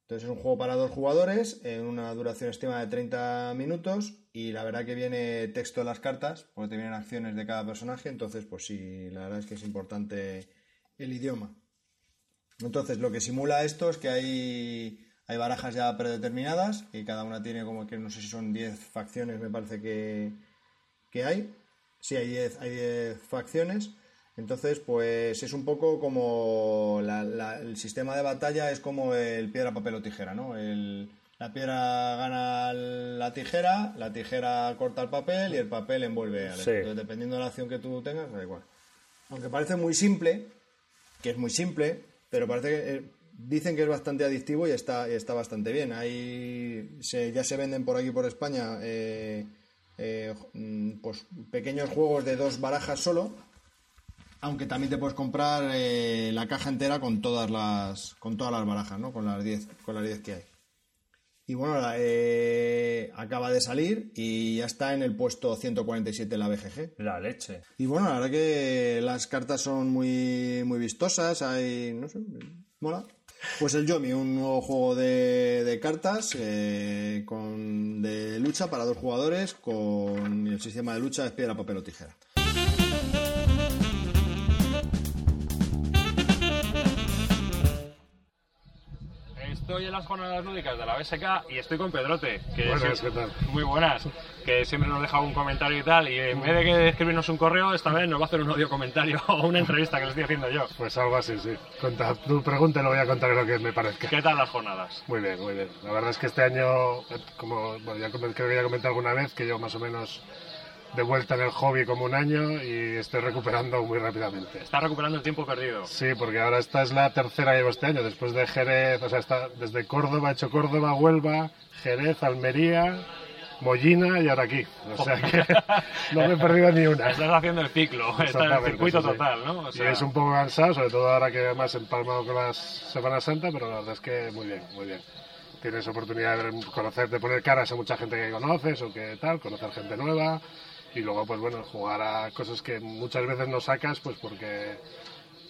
[SPEAKER 2] Entonces es un juego para dos jugadores, en una duración estimada de 30 minutos y la verdad que viene texto de las cartas, porque te vienen acciones de cada personaje, entonces pues sí, la verdad es que es importante el idioma. Entonces lo que simula esto es que hay, hay barajas ya predeterminadas y cada una tiene como que no sé si son 10 facciones me parece que, que hay. Sí, hay 10 hay 10 facciones. Entonces, pues es un poco como la- la- el sistema de batalla es como el piedra, papel o tijera, ¿no? El- la piedra gana la tijera, la tijera corta el papel y el papel envuelve al
[SPEAKER 1] Sí.
[SPEAKER 2] Entonces, dependiendo de la acción que tú tengas, da igual. Aunque parece muy simple, que es muy simple, pero parece que eh, dicen que es bastante adictivo y está, y está bastante bien. Se- ya se venden por aquí por España eh, eh, mm, pues pequeños juegos de dos barajas solo, aunque también te puedes comprar eh, la caja entera con todas las con todas las barajas, ¿no? Con las 10 con las 10 que hay. Y bueno, acaba de salir y ya está en el puesto 147 en la BGG.
[SPEAKER 1] La leche.
[SPEAKER 2] Y bueno, la verdad que las cartas son muy, muy vistosas, hay, no sé, mola. Pues el Yomi, un nuevo juego de, de cartas eh, con, de lucha para dos jugadores con el sistema de lucha es piedra, papel o tijera.
[SPEAKER 8] Estoy en las jornadas lúdicas de la BSK y estoy con Pedrote. Que
[SPEAKER 9] Buenas, ¿qué tal?
[SPEAKER 8] Muy buenas. Que siempre nos deja un comentario y tal. Y en vez de que escribirnos un correo, esta vez nos va a hacer un audio comentario o una entrevista que le estoy haciendo yo.
[SPEAKER 9] Pues algo así, sí. Cuenta, tu pregunta y lo voy a contar lo que me parezca.
[SPEAKER 8] ¿Qué tal las jornadas?
[SPEAKER 9] Muy bien, muy bien. La verdad es que este año, eh, como bueno, ya creo que ya comenté alguna vez, que yo más o menos de vuelta en el hobby como un año y estoy recuperando muy rápidamente.
[SPEAKER 8] Está recuperando el tiempo perdido.
[SPEAKER 9] Sí, porque ahora esta es la tercera que llevo este año, después de Jerez, o sea, está desde Córdoba, he hecho Córdoba, Huelva, Jerez, Almería, Mollina y ahora aquí. O sea que no me he perdido ni una.
[SPEAKER 8] Estás haciendo el ciclo, está en el circuito
[SPEAKER 9] sí,
[SPEAKER 8] total, ¿no? O
[SPEAKER 9] y
[SPEAKER 8] sea,
[SPEAKER 9] es un poco cansado, sobre todo ahora que además he empalmado con la Semana Santa, pero la verdad es que muy bien, muy bien. Tienes oportunidad de conocer, de poner caras a mucha gente que conoces o que tal, conocer gente nueva y luego pues bueno, jugar a cosas que muchas veces no sacas pues porque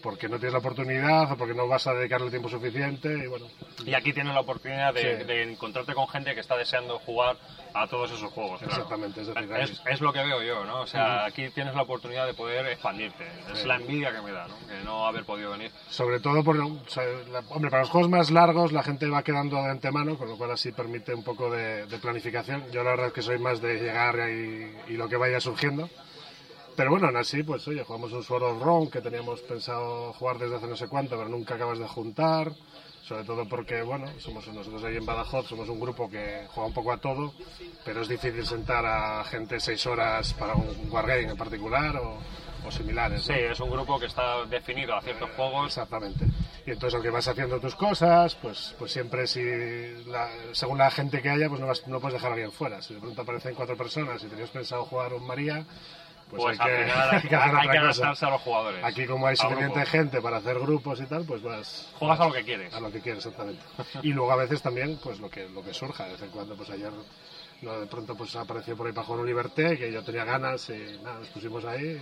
[SPEAKER 9] porque no tienes la oportunidad o porque no vas a dedicarle tiempo suficiente y bueno,
[SPEAKER 8] Y aquí tienes la oportunidad de,
[SPEAKER 9] Sí.
[SPEAKER 8] de encontrarte con gente que está deseando jugar a todos esos juegos. claro.
[SPEAKER 9] Exactamente, es decir, ahí-
[SPEAKER 8] es, es lo que veo yo, ¿no? O sea, aquí tienes la oportunidad de poder expandirte. Es
[SPEAKER 9] Sí.
[SPEAKER 8] la envidia que me da, ¿no? Que no haber podido venir.
[SPEAKER 9] Sobre todo, por, o sea, la- hombre, para los juegos más largos la gente va quedando de antemano, con lo cual así permite un poco de, de planificación. Yo la verdad es que soy más de llegar y, y lo que vaya surgiendo. Pero bueno, aún así, pues oye, jugamos un Sword Rome que teníamos pensado jugar desde hace no sé cuánto, pero nunca acabas de juntar. Sobre todo porque, bueno, somos nosotros ahí en Badajoz, somos un grupo que juega un poco a todo, pero es difícil sentar a gente seis horas para un wargame en particular o, o similares.
[SPEAKER 8] Sí,
[SPEAKER 9] ¿no?
[SPEAKER 8] es un grupo que está definido a ciertos juegos.
[SPEAKER 9] Exactamente. Y entonces, aunque vas haciendo tus cosas, pues, pues siempre, si la- según la gente que haya, pues no, vas- no puedes dejar a alguien fuera. Si de pronto aparecen cuatro personas y tenías pensado jugar un María, pues,
[SPEAKER 8] Pues,
[SPEAKER 9] hay, que,
[SPEAKER 8] final
[SPEAKER 9] hay que hacer
[SPEAKER 8] hay
[SPEAKER 9] otra
[SPEAKER 8] que
[SPEAKER 9] cosa.
[SPEAKER 8] adaptarse a los jugadores.
[SPEAKER 9] Aquí, como hay suficiente gente para hacer grupos y tal, pues vas.
[SPEAKER 8] Juegas a lo que quieres.
[SPEAKER 9] A lo que quieres, exactamente. Y luego a veces también, pues lo que, lo que surja. De vez en cuando, pues ayer, no, de pronto, pues apareció por ahí para jugar un Liberté, que yo tenía ganas y nada, nos pusimos ahí.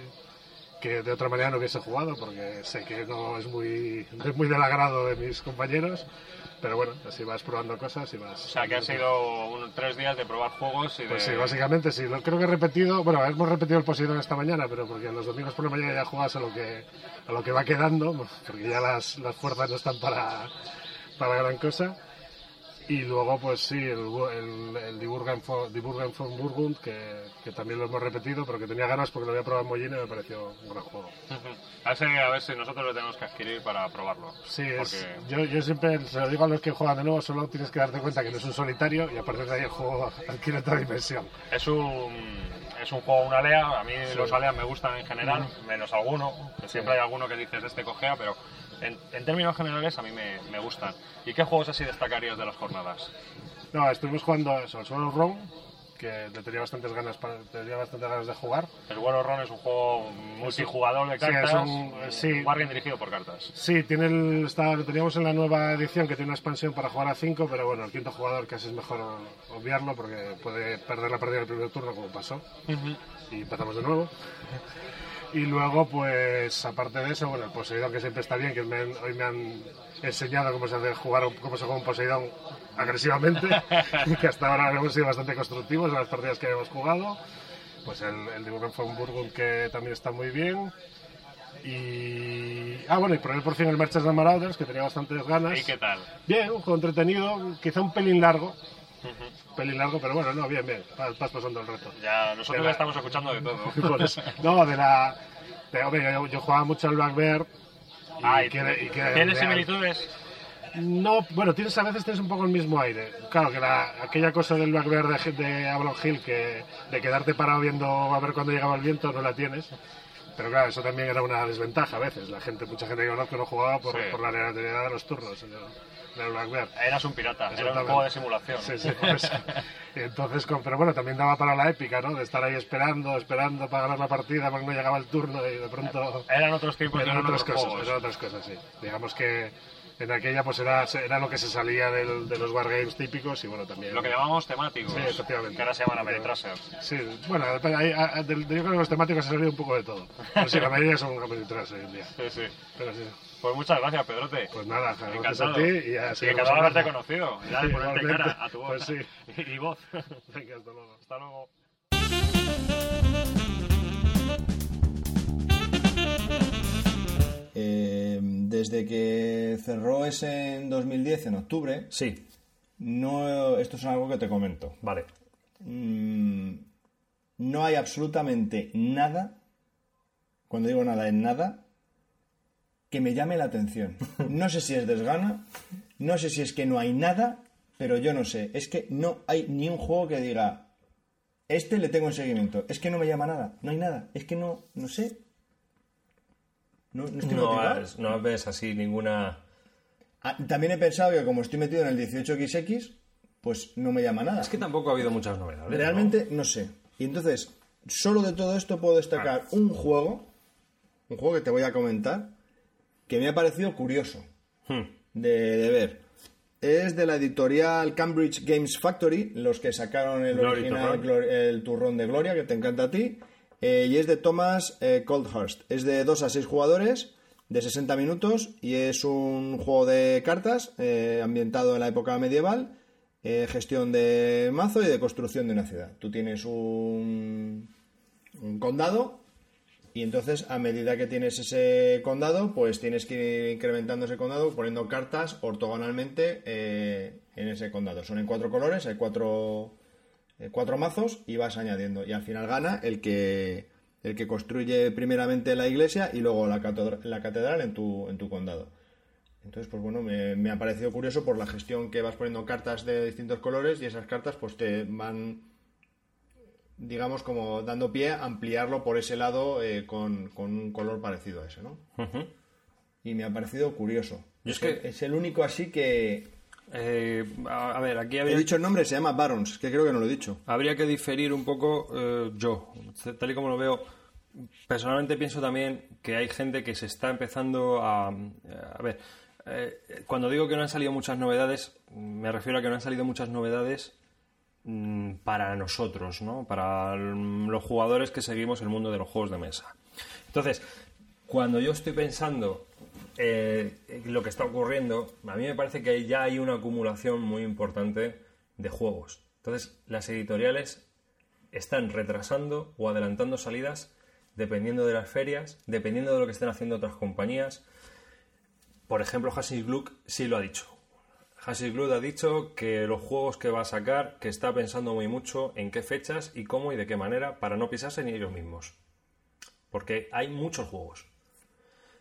[SPEAKER 9] Que de otra manera no hubiese jugado, porque sé que no es muy, no es muy del agrado de mis compañeros. Pero bueno, así vas probando cosas y vas.
[SPEAKER 8] O sea, que ha sido un- tres días de probar juegos y de...
[SPEAKER 9] Pues sí, básicamente sí. Lo, creo que he repetido, bueno, hemos repetido el Poseidón esta mañana, pero porque los domingos por la mañana ya juegas a lo que, a lo que va quedando, porque ya las, las fuerzas no están para, para gran cosa. Y luego, pues sí, el, el, el Die Burgen von, Die Burgen von Burgund, que, que también lo hemos repetido, pero que tenía ganas porque lo había probado en Mollina y me pareció un gran juego.
[SPEAKER 8] A ver, si- a ver si nosotros lo tenemos que adquirir para probarlo.
[SPEAKER 9] Sí, es-
[SPEAKER 8] Porque-
[SPEAKER 9] yo, yo siempre se lo digo a los que juegan de nuevo, solo tienes que darte cuenta que no es un solitario y a partir de ahí el juego adquiere otra dimensión.
[SPEAKER 8] Es un, es un juego, una alea. A mí los aleas me gustan en general, menos alguno. que siempre hay alguno que dices este cojea, pero en, en términos generales a mí me, me gustan. ¿Y qué juegos así destacarías de las jornadas?
[SPEAKER 9] No, estuvimos jugando eso, el Solo Rome, que le tenía bastantes ganas para, tenía bastantes ganas de jugar.
[SPEAKER 8] El War es un juego multijugador de
[SPEAKER 9] Sí, es
[SPEAKER 8] cartas,
[SPEAKER 9] un-
[SPEAKER 8] un
[SPEAKER 9] sí.
[SPEAKER 8] wargame dirigido por cartas.
[SPEAKER 9] Sí, tiene el, está, lo teníamos en la nueva edición que tiene una expansión para jugar a 5, pero bueno, el quinto jugador casi es mejor obviarlo porque puede perder la partida del primer turno como pasó. Y empezamos de nuevo. Y luego, pues, aparte de eso, bueno, el Poseidón, que siempre está bien, que me hoy me han enseñado cómo se hace jugar, cómo se juega un Poseidón agresivamente, que hasta ahora hemos sido bastante constructivos en las partidas que hemos jugado. Pues el, el de von Burgund, que también está muy bien. Y. Ah, bueno, y probé por fin el Merchants of Marauders, que tenía bastantes ganas.
[SPEAKER 8] ¿Y qué tal?
[SPEAKER 9] Bien, un juego entretenido, quizá un pelín largo. Un pelín largo, pero bueno, no, bien, bien. Vas, vas pasando el reto.
[SPEAKER 8] Ya, nosotros
[SPEAKER 9] De
[SPEAKER 8] ya
[SPEAKER 9] la-
[SPEAKER 8] estamos escuchando de todo.
[SPEAKER 9] Por eso. No, de la. de- hombre, yo, yo jugaba mucho al Black Bear. y
[SPEAKER 8] Ah, ¿y
[SPEAKER 9] quiere- y quiere-
[SPEAKER 8] ¿Tienes
[SPEAKER 9] de-
[SPEAKER 8] similitudes?
[SPEAKER 9] No, bueno, tienes a veces tienes un poco el mismo aire. Claro que la, aquella cosa del Black Bear de, de Avalon Hill, que de quedarte parado viendo a ver cuándo llegaba el viento, no la tienes. Pero claro, eso también era una desventaja a veces. La gente, mucha gente que conozco no jugaba por,
[SPEAKER 8] Sí.
[SPEAKER 9] por la aleatoriedad de los turnos en el, en el Black Bear.
[SPEAKER 8] Eras un pirata, era un juego de simulación.
[SPEAKER 9] Sí, sí, por eso. Entonces, con- pero bueno, también daba para la épica, ¿no? De estar ahí esperando, esperando para ganar la partida porque no llegaba el turno y de pronto...
[SPEAKER 8] Eran otros tiempos,
[SPEAKER 9] Eran
[SPEAKER 8] eran
[SPEAKER 9] otras
[SPEAKER 8] otros
[SPEAKER 9] cosas,
[SPEAKER 8] juegos.
[SPEAKER 9] eran otras cosas, sí. Digamos que en aquella pues era, era lo que se salía del- de los wargames típicos y bueno, también...
[SPEAKER 8] Lo que llamamos temáticos.
[SPEAKER 9] Sí, efectivamente.
[SPEAKER 8] Que ahora se llaman Ameritrasers.
[SPEAKER 9] Sí, bueno, hay- hay- del- yo creo que los temáticos ha salido un poco de todo. Pero sí, la mayoría son ameritranos hoy en día.
[SPEAKER 8] Sí, sí.
[SPEAKER 9] Pero sí.
[SPEAKER 8] Pues muchas gracias, Pedrote.
[SPEAKER 9] Pues nada,
[SPEAKER 8] Encantado.
[SPEAKER 9] a ti y ya
[SPEAKER 8] Y encantado de haberte conocido. Ya de
[SPEAKER 9] Sí,
[SPEAKER 8] ponerte
[SPEAKER 9] igualmente.
[SPEAKER 8] cara a tu voz.
[SPEAKER 9] Pues sí.
[SPEAKER 8] y voz.
[SPEAKER 9] Venga, hasta luego.
[SPEAKER 8] Hasta luego.
[SPEAKER 2] Eh, desde que cerró ese en 2010, en octubre,
[SPEAKER 1] Sí,
[SPEAKER 2] no, esto es algo que te comento.
[SPEAKER 1] vale.
[SPEAKER 2] Mm, no hay absolutamente nada, cuando digo nada, es nada, que me llame la atención. No sé si es desgana, no sé si es que no hay nada, pero yo no sé. Es que no hay ni un juego que diga, este le tengo en seguimiento. Es que no me llama nada, no hay nada. Es que no, no sé. No, no estoy
[SPEAKER 1] No, has- no ves así ninguna...
[SPEAKER 2] Ah, También he pensado que como estoy metido en el 18XX, pues no me llama nada.
[SPEAKER 1] Es que tampoco ha habido muchas novedades. ¿no?
[SPEAKER 2] Realmente no sé. Y entonces, solo de todo esto puedo destacar un juego, un juego que te voy a comentar, que me ha parecido curioso
[SPEAKER 1] Hmm.
[SPEAKER 2] de, de ver. Es de la editorial Cambridge Games Factory, los que sacaron el
[SPEAKER 1] Glory
[SPEAKER 2] original. Glor- el turrón de Gloria, que te encanta a ti. Eh, y es de Thomas eh, Coldhurst. Es de 2 a 6 jugadores, de 60 minutos, y es un juego de cartas eh, ambientado en la época medieval, gestión de mazo y de construcción de una ciudad. Tú tienes un, condado y entonces, a medida que tienes ese condado, pues tienes que ir incrementando ese condado poniendo cartas ortogonalmente en ese condado. Son en cuatro colores, hay cuatro, cuatro mazos y vas añadiendo. Y al final gana el que, el que construye primeramente la iglesia y luego la catedral, la catedral en, tu, en tu condado. Entonces, pues bueno, me, me ha parecido curioso por la gestión que vas poniendo cartas de distintos colores y esas cartas pues te van digamos, como dando pie a ampliarlo por ese lado eh, con, con un color parecido a ese, ¿no? Y me ha parecido curioso.
[SPEAKER 1] Yo es
[SPEAKER 2] que
[SPEAKER 1] que-
[SPEAKER 2] es el único así que...
[SPEAKER 1] Eh, a, a ver, aquí
[SPEAKER 2] He
[SPEAKER 1] habría,
[SPEAKER 2] dicho el nombre, se llama Barons, que creo que no lo he dicho.
[SPEAKER 1] habría que diferir un poco eh, yo, tal y como lo veo. Personalmente pienso también que hay gente que se está empezando a... A ver, eh, cuando digo que no han salido muchas novedades, me refiero a que no han salido muchas novedades mm, para nosotros, ¿no? Para los jugadores que seguimos el mundo de los juegos de mesa. Entonces, cuando yo estoy pensando eh, lo que está ocurriendo, a mí me parece que ya hay una acumulación muy importante de juegos. Entonces, las editoriales están retrasando o adelantando salidas dependiendo de las ferias, dependiendo de lo que estén haciendo otras compañías. Por ejemplo, Hassis Gluck sí lo ha dicho. Hassis Gluck ha dicho que los juegos que va a sacar, que está pensando muy mucho en qué fechas y cómo y de qué manera para no pisarse ni ellos mismos. Porque hay muchos juegos.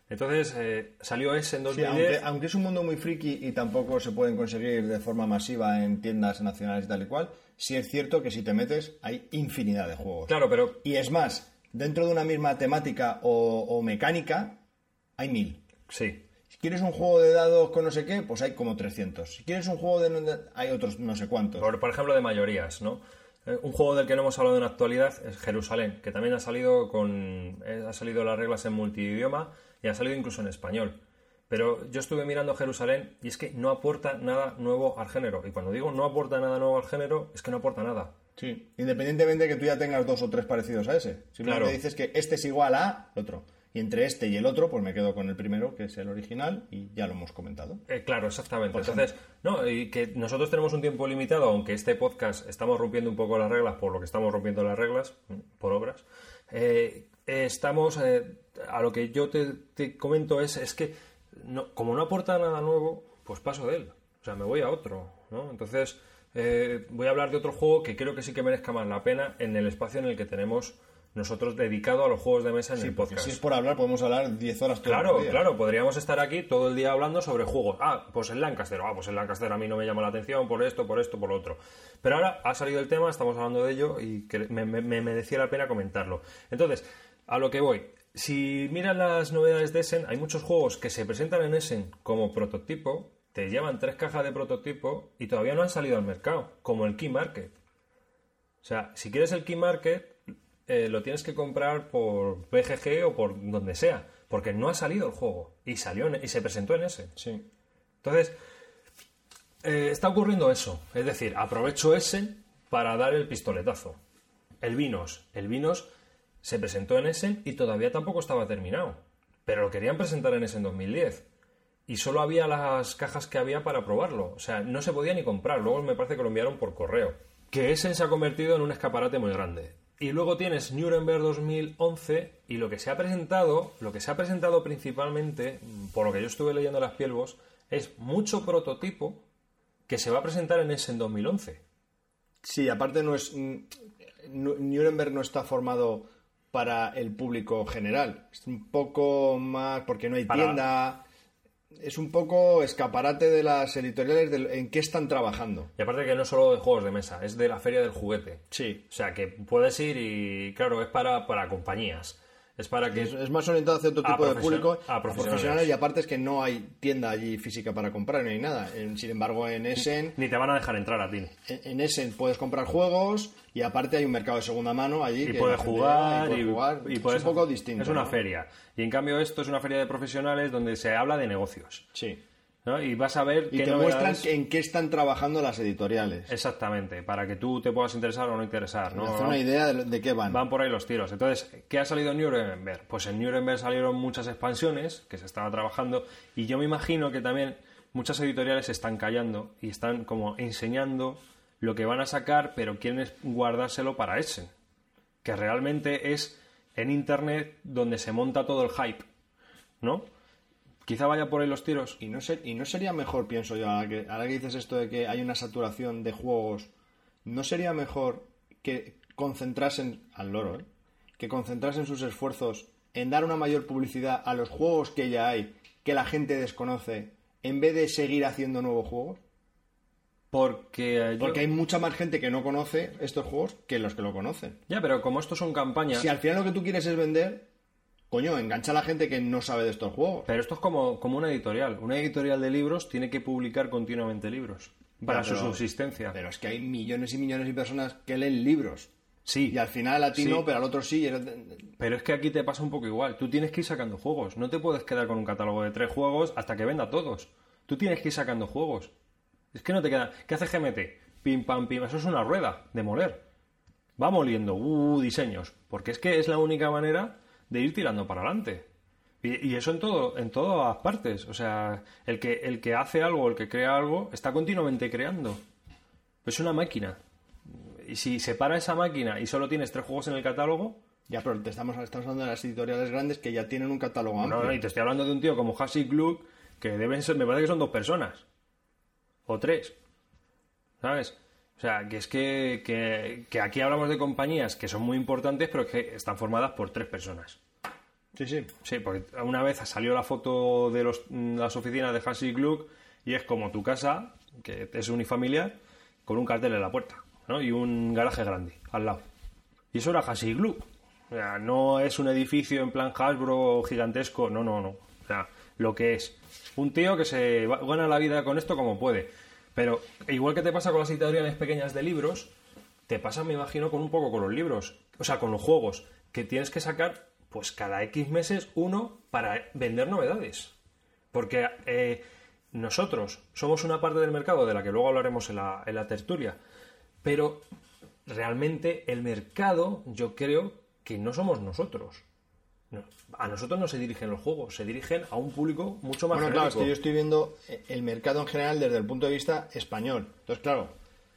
[SPEAKER 1] Entonces, eh, salió ese en
[SPEAKER 2] Sí,
[SPEAKER 1] 2010.
[SPEAKER 2] aunque, aunque es un mundo muy friki y tampoco se pueden conseguir de forma masiva en tiendas nacionales y tal y cual, sí es cierto que si te metes hay infinidad de juegos.
[SPEAKER 1] Claro, pero
[SPEAKER 2] Y es más, dentro de una misma temática o, o mecánica, hay mil.
[SPEAKER 1] sí.
[SPEAKER 2] Si quieres un juego de dados con no sé qué, pues hay como 300. Si quieres un juego de- hay otros no sé cuántos.
[SPEAKER 1] Por, por ejemplo, de mayorías, ¿no? Eh, Un juego del que no hemos hablado en la actualidad es Jerusalén, que también ha salido con eh, ha salido las reglas en multidioma y ha salido incluso en español. Pero yo estuve mirando Jerusalén y es que no aporta nada nuevo al género. Y cuando digo no aporta nada nuevo al género, es que no aporta nada.
[SPEAKER 2] Sí, independientemente de que tú ya tengas dos o tres parecidos a ese. Simplemente
[SPEAKER 1] Claro.
[SPEAKER 2] dices que este es igual a otro. Y entre este y el otro, pues me quedo con el primero, que es el original, y ya lo hemos comentado.
[SPEAKER 1] Eh, claro, exactamente. Entonces, no, y que nosotros tenemos un tiempo limitado, aunque este podcast estamos rompiendo un poco las reglas por lo que estamos rompiendo las reglas, mm, por obras. eh, estamos, eh, a lo que yo te, te comento es, es que no, como no aporta nada nuevo, pues paso de él. O sea, me voy a otro, ¿no? Entonces, eh, voy a hablar de otro juego que creo que sí que merezca más la pena en el espacio en el que tenemos nosotros dedicado a los juegos de mesa en el
[SPEAKER 2] Porque
[SPEAKER 1] podcast.
[SPEAKER 2] si es por hablar, podemos hablar 10 horas todo
[SPEAKER 1] Claro,
[SPEAKER 2] el día.
[SPEAKER 1] claro, podríamos estar aquí todo el día hablando sobre juegos. Ah, pues el Lancaster, ah, pues el Lancaster a mí no me llama la atención por esto, por esto, por lo otro. Pero ahora ha salido el tema, estamos hablando de ello y que me, me- me merecía la pena comentarlo. Entonces, a lo que voy. Si miras las novedades de Essen, hay muchos juegos que se presentan en Essen como prototipo, te llevan tres cajas de prototipo y todavía no han salido al mercado, como el Key Market. O sea, si quieres el Key Market, eh, lo tienes que comprar por BGG o por donde sea, porque no ha salido el juego y salió en- y se presentó en ese.
[SPEAKER 2] Sí.
[SPEAKER 1] Entonces, eh, está ocurriendo eso. Es decir, aprovecho ese para dar el pistoletazo. El Vinos. El Vinos se presentó en Essen y todavía tampoco estaba terminado. Pero lo querían presentar en Essen 2010. Y solo había las cajas que había para probarlo. O sea, no se podía ni comprar. Luego me parece que lo enviaron por correo. Que Essen se ha convertido en un escaparate muy grande. Y luego tienes Nuremberg 2011 y lo que se ha presentado, lo que se ha presentado principalmente, por lo que yo estuve leyendo las Pielvos, es mucho prototipo que se va a presentar en Essen 2011.
[SPEAKER 2] Sí, aparte no es. mm, Nu- Nuremberg no está formado para el público general. Es un poco más. porque no hay
[SPEAKER 1] Para-
[SPEAKER 2] tienda. Es un poco escaparate de las editoriales de en qué están trabajando.
[SPEAKER 1] Y aparte que no es solo de juegos de mesa, es de la feria del juguete.
[SPEAKER 2] Sí.
[SPEAKER 1] O sea, que puedes ir y, claro, es para, para compañías. Es para que...
[SPEAKER 2] Es, es más orientado hacia otro tipo de público,
[SPEAKER 1] a
[SPEAKER 2] a
[SPEAKER 1] profesionales.
[SPEAKER 2] y aparte es que no hay tienda allí física para comprar ni nada. Sin embargo, en Essen,
[SPEAKER 1] Ni te van a dejar entrar a ti.
[SPEAKER 2] en, en Essen puedes comprar juegos y aparte hay un mercado de segunda mano allí
[SPEAKER 1] Y
[SPEAKER 2] que
[SPEAKER 1] puedes jugar,
[SPEAKER 2] y puede
[SPEAKER 1] y,
[SPEAKER 2] jugar.
[SPEAKER 1] y
[SPEAKER 2] es
[SPEAKER 1] puedes-
[SPEAKER 2] un poco distinto.
[SPEAKER 1] Es una
[SPEAKER 2] ¿no?
[SPEAKER 1] feria. Y en cambio esto es una feria de profesionales donde se habla de negocios.
[SPEAKER 2] Sí.
[SPEAKER 1] ¿No? Y vas a ver
[SPEAKER 2] Y
[SPEAKER 1] qué
[SPEAKER 2] te muestran en qué están trabajando las editoriales.
[SPEAKER 1] Exactamente, para que tú te puedas interesar o no interesar. ¿no?
[SPEAKER 2] Una idea de, de qué van.
[SPEAKER 1] Van por ahí los tiros. Entonces, ¿qué ha salido en Nuremberg? Pues en Nuremberg salieron muchas expansiones que se estaba trabajando y yo me imagino que también muchas editoriales están callando y están como enseñando lo que van a sacar, pero quieren guardárselo para Essen, que realmente es en Internet donde se monta todo el hype, ¿no? Quizá vaya por ahí los tiros.
[SPEAKER 2] Y no, ser- y no sería mejor, pienso yo, ahora que, ahora que dices esto de que hay una saturación de juegos, ¿no sería mejor que concentrasen, al loro, ¿eh? que concentrasen sus esfuerzos en dar una mayor publicidad a los juegos que ya hay, que la gente desconoce, en vez de seguir haciendo nuevos juegos?
[SPEAKER 1] Porque, eh, yo-
[SPEAKER 2] Porque hay mucha más gente que no conoce estos juegos que los que lo conocen.
[SPEAKER 1] Ya, pero como estos son campañas...
[SPEAKER 2] Si al final lo que tú quieres es vender, coño, engancha a la gente que no sabe de estos juegos.
[SPEAKER 1] Pero esto es como, como una editorial. Una editorial de libros tiene que publicar continuamente libros para su subsistencia.
[SPEAKER 2] Pero es que hay millones y millones de personas que leen libros.
[SPEAKER 1] sí,
[SPEAKER 2] Y al final a ti
[SPEAKER 1] Sí.
[SPEAKER 2] no, pero al otro sí.
[SPEAKER 1] pero es que aquí te pasa un poco igual. Tú tienes que ir sacando juegos. No te puedes quedar con un catálogo de tres juegos hasta que venda todos. Tú tienes que ir sacando juegos. Es que no te queda... ¿Qué hace GMT? Pim, pam, pim. Eso es una rueda de moler. Va moliendo. Uh, diseños. Porque es que es la única manera de ir tirando para adelante. Y, y eso en todo, en todas partes. O sea, el que, el que hace algo, el que crea algo, está continuamente creando. Es una máquina. Y si se para esa máquina y solo tienes tres juegos en el catálogo,
[SPEAKER 2] Ya, pero te estamos, estamos hablando de las editoriales grandes que ya tienen un catálogo amplio.
[SPEAKER 1] no, no, y te estoy hablando de un tío como Hassi Gluck, que deben ser, me parece que son dos personas. O tres. ¿Sabes? O sea, que es que, que, que aquí hablamos de compañías que son muy importantes, pero que están formadas por tres personas.
[SPEAKER 2] Sí, sí.
[SPEAKER 1] Sí, porque una vez salió la foto de los- las oficinas de Hassi Gluck y es como tu casa, que es unifamiliar, con un cartel en la puerta, ¿no? Y un garaje grande al lado. Y eso era Hassi Gluck. O sea, no es un edificio en plan Hasbro gigantesco, no, no, no. O sea, lo que es. Un tío que se gana la vida con esto como puede. Pero igual que te pasa con las editoriales pequeñas de libros, te pasa, me imagino, con un poco con los libros. O sea, con los juegos. Que tienes que sacar, pues cada X meses uno para vender novedades. Porque eh, nosotros somos una parte del mercado de la que luego hablaremos en la, en la tertulia. Pero realmente el mercado, yo creo que no somos nosotros. No, a nosotros no se dirigen los juegos, se dirigen a un público mucho más
[SPEAKER 2] Bueno, claro, es
[SPEAKER 1] genérico.
[SPEAKER 2] que yo estoy viendo el mercado en general desde el punto de vista español. Entonces, claro,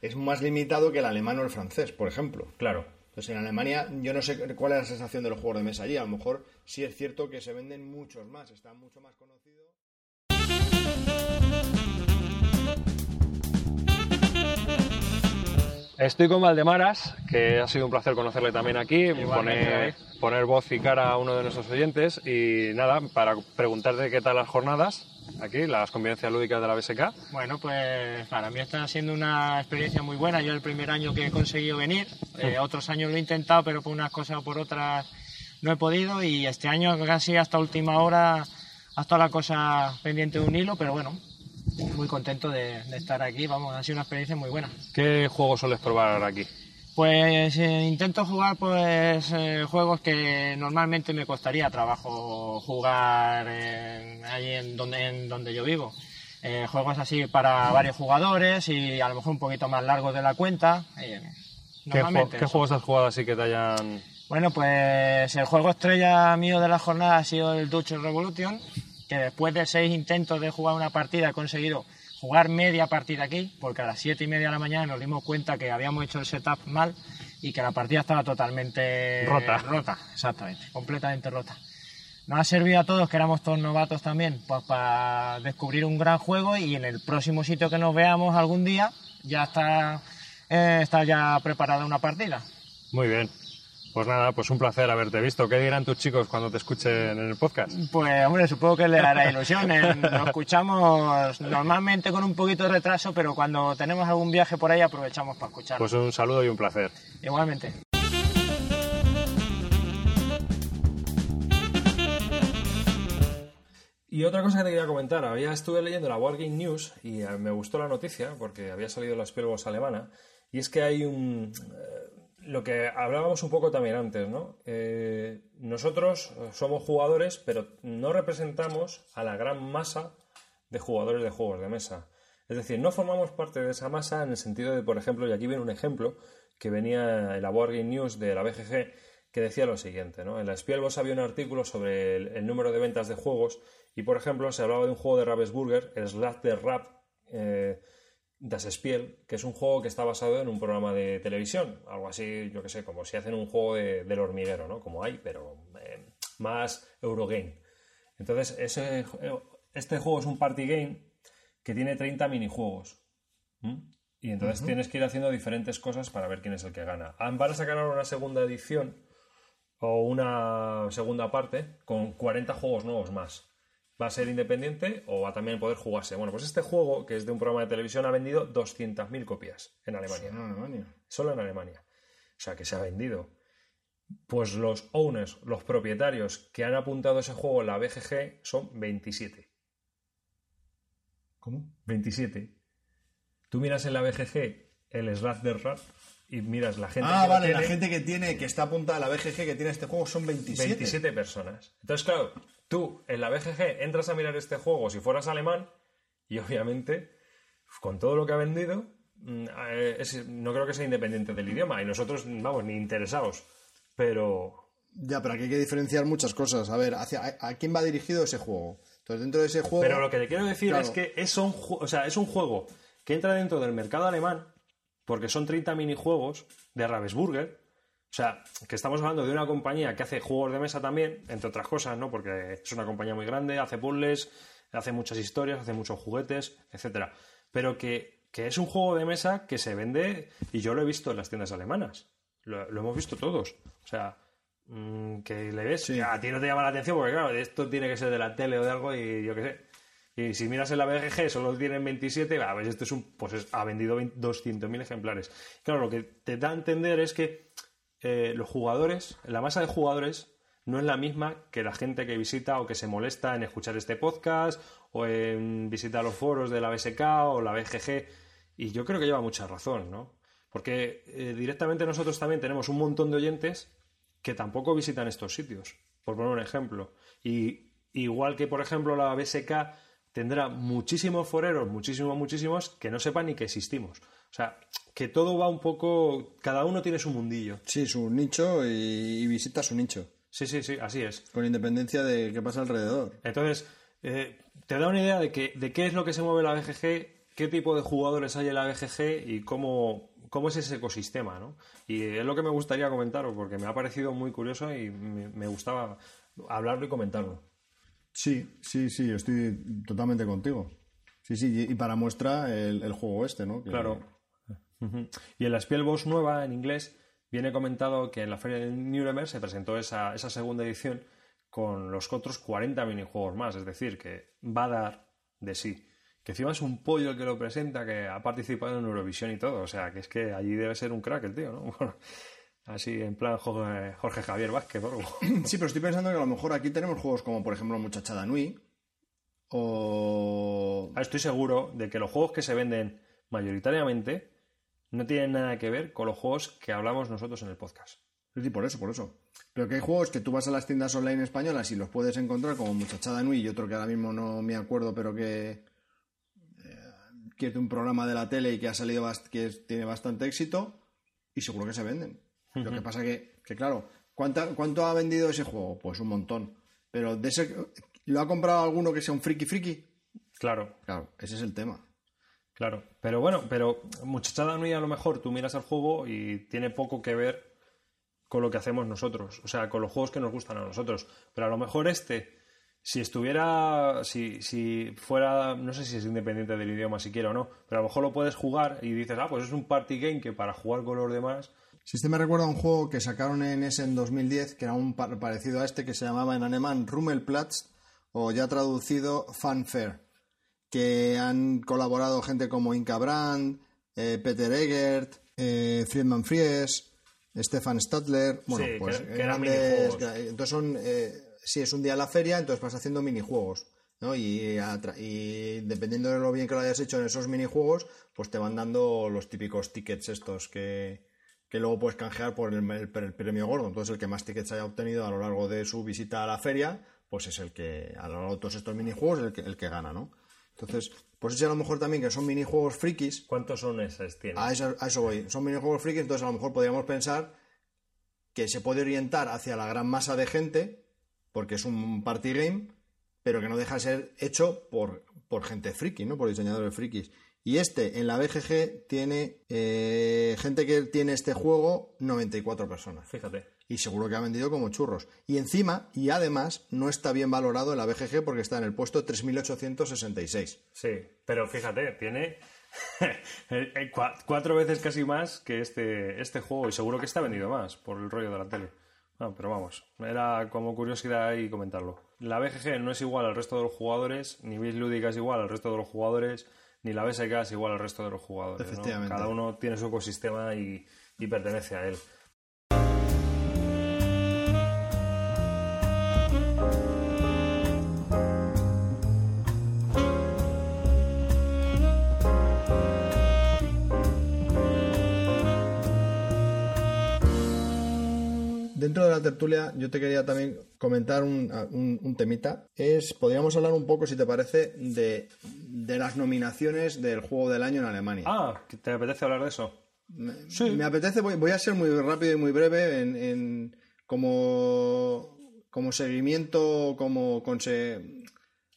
[SPEAKER 2] es más limitado que el alemán o el francés, por ejemplo.
[SPEAKER 1] Claro.
[SPEAKER 2] Entonces, en Alemania, yo no sé cuál es la sensación de los juegos de mesa allí. A lo mejor sí es cierto que se venden muchos más, están mucho más conocidos.
[SPEAKER 8] Estoy con Valdemaras, que ha sido un placer conocerle también aquí, poner, poner voz y cara a uno de nuestros oyentes. Y nada, para preguntarte qué tal las jornadas aquí, las convivencias lúdicas de la BSK.
[SPEAKER 10] Bueno, pues para mí está siendo una experiencia muy buena. Yo el primer año que he conseguido venir, eh, otros años lo he intentado, pero por unas cosas o por otras no he podido. Y este año casi hasta última hora ha estado la cosa pendiente de un hilo, pero bueno, muy contento de, de estar aquí. Vamos, ha sido una experiencia muy buena.
[SPEAKER 8] ¿Qué juegos sueles probar aquí?
[SPEAKER 10] Pues eh, intento jugar pues eh, juegos que normalmente me costaría trabajo jugar en- allí en donde, en donde yo vivo. Eh, juegos así para varios jugadores y a lo mejor un poquito más largos de la cuenta. eh,
[SPEAKER 8] ¿Qué, ju- qué juegos has jugado así que te hayan...?
[SPEAKER 10] Bueno, pues el juego estrella mío de la jornada ha sido el Dutch Revolution, que después de seis intentos de jugar una partida he conseguido jugar media partida aquí, porque a las siete y media de la mañana nos dimos cuenta que habíamos hecho el setup mal y que la partida estaba totalmente
[SPEAKER 8] Rota.
[SPEAKER 10] rota, exactamente, completamente rota. Nos ha servido a todos, que éramos todos novatos también, pues para descubrir un gran juego y en el próximo sitio que nos veamos algún día ya está, eh, está ya preparada una partida.
[SPEAKER 8] Muy bien. Pues nada, pues un placer haberte visto. ¿Qué dirán tus chicos cuando te escuchen en el podcast?
[SPEAKER 10] Pues hombre, supongo que le hará ilusión. eh. Nos escuchamos normalmente con un poquito de retraso, pero cuando tenemos algún viaje por ahí aprovechamos para escuchar.
[SPEAKER 8] Pues un saludo y un placer.
[SPEAKER 10] Igualmente.
[SPEAKER 1] Y otra cosa que te quería comentar, había estuve leyendo la Wargame News y eh, me gustó la noticia porque había salido la Spielbox alemana y es que hay un eh, lo que hablábamos un poco también antes, ¿no? Eh, nosotros somos jugadores, pero no representamos a la gran masa de jugadores de juegos de mesa. Es decir, no formamos parte de esa masa en el sentido de, por ejemplo, y aquí viene un ejemplo que venía en la Wargame News de la BGG que decía lo siguiente, ¿no? En la Spielbox había un artículo sobre el, el número de ventas de juegos y, por ejemplo, se hablaba de un juego de Ravensburger, el Slash de Rap eh, Das Spiel, que es un juego que está basado en un programa de televisión, algo así, yo que sé, como si hacen un juego de- del hormiguero, ¿no? Como hay, pero eh, más Eurogame. Entonces, ese, este juego es un party game que tiene 30 minijuegos. Y entonces tienes que ir haciendo diferentes cosas para ver quién es el que gana. Ah, Van a sacar ahora una segunda edición o una segunda parte con 40 juegos nuevos más. ¿Va a ser independiente o va a también poder jugarse? Bueno, pues este juego, que es de un programa de televisión, ha vendido 200.000 copias en Alemania.
[SPEAKER 2] Solo en Alemania.
[SPEAKER 1] Solo en Alemania. O sea, que se ha vendido. Pues los owners, los propietarios que han apuntado ese juego en la BGG son 27.
[SPEAKER 2] ¿Cómo?
[SPEAKER 1] 27. Tú miras en la BGG el Slash de Rap y miras la gente
[SPEAKER 2] Ah,
[SPEAKER 1] que
[SPEAKER 2] vale, la
[SPEAKER 1] tiene,
[SPEAKER 2] gente que tiene, que está apuntada a la BGG que tiene este juego son 27.
[SPEAKER 1] 27 personas. Entonces, claro, tú en la BGG entras a mirar este juego si fueras alemán y obviamente con todo lo que ha vendido mm, eh, no creo que sea independiente del idioma y nosotros, vamos, ni interesados. Pero
[SPEAKER 2] Ya, pero aquí hay que diferenciar muchas cosas. A ver, hacia, a, quién va dirigido ese juego? Entonces, dentro de ese juego...
[SPEAKER 1] Pero lo que te quiero decir
[SPEAKER 2] Claro.
[SPEAKER 1] es que es un, o sea, es un juego que entra dentro del mercado alemán porque son 30 minijuegos de Ravensburger. O sea, que estamos hablando de una compañía que hace juegos de mesa también, entre otras cosas, ¿no? Porque es una compañía muy grande, hace puzzles, hace muchas historias, hace muchos juguetes, etcétera. Pero que, que es un juego de mesa que se vende, y yo lo he visto en las tiendas alemanas. Lo, lo hemos visto todos. O sea, mm, que le ves, a ti no te llama la atención porque, claro, esto tiene que ser de la tele o de algo y yo qué sé. Y si miras en la BGG solo tienen 27, ah, pues esto es un, pues es- ha vendido 20 200.000 ejemplares. Claro, lo que te da a entender es que eh, los jugadores, la masa de jugadores no es la misma que la gente que visita o que se molesta en escuchar este podcast o en visitar los foros de la BSK o la BGG. Y yo creo que lleva mucha razón, ¿no? Porque eh, directamente nosotros también tenemos un montón de oyentes que tampoco visitan estos sitios, por poner un ejemplo. Y igual que, por ejemplo, la BSK tendrá muchísimos foreros, muchísimos, muchísimos, que no sepan ni que existimos. O sea, que todo va un poco... Cada uno tiene su mundillo.
[SPEAKER 2] Sí, su nicho y, y visita su nicho.
[SPEAKER 1] Sí, sí, sí, así es.
[SPEAKER 2] Con independencia de qué pasa alrededor.
[SPEAKER 1] Entonces, eh, te da una idea de, que, de qué es lo que se mueve la BGG, qué tipo de jugadores hay en la BGG y cómo, cómo es ese ecosistema, ¿no? Y es lo que me gustaría comentaros, porque me ha parecido muy curioso y me, me gustaba hablarlo y comentarlo.
[SPEAKER 2] Sí, sí, sí, estoy totalmente contigo. Sí, sí, y para muestra el, el juego este, ¿no? Que-
[SPEAKER 1] Claro. Y en la Spielbox nueva, en inglés, viene comentado que en la feria de Nuremberg se presentó esa, esa segunda edición con los otros 40 minijuegos más, es decir, que va a dar de sí. Que encima es un pollo el que lo presenta, que ha participado en Eurovisión y todo, o sea, que es que allí debe ser un crack el tío, ¿no? Bueno, así en plan Jorge, Jorge Javier Vázquez o algo.
[SPEAKER 2] Sí, pero estoy pensando que a lo mejor aquí tenemos juegos como, por ejemplo, Muchachada Nui. O.
[SPEAKER 1] Ah, Estoy seguro de que los juegos que se venden mayoritariamente no tienen nada que ver con los juegos que hablamos nosotros en el podcast.
[SPEAKER 2] Sí, por eso, por eso. Pero que hay juegos que tú vas a las tiendas online españolas y los puedes encontrar como Muchachada Nui y otro que ahora mismo no me acuerdo, pero que, eh, es de un programa de la tele y que ha salido bast- que tiene bastante éxito y seguro que se venden. Lo que pasa que, que claro, ¿cuánta- ¿cuánto ha vendido ese juego? Pues un montón. Pero de ese, ¿lo ha comprado alguno que sea un friki friki?
[SPEAKER 1] Claro.
[SPEAKER 2] Claro, ese es el tema.
[SPEAKER 1] Claro, pero bueno, pero Muchachada Nui a lo mejor tú miras el juego y tiene poco que ver con lo que hacemos nosotros, o sea, con los juegos que nos gustan a nosotros. Pero a lo mejor este, si estuviera, si, si fuera, no sé si es independiente del idioma siquiera o no, pero a lo mejor lo puedes jugar y dices, ah, pues es un party game que para jugar con los demás.
[SPEAKER 2] Si este me recuerda a un juego que sacaron en ese en 2010, que era un par- parecido a este, que se llamaba en alemán Rummelplatz, o ya traducido Fanfare, que han colaborado gente como Inka Brand, eh, Peter Egert, eh, Friedman Fries, Stefan Stadler, bueno,
[SPEAKER 1] Sí,
[SPEAKER 2] pues
[SPEAKER 1] que-
[SPEAKER 2] grandes- entonces son, eh, sí, es un día a la feria, entonces vas haciendo minijuegos. ¿no? Y, dependiendo de lo bien que lo hayas hecho en esos minijuegos, pues te van dando los típicos tickets estos que, que luego puedes canjear por el, el- el premio gordo. Entonces, el que más tickets haya obtenido a lo largo de su visita a la feria, pues es el que, a lo largo de todos estos minijuegos, el que, el que gana, ¿no? Entonces, pues ese a lo mejor también que son minijuegos frikis,
[SPEAKER 1] ¿Cuántos son esos tiene?
[SPEAKER 2] a eso, a eso voy. Son minijuegos frikis, entonces a lo mejor podríamos pensar que se puede orientar hacia la gran masa de gente, porque es un party game, pero que no deja de ser hecho por, por gente friki, ¿no? Por diseñadores frikis. Y este, en la BGG, tiene eh, gente que tiene este juego 94 personas.
[SPEAKER 1] Fíjate.
[SPEAKER 2] Y seguro que ha vendido como churros. Y encima, y además, no está bien valorado en la BGG porque está en el puesto 3866.
[SPEAKER 1] Sí, pero fíjate, tiene eh, eh, cua- cuatro veces casi más que este, este juego y seguro que está vendido más por el rollo de la tele. No, pero vamos, era como curiosidad y comentarlo. La BGG no es igual al resto de los jugadores, ni Bis Lúdica es igual al resto de los jugadores, ni la BSK es igual al resto de los jugadores. ¿no?
[SPEAKER 2] Efectivamente.
[SPEAKER 1] Cada uno tiene su ecosistema y, y pertenece a él.
[SPEAKER 2] Dentro de la tertulia, yo te quería también comentar un, un- un temita. Es, podríamos hablar un poco, si te parece, de, de las nominaciones del juego del año en Alemania.
[SPEAKER 1] Ah, ¿que ¿te apetece hablar de eso?
[SPEAKER 2] Me apetece, voy, voy a ser muy rápido y muy breve en, en- como, como seguimiento, como conse-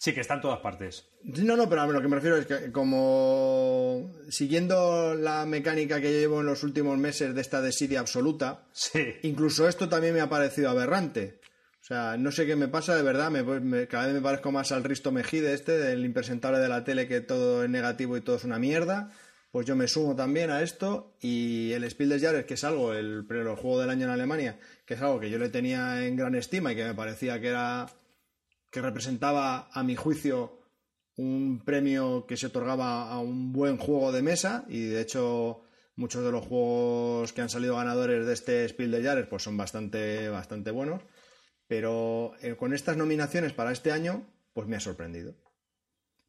[SPEAKER 1] Sí, que está en todas partes.
[SPEAKER 2] No, no, pero a lo que me refiero es que como siguiendo la mecánica que llevo en los últimos meses de esta desidia absoluta,
[SPEAKER 1] Sí.
[SPEAKER 2] incluso esto también me ha parecido aberrante. O sea, no sé qué me pasa, de verdad, me, me- cada vez me parezco más al Risto Mejide este, del impresentable de la tele que todo es negativo y todo es una mierda. Pues yo me sumo también a esto y el Spiel des Jahres, que es algo, el, el juego del año en Alemania, que es algo que yo le tenía en gran estima y que me parecía que era que representaba, a mi juicio, un premio que se otorgaba a un buen juego de mesa y de hecho muchos de los juegos que han salido ganadores de este Spiel de Jahres pues son bastante, bastante buenos pero eh, con estas nominaciones para este año pues me ha sorprendido.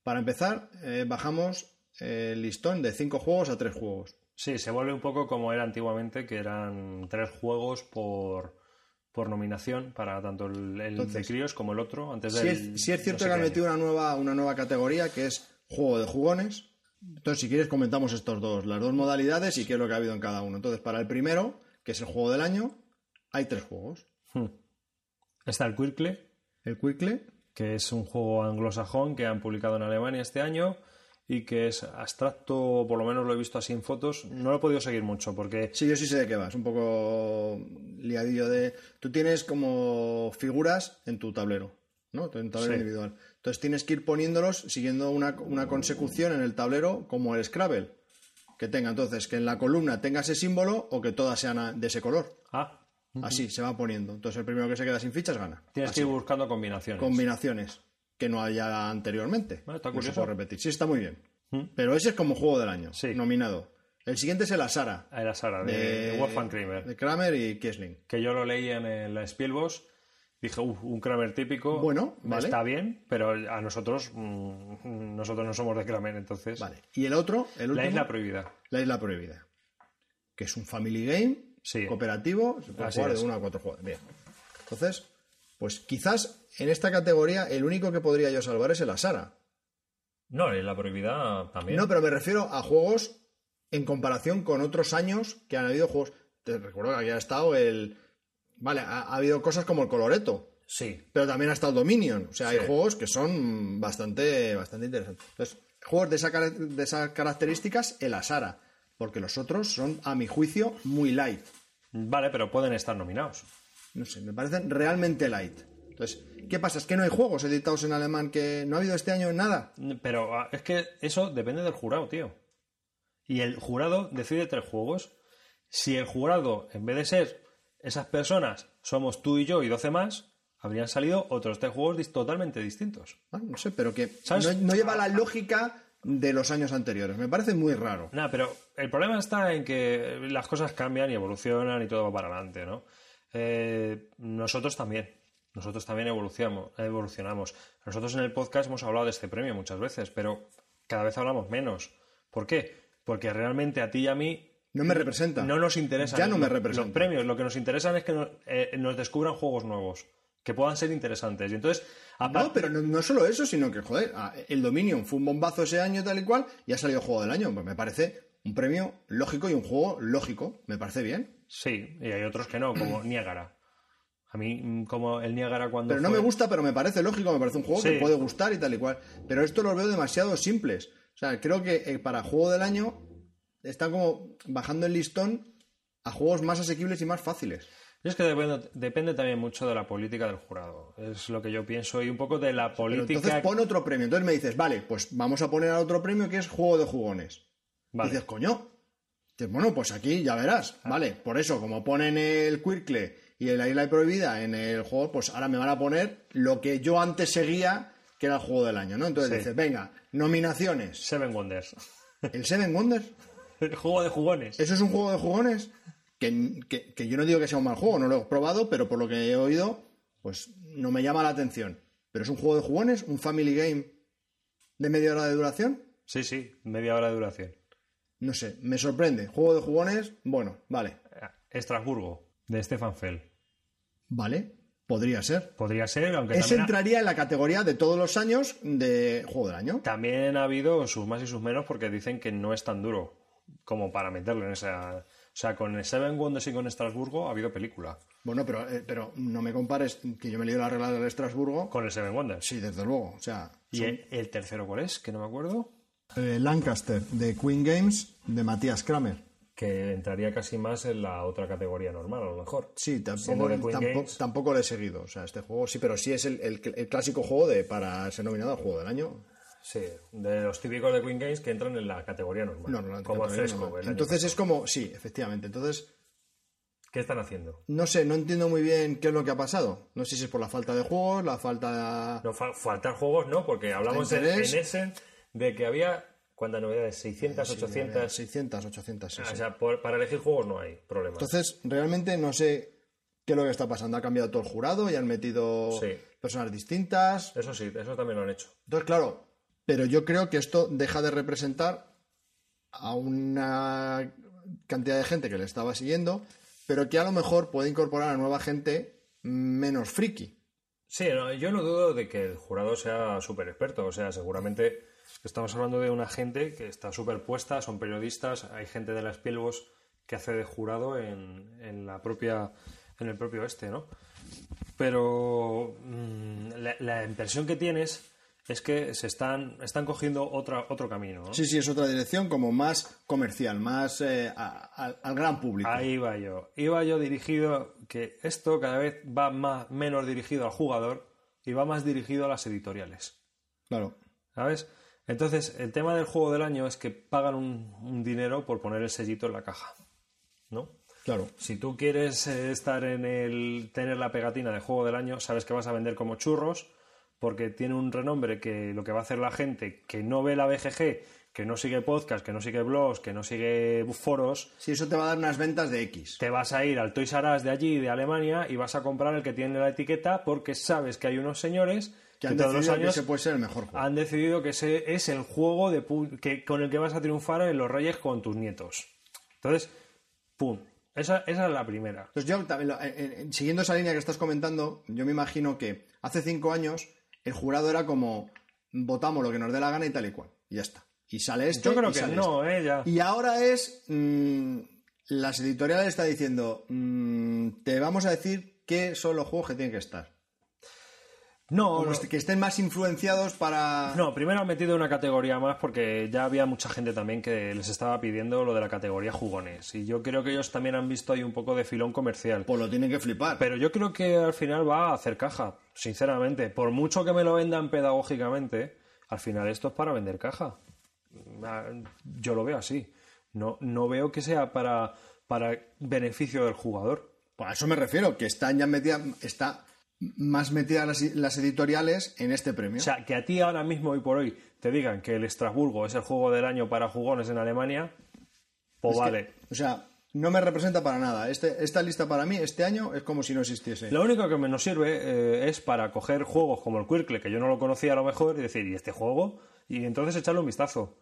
[SPEAKER 2] Para empezar eh, bajamos el listón de 5 juegos a 3 juegos.
[SPEAKER 1] Sí, se vuelve un poco como era antiguamente, que eran tres juegos por, por nominación para tanto el, el
[SPEAKER 2] Entonces,
[SPEAKER 1] de críos como el otro. Antes
[SPEAKER 2] Si
[SPEAKER 1] del,
[SPEAKER 2] es, sí es
[SPEAKER 1] no
[SPEAKER 2] cierto
[SPEAKER 1] sé
[SPEAKER 2] que han metido una nueva, una nueva categoría que es juego de jugones. Entonces, si quieres, comentamos estos dos, las dos modalidades y qué es lo que ha habido en cada uno. Entonces, para el primero, que es el juego del año, hay tres juegos.
[SPEAKER 1] Hmm. Está el Quirkle,
[SPEAKER 2] El Quickle,
[SPEAKER 1] que es un juego anglosajón que han publicado en Alemania este año y que es abstracto, por lo menos lo he visto así en fotos. No lo he podido seguir mucho porque
[SPEAKER 2] sí, yo sí sé de qué va, es un poco liadillo de... Tú tienes como figuras en tu tablero, ¿no? En tu tablero
[SPEAKER 1] Sí.
[SPEAKER 2] individual. Entonces tienes que ir poniéndolos siguiendo una, una consecución en el tablero como el Scrabble. Que tenga entonces que en la columna tenga ese símbolo o que todas sean de ese color.
[SPEAKER 1] ah,
[SPEAKER 2] Así, se va poniendo. Entonces el primero que se queda sin fichas gana.
[SPEAKER 1] tienes
[SPEAKER 2] Así.
[SPEAKER 1] que ir buscando combinaciones.
[SPEAKER 2] Combinaciones que no haya anteriormente.
[SPEAKER 1] Ah, está
[SPEAKER 2] no se puede repetir. Sí, está muy bien.
[SPEAKER 1] ¿Mm?
[SPEAKER 2] Pero ese es como juego del año,
[SPEAKER 1] Sí.
[SPEAKER 2] nominado. El siguiente es el Asara,
[SPEAKER 1] Ah, Era Sara, de, de Wolfgang Kramer.
[SPEAKER 2] de Kramer y Kiesling.
[SPEAKER 1] que yo lo leí en el Spielbox. Dije, "Uf, un Kramer típico.
[SPEAKER 2] Bueno, vale.
[SPEAKER 1] Está bien, pero a nosotros, mm, nosotros no somos de Kramer, entonces.
[SPEAKER 2] Vale. Y el otro, el último,
[SPEAKER 1] La isla prohibida.
[SPEAKER 2] La Isla Prohibida. Que es un family game,
[SPEAKER 1] Sí.
[SPEAKER 2] cooperativo, se puede
[SPEAKER 1] Así
[SPEAKER 2] jugar
[SPEAKER 1] es.
[SPEAKER 2] de uno a cuatro jugadores. Bien. Entonces, pues quizás en esta categoría el único que podría yo salvar es el Asara.
[SPEAKER 1] No, la prohibida también.
[SPEAKER 2] No, pero me refiero a juegos en comparación con otros años que han habido juegos. Te recuerdo que aquí ha estado el. Vale, ha, ha habido cosas como el Coloreto,
[SPEAKER 1] Sí.
[SPEAKER 2] pero también ha estado el Dominion. O sea, hay juegos que son bastante, bastante interesantes. Entonces, juegos de, esa de esas características el Asara, porque los otros son, a mi juicio, muy light.
[SPEAKER 1] Vale, pero pueden estar nominados.
[SPEAKER 2] No sé, me parecen realmente light. Entonces, ¿qué pasa? Es que no hay juegos editados en alemán, que no ha habido este año nada.
[SPEAKER 1] Pero ah, es que eso depende del jurado, tío. Y el jurado decide tres juegos. Si el jurado, en vez de ser esas personas, somos tú y yo y 12 más, habrían salido otros tres juegos dis- totalmente distintos.
[SPEAKER 2] Ah, no sé, pero que no, no lleva la lógica de los años anteriores. Me parece muy raro.
[SPEAKER 1] Nada, pero el problema está en que las cosas cambian y evolucionan y todo va para adelante, ¿no? Eh, nosotros también. Nosotros también evolucionamos, evolucionamos. Nosotros en el podcast hemos hablado de este premio muchas veces, pero cada vez hablamos menos. ¿Por qué? Porque realmente a ti y a mí
[SPEAKER 2] No me representa.
[SPEAKER 1] no nos interesan
[SPEAKER 2] Ya no me
[SPEAKER 1] los-
[SPEAKER 2] representa.
[SPEAKER 1] los premios. Lo que nos interesan es que nos, eh, nos descubran juegos nuevos que puedan ser interesantes. Y entonces, aparte-
[SPEAKER 2] No, pero no, no solo eso, sino que, joder, el Dominion fue un bombazo ese año tal y cual y ha salido juego del año. Pues me parece un premio lógico y un juego lógico. Me parece bien.
[SPEAKER 1] Sí, y hay otros que no, como Niágara. A mí, mm, como el Niágara cuando.
[SPEAKER 2] Pero no
[SPEAKER 1] fue-
[SPEAKER 2] me gusta, pero me parece lógico, me parece un juego
[SPEAKER 1] Sí.
[SPEAKER 2] que puede gustar y tal y cual. Pero esto lo veo demasiado simples. O sea, creo que eh, para juego del año están como bajando el listón a juegos más asequibles y más fáciles.
[SPEAKER 1] Es que depende, depende también mucho de la política del jurado. Es lo que yo pienso y un poco de la
[SPEAKER 2] Pero
[SPEAKER 1] política.
[SPEAKER 2] entonces pon otro premio. Entonces me dices, vale, pues vamos a poner a otro premio que es juego de jugones.
[SPEAKER 1] Vale.
[SPEAKER 2] Y dices, coño. Bueno, pues aquí ya verás.
[SPEAKER 1] Ah.
[SPEAKER 2] Vale, por eso, como ponen el Quirkle y la isla prohibida en el juego, pues ahora me van a poner lo que yo antes seguía, que era el juego del año, ¿no? Entonces
[SPEAKER 1] Sí.
[SPEAKER 2] dices, venga, nominaciones.
[SPEAKER 1] Seven Wonders.
[SPEAKER 2] El Seven Wonders.
[SPEAKER 1] El juego de jugones.
[SPEAKER 2] ¿Eso es un juego de jugones? Que, que- que yo no digo que sea un mal juego, no lo he probado, pero por lo que he oído, pues no me llama la atención. ¿Pero es un juego de jugones? ¿Un family game de media hora de duración?
[SPEAKER 1] Sí, sí, media hora de duración.
[SPEAKER 2] No sé, me sorprende. Juego de jugones, bueno, vale.
[SPEAKER 1] Estrasburgo, de Stefan Fell.
[SPEAKER 2] Vale, podría ser.
[SPEAKER 1] Podría ser, aunque
[SPEAKER 2] Ese
[SPEAKER 1] también ha,
[SPEAKER 2] entraría en la categoría de todos los años de juego del año.
[SPEAKER 1] también ha habido sus más y sus menos porque dicen que no es tan duro como para meterlo en esa. O sea, con el Seven Wonders y con Estrasburgo ha habido película.
[SPEAKER 2] Bueno, pero, eh, pero no me compares que yo me he leído la regla del Estrasburgo.
[SPEAKER 1] Con el Seven Wonders.
[SPEAKER 2] Sí, desde luego. O sea,
[SPEAKER 1] ¿Y el tercero cuál es? Que no me acuerdo.
[SPEAKER 2] Eh, Lancaster de Queen Games de Matías Kramer.
[SPEAKER 1] Que entraría casi más en la otra categoría normal, a lo mejor.
[SPEAKER 2] Sí, tampoco,
[SPEAKER 1] de
[SPEAKER 2] tampoco,
[SPEAKER 1] Games.
[SPEAKER 2] tampoco lo he seguido. O sea, este juego sí, pero sí es el, el- el clásico juego de para ser nominado al juego del año.
[SPEAKER 1] Sí, de los típicos de Queen Games que entran en la categoría normal.
[SPEAKER 2] No, no, la
[SPEAKER 1] como
[SPEAKER 2] categoría
[SPEAKER 1] fresco.
[SPEAKER 2] normal. Entonces es como, sí, efectivamente. Entonces,
[SPEAKER 1] ¿Qué están haciendo?
[SPEAKER 2] no sé, no entiendo muy bien qué es lo que ha pasado. No sé si es por la falta de juegos, la falta
[SPEAKER 1] No, fa- faltar juegos no, porque hablamos en,
[SPEAKER 2] interés.
[SPEAKER 1] en Essen de que había, ¿cuántas novedades? 600, 800.
[SPEAKER 2] 600, 800, sí,
[SPEAKER 1] Ah,
[SPEAKER 2] sí.
[SPEAKER 1] O sea, por- para elegir juegos no hay problema.
[SPEAKER 2] Entonces, realmente no sé qué es lo que está pasando. Ha cambiado todo el jurado y han metido
[SPEAKER 1] Sí.
[SPEAKER 2] personas distintas.
[SPEAKER 1] Eso sí, eso también lo han hecho.
[SPEAKER 2] Entonces, claro, pero yo creo que esto deja de representar a una cantidad de gente que le estaba siguiendo, pero que a lo mejor puede incorporar a nueva gente menos friki.
[SPEAKER 1] Sí, no, yo no dudo de que el jurado sea súper experto. O sea, seguramente estamos hablando de una gente que está súper puesta, son periodistas, hay gente de la Spielbos que hace de jurado en, en la propia, en el propio este, ¿no? Pero mm, la, la impresión que tienes es que se están, están cogiendo otra, otro camino, ¿no?
[SPEAKER 2] Sí, sí, es otra dirección como más comercial, más eh, a- a- al gran público.
[SPEAKER 1] Ahí iba yo. Iba yo dirigido, que esto cada vez va más, menos dirigido al jugador y va más dirigido a las editoriales.
[SPEAKER 2] Claro.
[SPEAKER 1] ¿Sabes? Entonces, el tema del juego del año es que pagan un, un dinero por poner el sellito en la caja. ¿No?
[SPEAKER 2] Claro.
[SPEAKER 1] Si tú quieres eh, estar en el. tener la pegatina de juego del año, sabes que vas a vender como churros, porque tiene un renombre que lo que va a hacer la gente que no ve la BGG, que no sigue podcast, que no sigue blogs, que no sigue foros,
[SPEAKER 2] Sí, eso te va a dar unas ventas de X.
[SPEAKER 1] te vas a ir al Toys R Us de allí, de Alemania, y vas a comprar el que tiene la etiqueta porque sabes que hay unos señores
[SPEAKER 2] Que han
[SPEAKER 1] todos los
[SPEAKER 2] decidido que
[SPEAKER 1] años
[SPEAKER 2] ese puede ser el mejor juego.
[SPEAKER 1] han decidido que ese es el juego de que, con el que vas a triunfar en los Reyes con tus nietos. Entonces, ¡pum! Esa, esa es la primera.
[SPEAKER 2] Entonces yo también, en- en- siguiendo esa línea que estás comentando, yo me imagino que hace cinco años el jurado era como votamos lo que nos dé la gana y tal y cual. Y ya está. Y sale esto.
[SPEAKER 1] Yo creo
[SPEAKER 2] y
[SPEAKER 1] que
[SPEAKER 2] sale
[SPEAKER 1] no,
[SPEAKER 2] esto.
[SPEAKER 1] ¿eh? Ya.
[SPEAKER 2] Y ahora es. mm, las editoriales están diciendo. mm, te vamos a decir qué son los juegos que tienen que estar.
[SPEAKER 1] No,
[SPEAKER 2] Como
[SPEAKER 1] no.
[SPEAKER 2] est- que estén más influenciados para...
[SPEAKER 1] No, primero han metido una categoría más porque ya había mucha gente también que les estaba pidiendo lo de la categoría jugones. Y yo creo que ellos también han visto ahí un poco de filón comercial.
[SPEAKER 2] Pues lo tienen que flipar.
[SPEAKER 1] Pero yo creo que al final va a hacer caja, sinceramente. Por mucho que me lo vendan pedagógicamente, al final esto es para vender caja. Ah, Yo lo veo así. No, no veo que sea para, para beneficio del jugador.
[SPEAKER 2] Pues a eso me refiero, que están ya metidas, está más metidas las, las editoriales en este premio.
[SPEAKER 1] O sea, que a ti ahora mismo, hoy por hoy, te digan que el Estrasburgo es el juego del año para jugones en Alemania, pues
[SPEAKER 2] Es que,
[SPEAKER 1] vale.
[SPEAKER 2] o sea, no me representa para nada. Este, esta lista para mí, este año, es como si no existiese.
[SPEAKER 1] Lo único que me nos sirve eh, es para coger juegos como el Quirkle, que yo no lo conocía a lo mejor, y decir, ¿y este juego? Y entonces echarle un vistazo.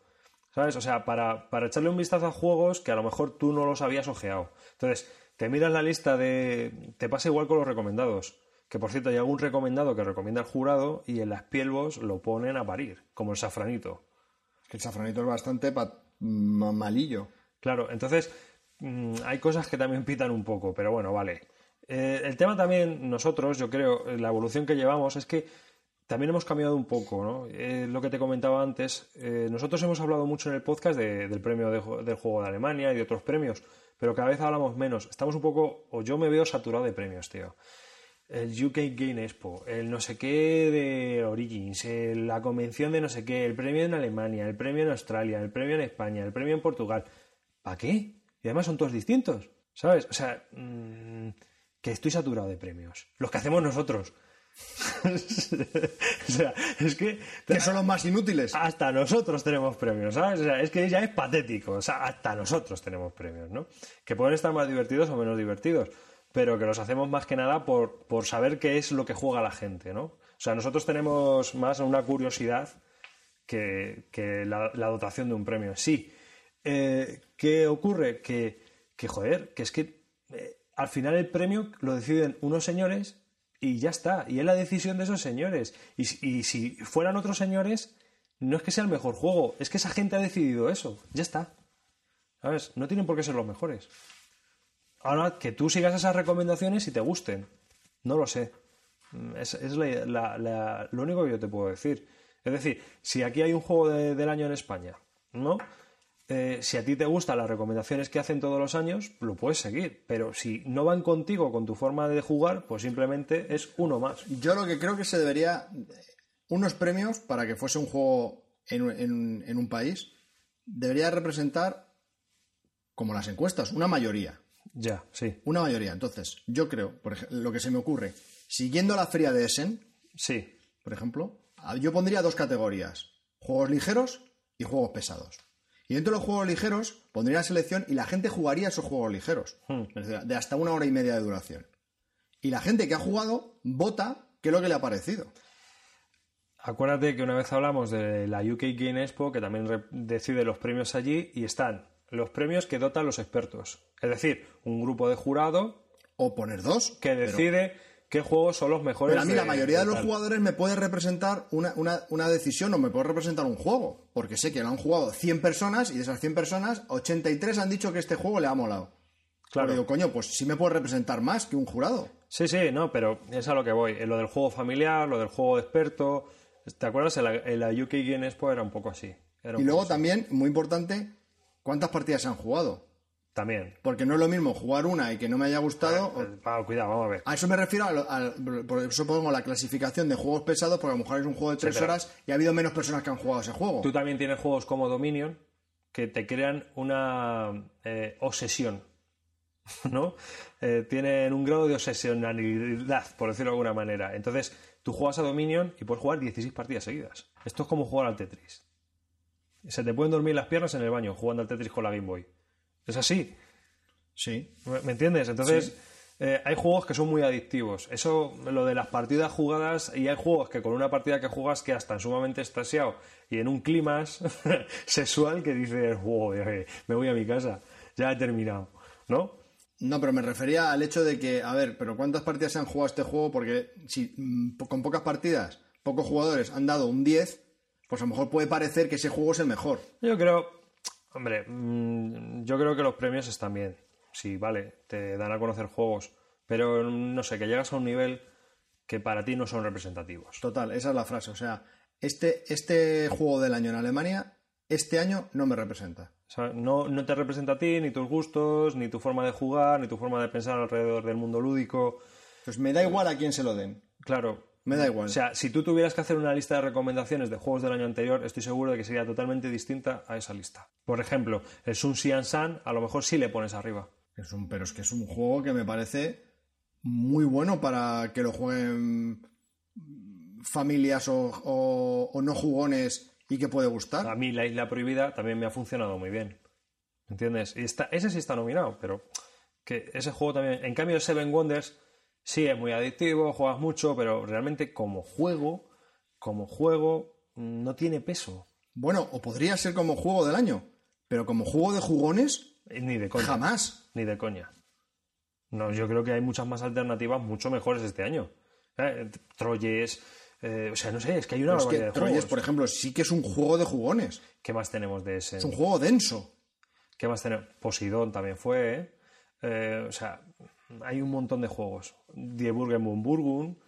[SPEAKER 1] ¿Sabes? O sea, para, para echarle un vistazo a juegos que a lo mejor tú no los habías ojeado. Entonces, te miras la lista de. Te pasa igual con los recomendados. Que por cierto, hay algún recomendado que recomienda el jurado y en las pielvos lo ponen a parir, como el safranito.
[SPEAKER 2] Que el safranito es bastante malillo.
[SPEAKER 1] Claro, entonces mm, hay cosas que también pitan un poco, pero bueno, vale. Eh, el tema también, nosotros, yo creo, eh, la evolución que llevamos es que también hemos cambiado un poco, ¿no? Eh, lo que te comentaba antes, eh, nosotros hemos hablado mucho en el podcast de- del premio de del juego de Alemania y de otros premios, pero cada vez hablamos menos. Estamos un poco, o yo me veo saturado de premios, tío. El UK Game Expo, el no sé qué de Origins, el- la convención de no sé qué, el premio en Alemania, el premio en Australia, el premio en España, el premio en Portugal. ¿Para qué? Y además son todos distintos, ¿sabes? O sea, mm, que estoy saturado de premios. Los que hacemos nosotros. o sea, es que...
[SPEAKER 2] Que son los más inútiles.
[SPEAKER 1] Hasta nosotros tenemos premios, ¿sabes? O sea, es que ya es patético. O sea, hasta nosotros tenemos premios, ¿no? Que pueden estar más divertidos o menos divertidos, pero que los hacemos más que nada por, por saber qué es lo que juega la gente, ¿no? O sea, nosotros tenemos más una curiosidad que, que la, dotación de un premio sí. Eh, ¿Qué ocurre? Que, que, joder, que es que eh, al final el premio lo deciden unos señores y ya está. Y es la decisión de esos señores. Y, y si fueran otros señores, no es que sea el mejor juego, es que esa gente ha decidido eso. Ya está. ¿Sabes? No tienen por qué ser los mejores. Ahora, que tú sigas esas recomendaciones y te gusten. No lo sé. Es, lo único que yo te puedo decir. Es decir, si aquí hay un juego de- del año en España, ¿no? Eh, si a ti te gustan las recomendaciones que hacen todos los años, lo puedes seguir. Pero si no van contigo con tu forma de jugar, pues simplemente es uno más.
[SPEAKER 2] Yo lo que creo que se debería. Unos premios para que fuese un juego en un país, debería representar, como las encuestas, una mayoría.
[SPEAKER 1] Ya, sí.
[SPEAKER 2] Una mayoría. Entonces, yo creo, por ejemplo, lo que se me ocurre, siguiendo la feria de Essen,
[SPEAKER 1] Sí.
[SPEAKER 2] por ejemplo, a- yo pondría dos categorías: juegos ligeros y juegos pesados. Y dentro de los juegos ligeros pondría selección y la gente jugaría esos juegos ligeros,
[SPEAKER 1] Hmm.
[SPEAKER 2] es decir, de hasta una hora y media de duración. Y la gente que ha jugado vota qué es lo que le ha parecido.
[SPEAKER 1] Acuérdate que una vez hablamos de la UK Game Expo, que también decide los premios allí, y están los premios que dotan los expertos. Es decir, un grupo de jurado
[SPEAKER 2] O poner dos.
[SPEAKER 1] que decide qué juegos son los mejores.
[SPEAKER 2] Pero a mí la mayoría de los
[SPEAKER 1] tal.
[SPEAKER 2] jugadores me puede representar una, una- una decisión o me puede representar un juego. Porque sé que lo han jugado 100 personas y de esas 100 personas, 83 han dicho que este juego le ha molado.
[SPEAKER 1] Claro.
[SPEAKER 2] Pero digo, coño, pues sí me puede representar más que un jurado.
[SPEAKER 1] Sí, sí, no, pero es a lo que voy. En lo del juego familiar, lo del juego de experto. ¿Te acuerdas? En la, en la UK Expo era un poco así. Un
[SPEAKER 2] Y luego
[SPEAKER 1] así.
[SPEAKER 2] también, muy importante, ¿cuántas partidas se han jugado?
[SPEAKER 1] También.
[SPEAKER 2] Porque no es lo mismo jugar una y que no me haya gustado. o-
[SPEAKER 1] Ah, cuidado, vamos a ver.
[SPEAKER 2] A eso me refiero, a lo- por eso pongo la clasificación de juegos pesados, porque a lo mejor es un juego de tres horas y ha habido menos personas que han jugado ese juego.
[SPEAKER 1] Tú también tienes juegos como Dominion que te crean una eh, obsesión, ¿no? Eh, tienen un grado de obsesionalidad, por decirlo de alguna manera. Entonces, tú juegas a Dominion y puedes jugar 16 partidas seguidas. Esto es como jugar al Tetris. Se te pueden dormir las piernas en el baño jugando al Tetris con la Game Boy. Es así.
[SPEAKER 2] Sí.
[SPEAKER 1] ¿Me entiendes? Entonces, eh, hay juegos que son muy adictivos. Eso, lo de las partidas jugadas, y hay juegos que con una partida que juegas quedas tan sumamente extasiado y en un clima sexual que dices, wow, me voy a mi casa, ya he terminado, ¿no?
[SPEAKER 2] No, pero me refería al hecho de que, a ver, pero ¿cuántas partidas se han jugado este juego? Porque si mm, con pocas partidas, pocos jugadores han dado un 10, pues a lo mejor puede parecer que ese juego es el mejor.
[SPEAKER 1] Yo creo, hombre, mm, yo creo que los premios están bien. Sí, vale, te dan a conocer juegos, pero no sé, que llegas a un nivel que para ti no son representativos.
[SPEAKER 2] Total, esa es la frase. O sea, este, este juego del año en Alemania, este año no me representa.
[SPEAKER 1] O sea, no, no te representa a ti, ni tus gustos, ni tu forma de jugar, ni tu forma de pensar alrededor del mundo lúdico.
[SPEAKER 2] Pues me da igual a quién se lo den.
[SPEAKER 1] Claro.
[SPEAKER 2] Me da igual.
[SPEAKER 1] O sea, si tú tuvieras que hacer una lista de recomendaciones de juegos del año anterior, estoy seguro de que sería totalmente distinta a esa lista. Por ejemplo, el Sun Xian San, a lo mejor sí le pones arriba.
[SPEAKER 2] Es un, pero es que es un juego que me parece muy bueno para que lo jueguen familias o, o- o no jugones y que puede gustar.
[SPEAKER 1] A mí la Isla Prohibida también me ha funcionado muy bien. ¿Entiendes? Y está, ese sí está nominado, pero que ese juego también... En cambio, Seven Wonders sí es muy adictivo, juegas mucho, pero realmente como juego, como juego, no tiene peso.
[SPEAKER 2] Bueno, o podría ser como juego del año, pero como juego de jugones,
[SPEAKER 1] Ni de coña.
[SPEAKER 2] jamás.
[SPEAKER 1] Ni de coña. No, yo creo que hay muchas más alternativas mucho mejores este año. Eh, Troyes, eh, o sea, no sé, es que hay una
[SPEAKER 2] Pero es
[SPEAKER 1] barbaridad
[SPEAKER 2] que
[SPEAKER 1] de
[SPEAKER 2] Troyes,
[SPEAKER 1] juegos.
[SPEAKER 2] por ejemplo, sí que es un juego de jugones.
[SPEAKER 1] ¿Qué más tenemos de ese?
[SPEAKER 2] Es un juego denso.
[SPEAKER 1] ¿Qué más tenemos? Poseidón también fue, ¿eh? Eh, o sea, hay un montón de juegos. Die Burgen und Burgun,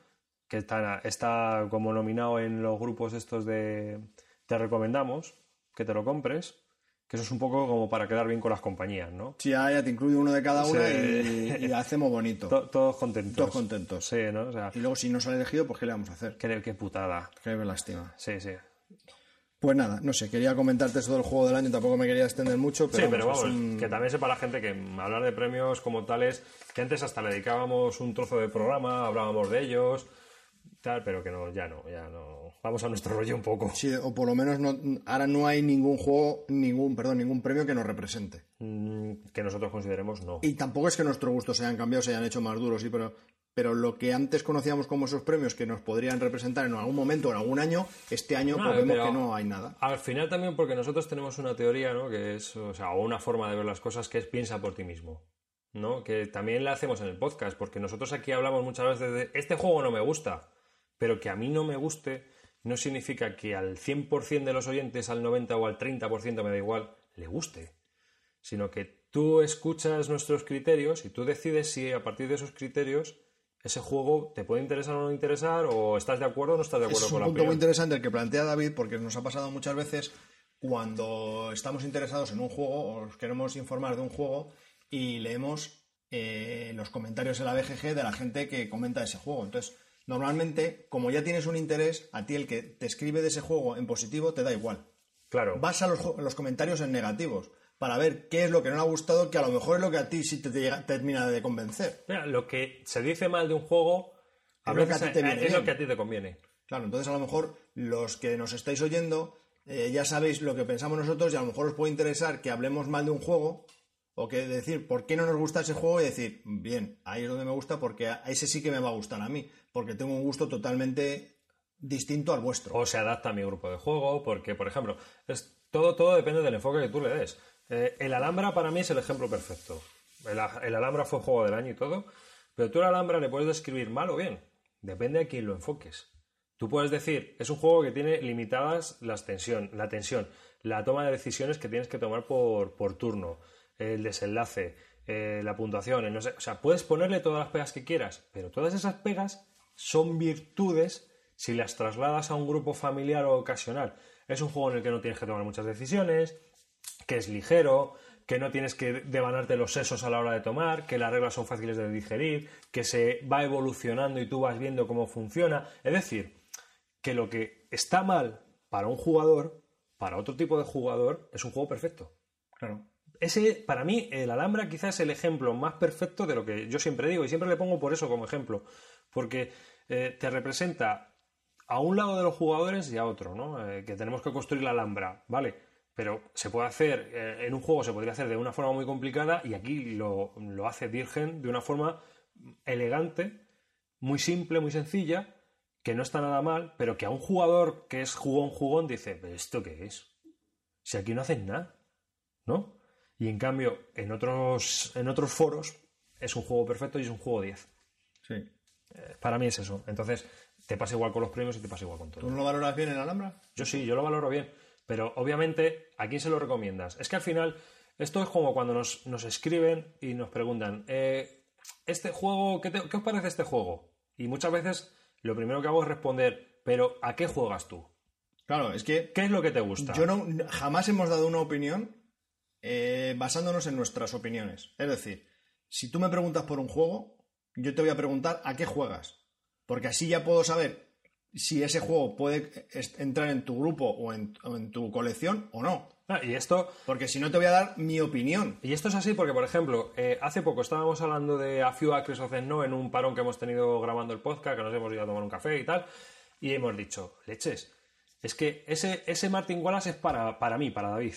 [SPEAKER 1] que está, está como nominado en los grupos estos de te recomendamos que te lo compres, que eso es un poco como para quedar bien con las compañías, ¿no?
[SPEAKER 2] Sí, ya, ya te incluye uno de cada una
[SPEAKER 1] Sí.
[SPEAKER 2] y, y hacemos bonito.
[SPEAKER 1] To- todos contentos.
[SPEAKER 2] Todos contentos.
[SPEAKER 1] Sí, ¿no? O sea,
[SPEAKER 2] Y luego si no se ha elegido, pues ¿qué le vamos a hacer?
[SPEAKER 1] qué, qué putada.
[SPEAKER 2] Qué lástima.
[SPEAKER 1] Sí, sí.
[SPEAKER 2] Pues nada, no sé, quería comentarte eso del juego del año, tampoco me quería extender mucho, pero
[SPEAKER 1] sí, pero
[SPEAKER 2] vamos, un-
[SPEAKER 1] que también sepa la gente que hablar de premios como tales, que antes hasta le dedicábamos un trozo de programa, hablábamos de ellos, tal, pero que no, ya no, ya no. Vamos a nuestro rollo un poco.
[SPEAKER 2] Sí, o por lo menos no, ahora no hay ningún juego, ningún, perdón, ningún premio que nos represente.
[SPEAKER 1] Mm, que nosotros consideremos no.
[SPEAKER 2] Y tampoco es que nuestros gustos se hayan cambiado, se hayan hecho más duros, sí, pero, pero lo que antes conocíamos como esos premios que nos podrían representar en algún momento en algún año, este año
[SPEAKER 1] No,
[SPEAKER 2] pues vemos que no hay nada.
[SPEAKER 1] Al final también porque nosotros tenemos una teoría, ¿no? Que es, o sea, una forma de ver las cosas que es piensa por ti mismo. ¿No? Que también la hacemos en el podcast, porque nosotros aquí hablamos muchas veces de este juego no me gusta, pero que a mí no me guste no significa que al 100% de los oyentes, al 90 o al 30% me da igual, le guste. Sino que tú escuchas nuestros criterios y tú decides si a partir de esos criterios ese juego te puede interesar o no interesar, o estás de acuerdo o no estás de acuerdo
[SPEAKER 2] Es
[SPEAKER 1] con
[SPEAKER 2] un
[SPEAKER 1] la
[SPEAKER 2] punto muy interesante el que plantea David, porque nos ha pasado muchas veces cuando estamos interesados en un juego o nos queremos informar de un juego y leemos eh, los comentarios en la BGG de la gente que comenta ese juego. Entonces, normalmente, como ya tienes un interés, a ti el que te escribe de ese juego en positivo te da igual.
[SPEAKER 1] Claro.
[SPEAKER 2] Vas a los, comentarios en negativos para ver qué es lo que no le ha gustado, que a lo mejor es lo que a ti sí te, termina de convencer.
[SPEAKER 1] Mira, lo que se dice mal de un juego a
[SPEAKER 2] Es lo que
[SPEAKER 1] veces
[SPEAKER 2] a ti te viene
[SPEAKER 1] es lo
[SPEAKER 2] bien.
[SPEAKER 1] que a ti te conviene.
[SPEAKER 2] Claro, entonces a lo mejor los que nos estáis oyendo eh, ya sabéis lo que pensamos nosotros y a lo mejor os puede interesar que hablemos mal de un juego o que decir por qué no nos gusta ese juego y decir, bien, ahí es donde me gusta porque a ese sí que me va a gustar a mí, porque tengo un gusto totalmente distinto al vuestro.
[SPEAKER 1] O se adapta a mi grupo de juego, porque, por ejemplo, es, todo, todo depende del enfoque que tú le des. Eh, el Alhambra para mí es el ejemplo perfecto. El, Alhambra fue juego del año y todo, pero tú el Alhambra le puedes describir mal o bien. Depende a quién lo enfoques. Tú puedes decir, es un juego que tiene limitadas las tensión, la tensión, la toma de decisiones que tienes que tomar por, por turno, el desenlace, eh, la puntuación, no sé, o sea, puedes ponerle todas las pegas que quieras, pero todas esas pegas son virtudes si las trasladas a un grupo familiar o ocasional. Es un juego en el que no tienes que tomar muchas decisiones, que es ligero, que no tienes que devanarte los sesos a la hora de tomar, que las reglas son fáciles de digerir, que se va evolucionando y tú vas viendo cómo funciona. Es decir, que lo que está mal para un jugador, para otro tipo de jugador, es un juego perfecto.
[SPEAKER 2] Claro.
[SPEAKER 1] Ese, para mí, el Alhambra quizás es el ejemplo más perfecto de lo que yo siempre digo, y siempre le pongo por eso como ejemplo, porque eh, te representa a un lado de los jugadores y a otro, ¿no? Eh, que tenemos que construir la Alhambra, ¿vale? Pero se puede hacer, eh, en un juego se podría hacer de una forma muy complicada y aquí lo, lo hace Dirgen de una forma elegante, muy simple, muy sencilla, que no está nada mal, pero que a un jugador que es jugón, jugón, dice, ¿pero esto qué es? Si aquí no hacen nada, ¿no? Y en cambio, en otros, en otros foros es un juego perfecto y es un juego 10.
[SPEAKER 2] Sí.
[SPEAKER 1] Eh, para mí es eso. Entonces, te pasa igual con los premios y te pasa igual con todo.
[SPEAKER 2] ¿Tú no lo valoras bien en Alhambra?
[SPEAKER 1] Yo sí, yo lo valoro bien. Pero obviamente, ¿a quién se lo recomiendas? Es que al final, esto es como cuando nos, nos escriben y nos preguntan, eh, ¿este juego, qué, te- qué os parece este juego? Y muchas veces lo primero que hago es responder, pero ¿a qué juegas tú?
[SPEAKER 2] Claro, es que
[SPEAKER 1] ¿Qué es lo que te gusta?
[SPEAKER 2] yo no jamás hemos dado una opinión eh, basándonos en nuestras opiniones. Es decir, si tú me preguntas por un juego, yo te voy a preguntar a qué juegas. Porque así ya puedo saber si ese juego puede entrar en tu grupo o en, o en tu colección o no.
[SPEAKER 1] Ah, y esto
[SPEAKER 2] Porque si no te voy a dar mi opinión.
[SPEAKER 1] Y esto es así porque, por ejemplo, eh, hace poco estábamos hablando de A Few Acres of No en un parón que hemos tenido grabando el podcast, que nos hemos ido a tomar un café y tal, y hemos dicho, leches, es que ese, ese Martin Wallace es para, para mí, para David.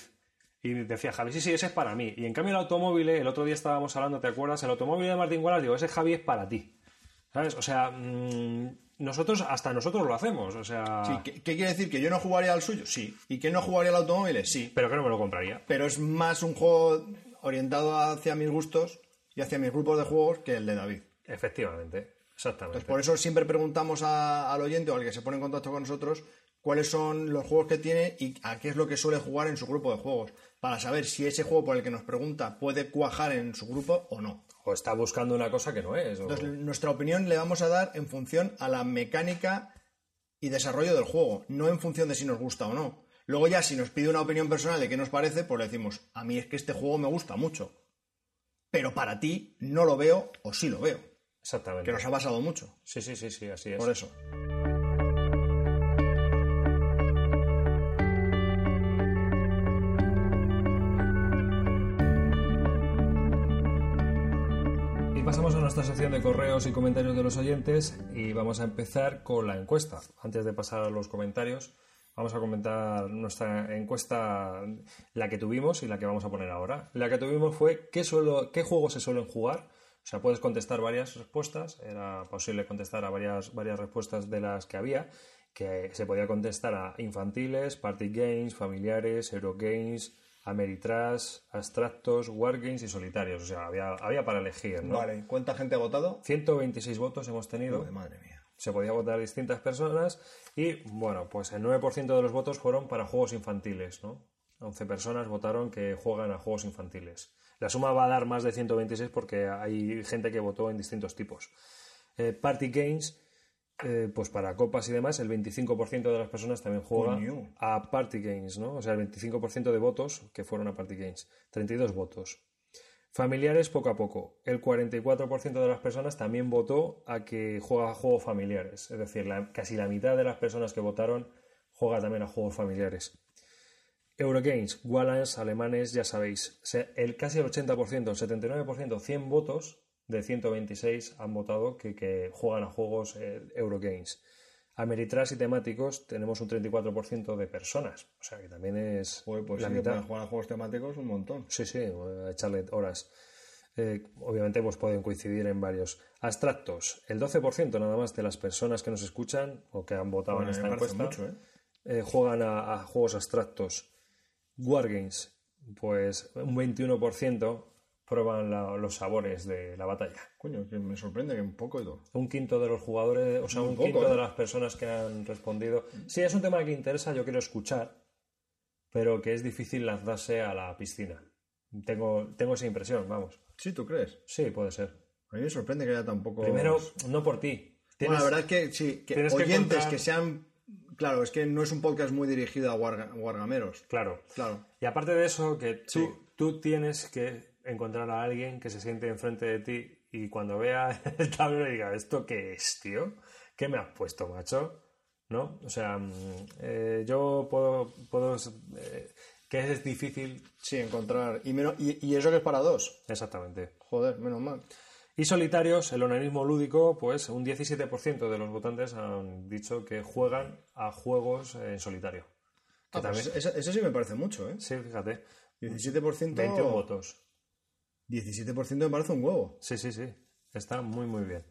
[SPEAKER 1] Y decía Javi, sí, sí, ese es para mí. Y en cambio el automóvil, el otro día estábamos hablando, ¿te acuerdas? El automóvil de Martin Wallace, digo, ese Javi es para ti. ¿Sabes? O sea, mm, nosotros, hasta nosotros lo hacemos. O sea,
[SPEAKER 2] Sí, ¿qué, qué quiere decir? ¿Que yo no jugaría al suyo? Sí. ¿Y que no jugaría al automóvil? Sí.
[SPEAKER 1] pero que no me lo compraría.
[SPEAKER 2] Pero es más un juego orientado hacia mis gustos y hacia mis grupos de juegos que el de David.
[SPEAKER 1] Efectivamente, exactamente.
[SPEAKER 2] Entonces, por eso siempre preguntamos a- al oyente o al que se pone en contacto con nosotros cuáles son los juegos que tiene y a qué es lo que suele jugar en su grupo de juegos, para saber si ese juego por el que nos pregunta puede cuajar en su grupo o no.
[SPEAKER 1] O está buscando una cosa que no es. o-
[SPEAKER 2] Entonces, nuestra opinión le vamos a dar en función a la mecánica y desarrollo del juego, no en función de si nos gusta o no. Luego ya, si nos pide una opinión personal de qué nos parece, pues le decimos, a mí es que este juego me gusta mucho. Pero para ti no lo veo o sí lo veo.
[SPEAKER 1] Exactamente.
[SPEAKER 2] Que nos ha pasado mucho.
[SPEAKER 1] Sí, sí, sí, sí, así es.
[SPEAKER 2] Por eso.
[SPEAKER 1] Nuestra sección de correos y comentarios de los oyentes y vamos a empezar con la encuesta. Antes de pasar a los comentarios, vamos a comentar nuestra encuesta, la que tuvimos y la que vamos a poner ahora. La que tuvimos fue ¿qué, suelo- qué juegos se suelen jugar? O sea, puedes contestar varias respuestas, era posible contestar a varias, varias respuestas de las que había, que se podía contestar a infantiles, party games, familiares, Eurogames, Ameritrash, abstractos, wargames y solitarios. O sea, había, había para elegir, ¿no?
[SPEAKER 2] Vale, ¿cuánta gente ha votado?
[SPEAKER 1] 126 votos hemos tenido.
[SPEAKER 2] Madre mía.
[SPEAKER 1] Se podía votar distintas personas y, bueno, pues el 9% de los votos fueron para juegos infantiles, ¿no? 11 personas votaron que juegan a juegos infantiles. La suma va a dar más de 126 porque hay gente que votó en distintos tipos. Eh, party Games, eh, pues para copas y demás, el 25% de las personas también juega
[SPEAKER 2] Coño.
[SPEAKER 1] a Party Games, ¿no? O sea, el 25% de votos que fueron a Party Games. 32 votos. Familiares poco a poco. El 44% de las personas también votó a que juega a juegos familiares. Es decir, la- casi la mitad de las personas que votaron juega también a juegos familiares. Eurogames, Wallans, alemanes, ya sabéis. O sea, el, casi el 80%, el 79%, 100 votos de 126 han votado que, que juegan a juegos eh, Eurogames. Ameritrash y temáticos tenemos un 34% de personas. O sea que también es
[SPEAKER 2] Joder, pues
[SPEAKER 1] la
[SPEAKER 2] sí,
[SPEAKER 1] mitad.
[SPEAKER 2] jugar a juegos temáticos un montón.
[SPEAKER 1] Sí, sí, a echarle horas. Eh, obviamente pues pueden coincidir en varios. Abstractos, el 12% nada más de las personas que nos escuchan o que han votado
[SPEAKER 2] Bueno,
[SPEAKER 1] en esta encuesta
[SPEAKER 2] mucho, ¿eh?
[SPEAKER 1] eh, juegan a, a juegos abstractos. Wargames, pues un 21% prueban la- los sabores de la batalla.
[SPEAKER 2] Coño, que me sorprende que un poco y todo.
[SPEAKER 1] Un quinto de los jugadores, o sea, un
[SPEAKER 2] poco,
[SPEAKER 1] quinto
[SPEAKER 2] ¿eh?
[SPEAKER 1] de las personas que han respondido. Sí, es un tema que interesa, yo quiero escuchar, pero que es difícil lanzarse a la piscina. Tengo, tengo esa impresión, vamos.
[SPEAKER 2] Sí, ¿tú crees?
[SPEAKER 1] Sí, puede ser.
[SPEAKER 2] A mí me sorprende que haya tan poco...
[SPEAKER 1] Primero, no por ti.
[SPEAKER 2] Bueno,
[SPEAKER 1] Tienes-
[SPEAKER 2] la verdad es que sí, que
[SPEAKER 1] que
[SPEAKER 2] oyentes
[SPEAKER 1] encontrar-
[SPEAKER 2] que sean... Claro, es que no es un podcast muy dirigido a wargameros.
[SPEAKER 1] Claro.
[SPEAKER 2] Claro.
[SPEAKER 1] Y aparte de eso, que tú,
[SPEAKER 2] Sí.
[SPEAKER 1] tú tienes que encontrar a alguien que se siente enfrente de ti y cuando vea el tablero diga, ¿esto qué es, tío? ¿Qué me has puesto, macho? ¿No? O sea, mm, eh, yo puedo... puedo eh, que es difícil...
[SPEAKER 2] Sí, encontrar... Y, menos- y, y eso que es para dos.
[SPEAKER 1] Exactamente.
[SPEAKER 2] Joder, menos mal.
[SPEAKER 1] Y solitarios, el onanismo lúdico, pues un 17% de los votantes han dicho que juegan a juegos en solitario.
[SPEAKER 2] Ah, pues
[SPEAKER 1] también-
[SPEAKER 2] ese, ese sí me parece mucho, ¿eh?
[SPEAKER 1] Sí, fíjate.
[SPEAKER 2] 17%...
[SPEAKER 1] 21 votos.
[SPEAKER 2] 17% me parece un huevo.
[SPEAKER 1] Sí, sí, sí. Está muy, muy bien.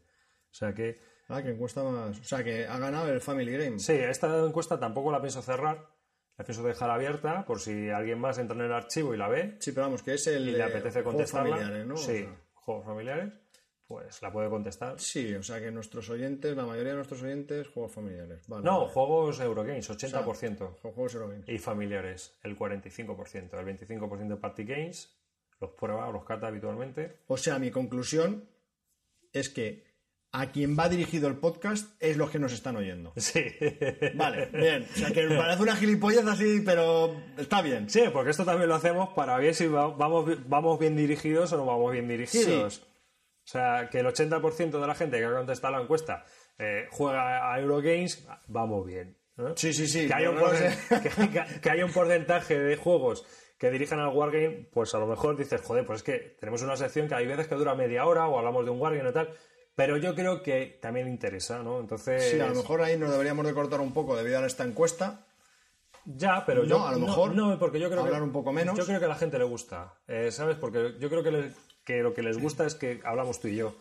[SPEAKER 1] O sea que...
[SPEAKER 2] Ah, que encuesta más... O sea, que ha ganado el Family Game.
[SPEAKER 1] Sí, esta encuesta tampoco la pienso cerrar. La pienso dejar abierta por si alguien más entra en el archivo y la ve
[SPEAKER 2] Sí, pero vamos, que es el...
[SPEAKER 1] y le apetece
[SPEAKER 2] juegos
[SPEAKER 1] contestarla.
[SPEAKER 2] familiares, ¿no? O
[SPEAKER 1] Sí,
[SPEAKER 2] sea,
[SPEAKER 1] juegos familiares. Pues la puede contestar.
[SPEAKER 2] sí, o sea, que nuestros oyentes, la mayoría de nuestros oyentes, juegos familiares. Vale,
[SPEAKER 1] No,
[SPEAKER 2] vale.
[SPEAKER 1] juegos Eurogames,
[SPEAKER 2] O sea,
[SPEAKER 1] 80%.
[SPEAKER 2] juegos Eurogames.
[SPEAKER 1] Y familiares, el 45%. El 25% de party games, los prueba o los cata habitualmente.
[SPEAKER 2] O sea, mi conclusión es que a quien va dirigido el podcast es los que nos están oyendo.
[SPEAKER 1] Sí.
[SPEAKER 2] Vale, bien. O sea, que parece una gilipollez así, pero está bien.
[SPEAKER 1] Sí, porque esto también lo hacemos para ver si va- vamos, vamos bien dirigidos o no vamos bien dirigidos. O sea, que el 80% de la gente que ha contestado la encuesta eh, juega a Eurogames, vamos bien. ¿no?
[SPEAKER 2] Sí, sí, sí.
[SPEAKER 1] Que haya, un que- que- que haya un porcentaje de juegos que dirijan al Wargame, pues a lo mejor dices, joder, pues es que tenemos una sección que hay veces que dura media hora o hablamos de un Wargame y tal, pero yo creo que también interesa, ¿no? Entonces...
[SPEAKER 2] Sí, a lo mejor ahí nos deberíamos de cortar un poco debido a esta encuesta.
[SPEAKER 1] Ya, pero
[SPEAKER 2] No,
[SPEAKER 1] yo
[SPEAKER 2] a lo mejor
[SPEAKER 1] no, porque yo creo
[SPEAKER 2] hablar
[SPEAKER 1] que
[SPEAKER 2] un poco menos.
[SPEAKER 1] Yo creo que a la gente le gusta, eh, ¿sabes? Porque yo creo que, le- que lo que les gusta es que hablamos tú y yo.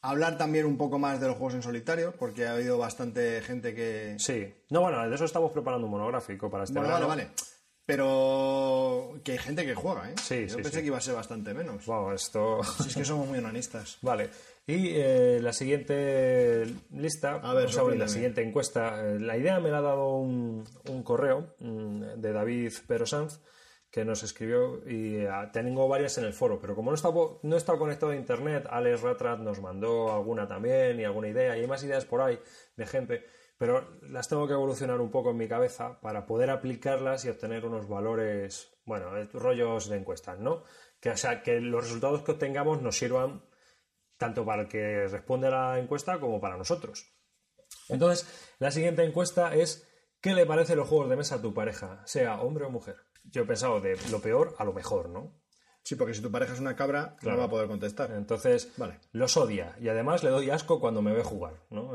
[SPEAKER 2] Hablar también un poco más de los juegos en solitario, porque ha habido bastante gente que...
[SPEAKER 1] Sí. No, bueno, de eso estamos preparando un monográfico para este
[SPEAKER 2] Bueno, vale, vale. Pero que hay gente que juega, ¿eh?
[SPEAKER 1] Sí,
[SPEAKER 2] Yo
[SPEAKER 1] sí,
[SPEAKER 2] pensé
[SPEAKER 1] sí.
[SPEAKER 2] que iba a ser bastante menos.
[SPEAKER 1] Wow, esto...
[SPEAKER 2] Si es que somos muy onanistas.
[SPEAKER 1] Vale. Y eh, la siguiente lista,
[SPEAKER 2] A ver,
[SPEAKER 1] o sea,
[SPEAKER 2] sorpréndeme.
[SPEAKER 1] la siguiente encuesta, eh, la idea me la ha dado un, un correo mm, de David Perosanz que nos escribió y eh, tengo varias en el foro, pero como no está, no está conectado a internet, Alex Ratrat nos mandó alguna también y alguna idea y hay más ideas por ahí de gente, pero las tengo que evolucionar un poco en mi cabeza para poder aplicarlas y obtener unos valores, bueno, eh, rollos de encuestas, ¿no? Que, o sea, que los resultados que obtengamos nos sirvan tanto para el que responde a la encuesta como para nosotros. Entonces, la siguiente encuesta es ¿qué le parecen los juegos de mesa a tu pareja, sea hombre o mujer? Yo he pensado de lo peor a lo mejor, ¿no?
[SPEAKER 2] Sí, porque si tu pareja es una cabra,
[SPEAKER 1] Claro.
[SPEAKER 2] no va a poder contestar.
[SPEAKER 1] Entonces,
[SPEAKER 2] Vale.
[SPEAKER 1] los odia y además le doy asco cuando me ve jugar, ¿no?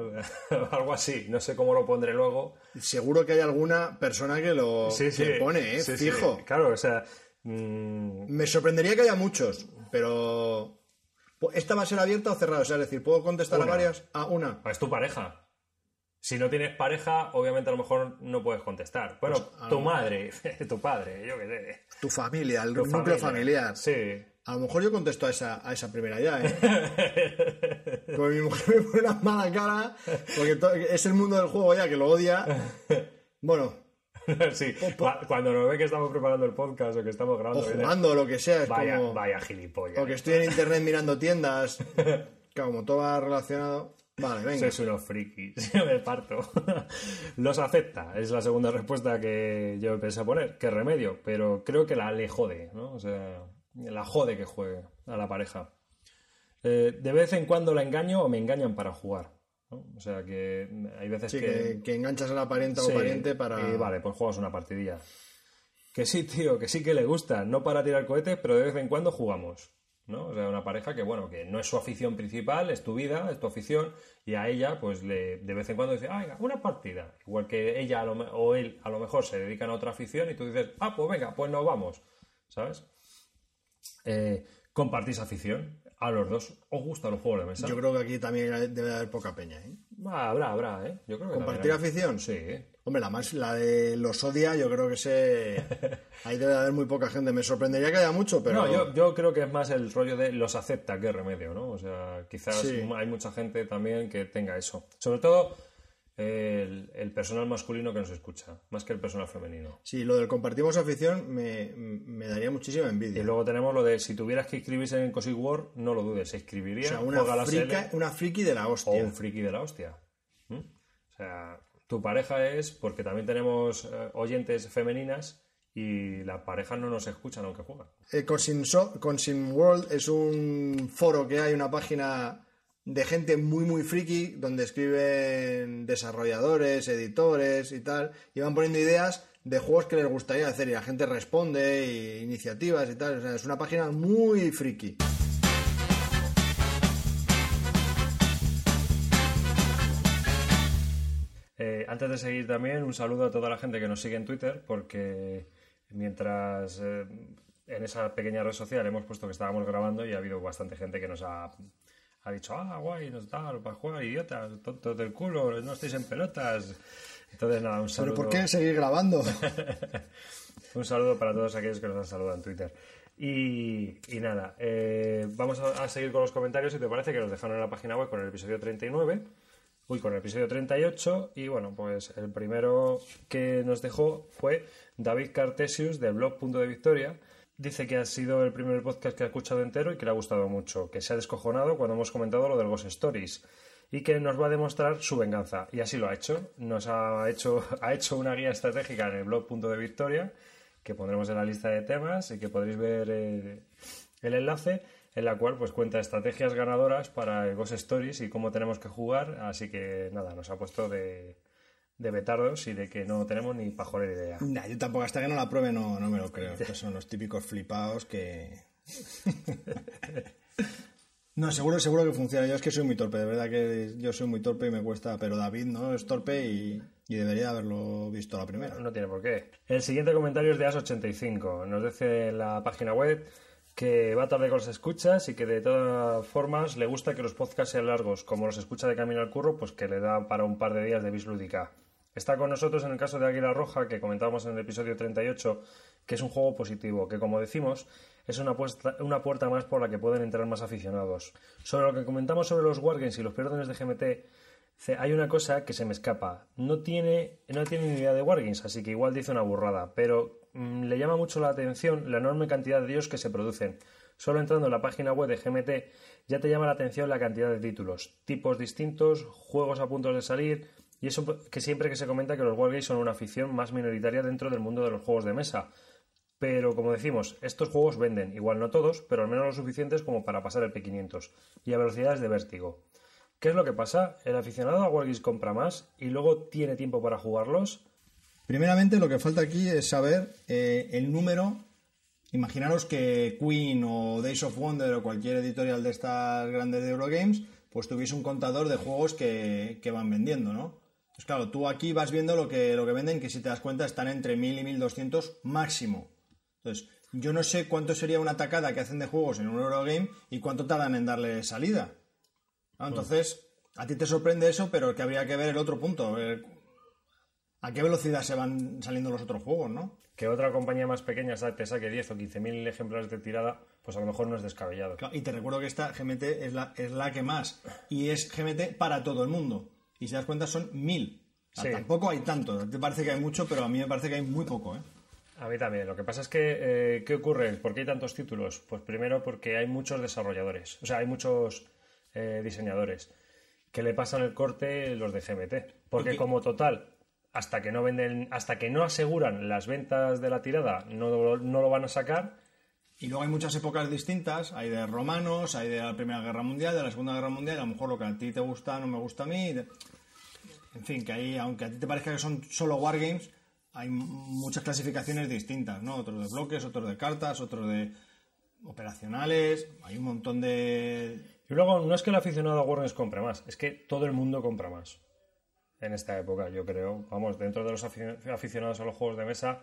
[SPEAKER 1] Algo así, no sé cómo lo pondré luego.
[SPEAKER 2] Seguro que hay alguna persona que lo que pone, ¿eh?
[SPEAKER 1] Sí.
[SPEAKER 2] Fijo.
[SPEAKER 1] Claro, o sea, mm,
[SPEAKER 2] Me sorprendería que haya muchos, pero... ¿Esta va a ser abierta o cerrada? O sea, es decir, ¿puedo contestar
[SPEAKER 1] Una.
[SPEAKER 2] a varias? A una.
[SPEAKER 1] es tu pareja. Si no tienes pareja, obviamente a lo mejor no puedes contestar. Bueno,
[SPEAKER 2] Pues,
[SPEAKER 1] tu madre, tu padre, yo qué sé.
[SPEAKER 2] Tu familia, el
[SPEAKER 1] Tu
[SPEAKER 2] núcleo
[SPEAKER 1] familia.
[SPEAKER 2] familiar.
[SPEAKER 1] Sí.
[SPEAKER 2] A lo mejor yo contesto a esa, a esa primera ya, ¿eh? Como mi mujer me pone una mala cara, porque es el mundo del juego ya que lo odia. Bueno,
[SPEAKER 1] sí, cu- cuando nos ve que estamos preparando el podcast o que estamos
[SPEAKER 2] o
[SPEAKER 1] grabando. viene,
[SPEAKER 2] jugando o lo que sea, es
[SPEAKER 1] Vaya,
[SPEAKER 2] como...
[SPEAKER 1] vaya gilipollas.
[SPEAKER 2] O que estoy en internet mirando tiendas. Claro, como todo va relacionado. Vale, venga.
[SPEAKER 1] Sois unos frikis, yo me parto. Los acepta, es la segunda respuesta que yo pensé poner. ¿Qué remedio? Pero creo que la le jode, ¿no? O sea, la jode que juegue a la pareja. Eh, de vez en cuando la engaño o me engañan para jugar. ¿no? O sea que hay veces
[SPEAKER 2] Sí,
[SPEAKER 1] que...
[SPEAKER 2] que, que enganchas a la parienta
[SPEAKER 1] Sí,
[SPEAKER 2] o pariente para...
[SPEAKER 1] y vale, pues juegas una partidilla. Que sí, tío, que sí que le gusta. No para tirar cohetes, pero de vez en cuando jugamos. ¿No? O sea, una pareja que, bueno, que no es su afición principal, es tu vida, es tu afición, y a ella, pues, le, de vez en cuando dice, ah, venga, una partida. Igual que ella a lo o él a lo mejor se dedican a otra afición y tú dices, ah, pues venga, pues nos vamos. ¿Sabes? Eh, compartís afición a los dos. ¿Os gustan los juegos de mesa?
[SPEAKER 2] Yo creo que aquí también debe haber poca peña, ¿eh?
[SPEAKER 1] Ah, habrá, habrá, ¿eh? Yo creo que
[SPEAKER 2] ¿Compartir afición?
[SPEAKER 1] Sí.
[SPEAKER 2] Hombre, la más, la de los odia, yo creo que se... Ahí debe de haber muy poca gente. Me sorprendería que haya mucho, pero...
[SPEAKER 1] No, yo, yo creo que es más el rollo de los acepta que remedio, ¿no? O sea, quizás
[SPEAKER 2] Sí.
[SPEAKER 1] hay mucha gente también que tenga eso. Sobre todo el, el personal masculino que nos escucha, más que el personal femenino.
[SPEAKER 2] Sí, lo del compartimos afición me, me daría muchísima envidia.
[SPEAKER 1] Y luego tenemos lo de si tuvieras que inscribirse en Cosy War, no lo dudes, se
[SPEAKER 2] o
[SPEAKER 1] inscribiría,
[SPEAKER 2] sea, una, frica- friki de la
[SPEAKER 1] o
[SPEAKER 2] hostia.
[SPEAKER 1] un friki de la hostia. ¿Mm? O sea, tu pareja es, porque también tenemos eh, oyentes femeninas y las parejas no nos escuchan aunque juegan.
[SPEAKER 2] Eh, So- World es un foro que hay, una página de gente muy, muy friki, donde escriben desarrolladores, editores y tal, y van poniendo ideas de juegos que les gustaría hacer, y la gente responde, y iniciativas y tal. O sea, es una página muy friki.
[SPEAKER 1] Eh, antes de seguir también, un saludo a toda la gente que nos sigue en Twitter, porque mientras eh, en esa pequeña red social hemos puesto que estábamos grabando y ha habido bastante gente que nos ha, ha dicho, ah, guay, nos da para jugar, idiotas, tontos del culo, no estáis en pelotas. Entonces, nada, un
[SPEAKER 2] ¿Pero
[SPEAKER 1] saludo.
[SPEAKER 2] por qué seguir grabando?
[SPEAKER 1] Un saludo para todos aquellos que nos han saludado en Twitter. Y, y nada, eh, vamos a, a seguir con los comentarios. Si te parece que nos dejaron en la página web con el episodio 39. Uy, con el episodio 38. Y bueno, pues el primero que nos dejó fue David Cartesius del blog Punto de Victoria. Dice que ha sido el primer podcast que ha escuchado entero y que le ha gustado mucho. Que se ha descojonado cuando hemos comentado lo del Ghost Stories. y que nos va a demostrar su venganza. Y así lo ha hecho. Nos ha hecho, ha hecho una guía estratégica en el blog Punto de Victoria, que pondremos en la lista de temas y que podréis ver eh, el enlace, en la cual pues cuenta estrategias ganadoras para el Ghost Stories y cómo tenemos que jugar. Así que nada, nos ha puesto de, de betardos y de que no tenemos ni pajolera idea.
[SPEAKER 2] Nah, yo tampoco, hasta que no la pruebe, no, no me lo creo. Estos son los típicos flipados que. no, seguro, seguro que funciona. Yo es que soy muy torpe, de verdad que yo soy muy torpe y me cuesta. Pero David no es torpe y, y debería haberlo visto la primera.
[SPEAKER 1] No tiene por qué. El siguiente comentario es de As85. Nos dice en la página web que va tarde con las escuchas y que de todas formas le gusta que los podcasts sean largos. Como los escucha de camino al curro, pues que le da para un par de días de bislúdica. Está con nosotros en el caso de Águila Roja, que comentábamos en el episodio 38, que es un juego positivo, que como decimos, es una, puerta más por la que pueden entrar más aficionados. Sobre lo que comentamos sobre los Wargames y los perdones de GMT, hay una cosa que se me escapa. No tiene, no tiene ni idea de Wargames, así que igual dice una burrada, pero mm, le llama mucho la atención la enorme cantidad de ellos que se producen. Solo entrando en la página web de GMT ya te llama la atención la cantidad de títulos, tipos distintos, juegos a punto de salir, y eso que siempre que se comenta que los Wargames son una afición más minoritaria dentro del mundo de los juegos de mesa. Pero como decimos, estos juegos venden, igual no todos, pero al menos lo suficientes como para pasar el P500 y a velocidades de vértigo. ¿Qué es lo que pasa? El aficionado a Wargames compra más y luego tiene tiempo para jugarlos.
[SPEAKER 2] Primeramente, lo que falta aquí es saber eh, el número. Imaginaros que Queen o Days of Wonder o cualquier editorial de estas grandes de Eurogames, pues tuviese un contador de juegos que, que van vendiendo, ¿no? Pues claro, tú aquí vas viendo lo que, lo que venden, que si te das cuenta están entre 1000 y 1200 máximo. Entonces, yo no sé cuánto sería una tacada que hacen de juegos en un Eurogame y cuánto tardan en darle salida. Ah, Entonces, a ti te sorprende eso, pero que habría que ver el otro punto. ¿A qué velocidad se van saliendo los otros juegos, no?
[SPEAKER 1] Que otra compañía más pequeña te saque 10 o 15.000 ejemplares de tirada, pues a lo mejor no es descabellado.
[SPEAKER 2] Claro, Y te recuerdo que esta GMT es la, es la que más. Y es GMT para todo el mundo. Y si das cuenta son mil. O sea,
[SPEAKER 1] Sí.
[SPEAKER 2] Tampoco hay tanto. Te parece que hay mucho, pero a mí me parece que hay muy poco, ¿eh?
[SPEAKER 1] A mí también. Lo que pasa es que, eh, ¿qué ocurre? ¿Por qué hay tantos títulos? Pues primero porque hay muchos desarrolladores, o sea, hay muchos eh, diseñadores que le pasan el corte los de GMT. Porque como total, hasta que no venden, hasta que no aseguran las ventas de la tirada, no, no lo van a sacar.
[SPEAKER 2] Y luego hay muchas épocas distintas. Hay de romanos, hay de la Primera Guerra Mundial, de la Segunda Guerra Mundial. A lo mejor lo que a ti te gusta no me gusta a mí. En fin, que ahí, aunque a ti te parezca que son solo wargames, hay muchas clasificaciones distintas, ¿no? Otros de bloques, otros de cartas, otros de operacionales. Hay un montón de...
[SPEAKER 1] Y luego, no es que el aficionado a Wargames compre más, es que todo el mundo compra más. En esta época, yo creo. Vamos, dentro de los afi- aficionados a los juegos de mesa,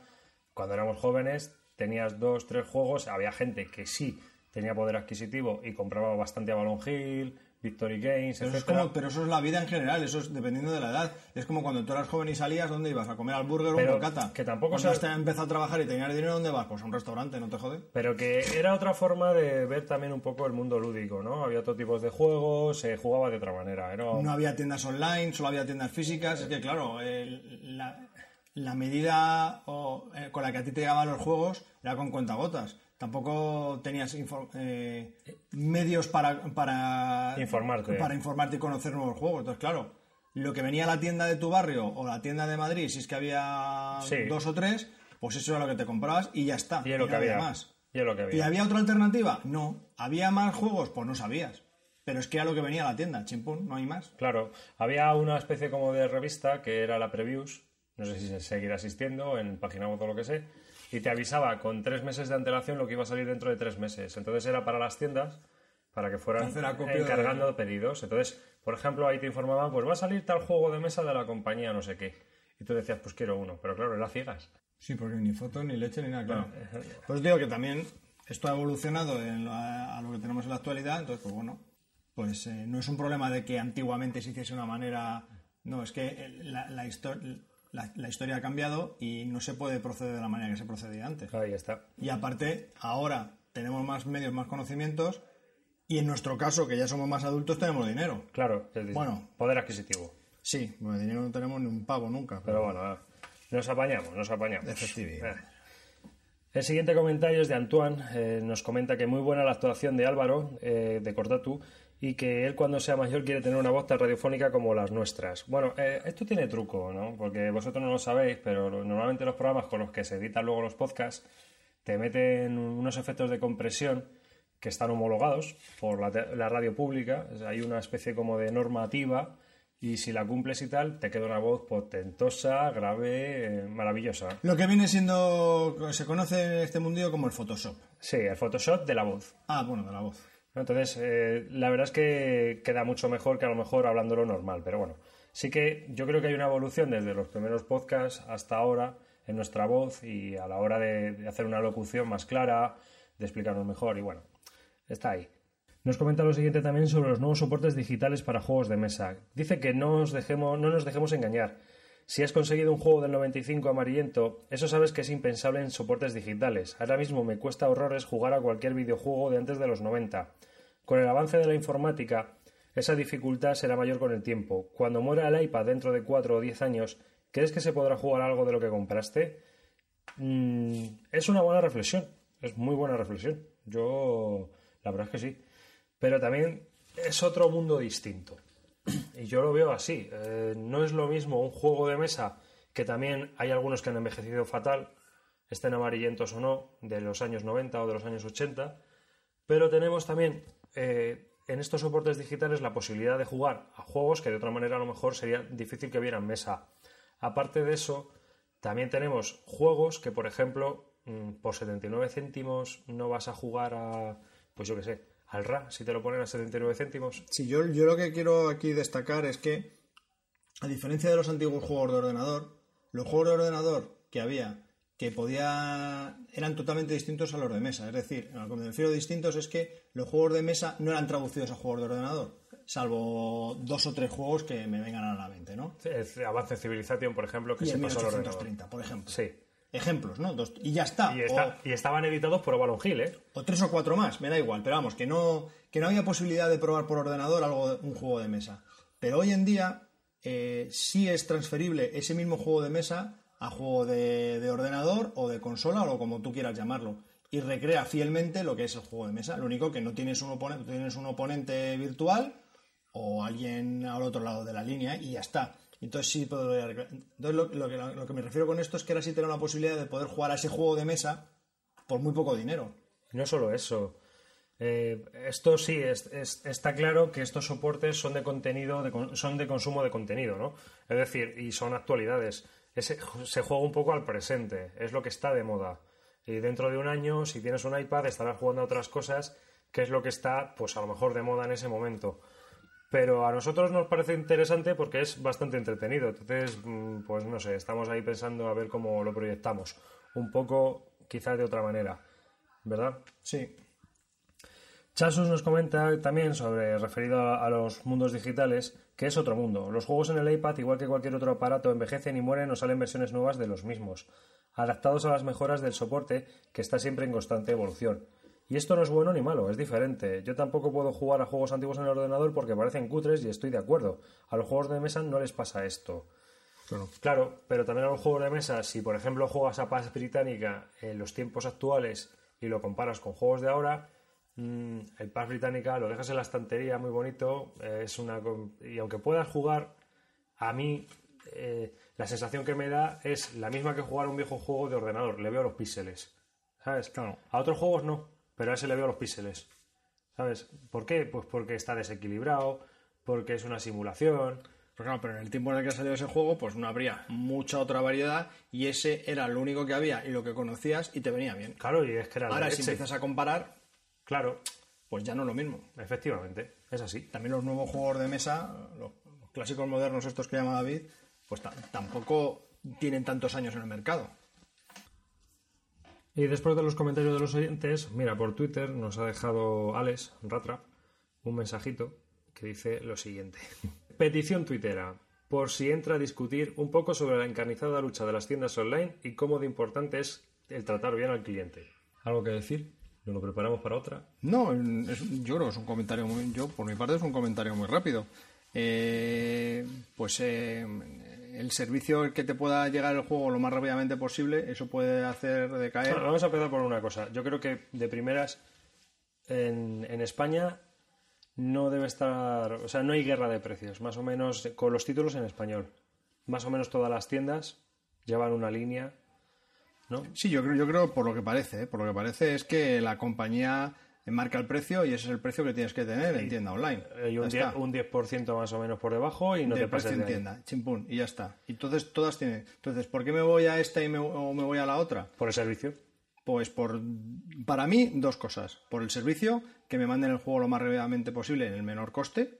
[SPEAKER 1] cuando éramos jóvenes, tenías dos, tres juegos. Había gente que sí tenía poder adquisitivo y compraba bastante a Balon Hill, Victory Games,
[SPEAKER 2] Pero eso, es como, pero eso es la vida en general, eso es dependiendo de la edad. Es como cuando tú eras joven y salías, ¿dónde ibas? ¿A comer al burger o un bocata?
[SPEAKER 1] que tampoco
[SPEAKER 2] Cuando
[SPEAKER 1] se-
[SPEAKER 2] has empezado a trabajar y tenías dinero, ¿dónde vas? Pues a un restaurante, ¿no te jode?
[SPEAKER 1] Pero que era otra forma de ver también un poco el mundo lúdico, ¿no? Había otro tipos de juegos, se jugaba de otra manera. Era...
[SPEAKER 2] No había tiendas online, solo había tiendas físicas. Es que, claro, el- la, la medida o, eh, con la que a ti te llegaban los juegos era con cuentagotas. Tampoco tenías eh, medios para, para
[SPEAKER 1] Informarte.
[SPEAKER 2] para informarte y conocer nuevos juegos. Entonces, claro, lo que venía a la tienda de tu barrio o la tienda de Madrid, si es que había
[SPEAKER 1] Sí.
[SPEAKER 2] dos o tres, pues eso era lo que te comprabas y ya está.
[SPEAKER 1] Y es lo que había.
[SPEAKER 2] más.
[SPEAKER 1] Y es lo que había.
[SPEAKER 2] ¿Y había otra alternativa? No. ¿Había más juegos? Pues no sabías. Pero es que era lo que venía a la tienda, chimpún, no hay más.
[SPEAKER 1] Claro, había una especie como de revista que era la Previews, no sé si se seguirá asistiendo en página web o lo que sé, y te avisaba con tres meses de antelación lo que iba a salir dentro de tres meses. Entonces era para las tiendas, para que fueran
[SPEAKER 2] de-
[SPEAKER 1] encargando pedidos. Entonces, por ejemplo, ahí te informaban, pues va a salir tal juego de mesa de la compañía, no sé qué. Y tú decías, pues quiero uno, pero claro, era ciegas.
[SPEAKER 2] Sí, porque ni foto, ni leche, ni nada, claro. Pues digo que también esto ha evolucionado en lo- a lo que tenemos en la actualidad, entonces, pues bueno, pues eh, no es un problema de que antiguamente se hiciese una manera... No, es que eh, la, la, histo- la- la historia ha cambiado y no se puede proceder de la manera que se procedía antes.
[SPEAKER 1] Ahí está.
[SPEAKER 2] Y aparte, ahora tenemos más medios, más conocimientos y en nuestro caso, que ya somos más adultos, tenemos dinero.
[SPEAKER 1] Claro, es decir,
[SPEAKER 2] Bueno.
[SPEAKER 1] poder adquisitivo.
[SPEAKER 2] Sí, bueno, dinero no tenemos ni un pavo nunca.
[SPEAKER 1] Pero bueno, nos apañamos, nos apañamos.
[SPEAKER 2] Efectivo.
[SPEAKER 1] Eh. El siguiente comentario es de Antoine. eh, nos comenta que muy buena la actuación de Álvaro, eh, de Cortatu, y que él cuando sea mayor quiere tener una voz tan radiofónica como las nuestras. Bueno, eh, esto tiene truco, ¿no? Porque vosotros no lo sabéis, pero normalmente los programas con los que se editan luego los podcasts te meten unos efectos de compresión que están homologados por la, radio pública. Hay una especie como de normativa y si la cumples y tal, te queda una voz potentosa, grave, eh, maravillosa.
[SPEAKER 2] Lo que viene siendo, se conoce en este mundillo como el Photoshop.
[SPEAKER 1] Sí, el Photoshop de la voz.
[SPEAKER 2] Ah, bueno, de la voz.
[SPEAKER 1] Entonces, eh, la verdad es que queda mucho mejor que a lo mejor hablándolo normal, pero bueno, sí que yo creo que hay una evolución desde los primeros podcasts hasta ahora en nuestra voz y a la hora de, de hacer una locución más clara, de explicarnos mejor y bueno, está ahí. Nos comenta lo siguiente también sobre los nuevos soportes digitales para juegos de mesa. Dice que no, os dejemos, no nos dejemos engañar. Si has conseguido un juego del 95 amarillento, eso sabes que es impensable en soportes digitales. Ahora mismo me cuesta horrores jugar a cualquier videojuego de antes de los 90. Con el avance de la informática, esa dificultad será mayor con el tiempo. Cuando muera el iPad dentro de 4 o 10 años, ¿crees que se podrá jugar algo de lo que compraste? Mm, es una buena reflexión, es muy buena reflexión. Yo, la verdad es que sí. Pero también es otro mundo distinto. Y yo lo veo así. Eh, no es lo mismo un juego de mesa, que también hay algunos que han envejecido fatal, estén amarillentos o no, de los años 90 o de los años 80, pero tenemos también eh, en estos soportes digitales la posibilidad de jugar a juegos que de otra manera a lo mejor sería difícil que vieran mesa. Aparte de eso, también tenemos juegos que, por ejemplo, mm, por 79 céntimos no vas a jugar a, pues yo qué sé, al RA, si te lo ponen a 79 céntimos.
[SPEAKER 2] Sí, yo, yo lo que quiero aquí destacar es que, a diferencia de los antiguos juegos de ordenador, los juegos de ordenador que había, que podía. eran totalmente distintos a los de mesa. Es decir, a lo que me refiero distintos es que los juegos de mesa no eran traducidos a juegos de ordenador, salvo dos o tres juegos que me vengan a la mente, ¿no?
[SPEAKER 1] El Avance Civilization, por ejemplo, que
[SPEAKER 2] Y
[SPEAKER 1] se pasó al ordenador.
[SPEAKER 2] 1830, por ejemplo.
[SPEAKER 1] Sí.
[SPEAKER 2] Ejemplos, ¿no? Dos- y ya está.
[SPEAKER 1] Y, está- y estaban editados por Avalon Hill, ¿eh?
[SPEAKER 2] O tres o cuatro más, me da igual, pero vamos, que no, que no había posibilidad de probar por ordenador algo, un juego de mesa. Pero hoy en día eh, sí es transferible ese mismo juego de mesa a juego de, de ordenador o de consola o como tú quieras llamarlo. Y recrea fielmente lo que es el juego de mesa. Lo único que no tienes un oponente, tienes un oponente virtual o alguien al otro lado de la línea y ya está. Entonces sí recrear. Entonces lo, lo que, lo que me refiero con esto es que ahora sí tengo la posibilidad de poder jugar a ese juego de mesa por muy poco dinero.
[SPEAKER 1] No solo eso. Eh, esto sí, es- es- está claro que estos soportes son de contenido, de son de consumo de contenido, ¿no? Es decir, y son actualidades. Ese- se juega un poco al presente, es lo que está de moda. Y dentro de un año, si tienes un iPad, estarás jugando a otras cosas, que es lo que está, pues a lo mejor de moda en ese momento. Pero a nosotros nos parece interesante porque es bastante entretenido. Entonces, mm, pues no sé, estamos ahí pensando a ver cómo lo proyectamos. Un poco, quizás de otra manera. ¿Verdad?
[SPEAKER 2] Sí.
[SPEAKER 1] Chasus nos comenta también sobre, referido a, a los mundos digitales, que es otro mundo. Los juegos en el iPad, igual que cualquier otro aparato, envejecen y mueren o salen versiones nuevas de los mismos, adaptados a las mejoras del soporte, que está siempre en constante evolución. Y esto no es bueno ni malo, es diferente. Yo tampoco puedo jugar a juegos antiguos en el ordenador porque parecen cutres y estoy de acuerdo. A los juegos de mesa no les pasa esto. Claro, pero también a los juegos de mesa, si por ejemplo juegas a Paz Británica en los tiempos actuales y lo comparas con juegos de ahora, mm, el Paz Británica lo dejas en la estantería muy bonito, eh, es una y aunque puedas jugar, a mí eh, la sensación que me da es la misma que jugar un viejo juego de ordenador, le veo los píxeles, ¿sabes? A otros juegos no, pero a ese le veo los píxeles, ¿sabes? ¿Por qué? Pues porque está desequilibrado, porque es una simulación,
[SPEAKER 2] Pues claro, pero en el tiempo en el que salió ese juego, pues no habría mucha otra variedad y ese era lo único que había y lo que conocías y te venía bien.
[SPEAKER 1] Claro, y es que era la
[SPEAKER 2] Ahora, si empiezas a comparar,
[SPEAKER 1] Claro,
[SPEAKER 2] pues ya no es lo mismo.
[SPEAKER 1] efectivamente, es así.
[SPEAKER 2] También los nuevos juegos de mesa, los, los clásicos modernos estos que llama David, pues ta- tampoco tienen tantos años en el mercado.
[SPEAKER 1] Y después de los comentarios de los oyentes, mira, por Twitter nos ha dejado Alex Ratra un mensajito que dice lo siguiente. Petición tuitera. Por si entra a discutir un poco sobre la encarnizada lucha de las tiendas online y cómo de importante es el tratar bien al cliente. ¿Algo que decir? ¿Nos lo preparamos para otra?
[SPEAKER 2] No, es- yo creo es un comentario muy. Yo, por mi parte, es un comentario muy rápido. Eh, pues eh, el servicio que te pueda llegar el juego lo más rápidamente posible, eso puede hacer decaer.
[SPEAKER 1] Bueno, vamos a empezar por una cosa. Yo creo que de primeras en, en España no debe estar, o sea, no hay guerra de precios, más o menos con los títulos en español. Más o menos todas las tiendas llevan una línea, ¿no?
[SPEAKER 2] Sí, yo creo, yo creo por lo que parece, ¿eh? por lo que parece es que la compañía marca el precio y ese es el precio que tienes que tener en tienda online.
[SPEAKER 1] Hay un,
[SPEAKER 2] Ya
[SPEAKER 1] 10,
[SPEAKER 2] está.
[SPEAKER 1] un 10% más o menos por debajo y no
[SPEAKER 2] de
[SPEAKER 1] te pases de
[SPEAKER 2] en
[SPEAKER 1] ahí.
[SPEAKER 2] tienda, chimpún, y ya está. Y entonces todas tienen. Entonces, ¿por qué me voy a esta y me, o me voy a la otra?
[SPEAKER 1] Por el servicio.
[SPEAKER 2] Pues por, para mí, dos cosas. Por el servicio, que me manden el juego lo más rápidamente posible en el menor coste.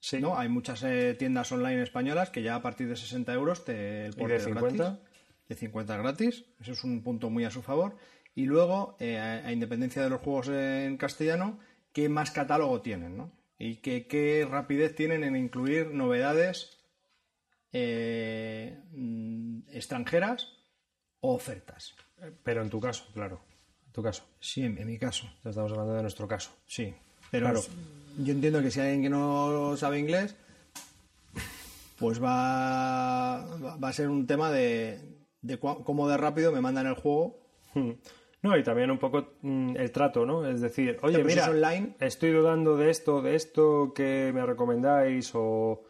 [SPEAKER 1] Sí.
[SPEAKER 2] ¿no? Hay muchas eh, tiendas online españolas que ya a partir de 60 euros te, el
[SPEAKER 1] ¿Y
[SPEAKER 2] porte
[SPEAKER 1] de
[SPEAKER 2] es
[SPEAKER 1] 50?
[SPEAKER 2] gratis. De 50 gratis. Eso es un punto muy a su favor. Y luego, eh, a, a independencia de los juegos en castellano, ¿qué más catálogo tienen? ¿no? Y qué, qué rapidez tienen en incluir novedades eh, mm, extranjeras o ofertas.
[SPEAKER 1] Pero en tu caso, claro. En tu caso.
[SPEAKER 2] Sí, en, en mi caso.
[SPEAKER 1] Ya Estamos hablando de nuestro caso.
[SPEAKER 2] Sí. Pero
[SPEAKER 1] Claro.
[SPEAKER 2] yo entiendo que si hay alguien que no sabe inglés, pues va, va va a ser un tema de, de cua- cómo de rápido me mandan el juego.
[SPEAKER 1] No, y también un poco mm, el trato, ¿no? Es decir, oye, mira,
[SPEAKER 2] online-
[SPEAKER 1] estoy dudando de esto, de esto que me recomendáis o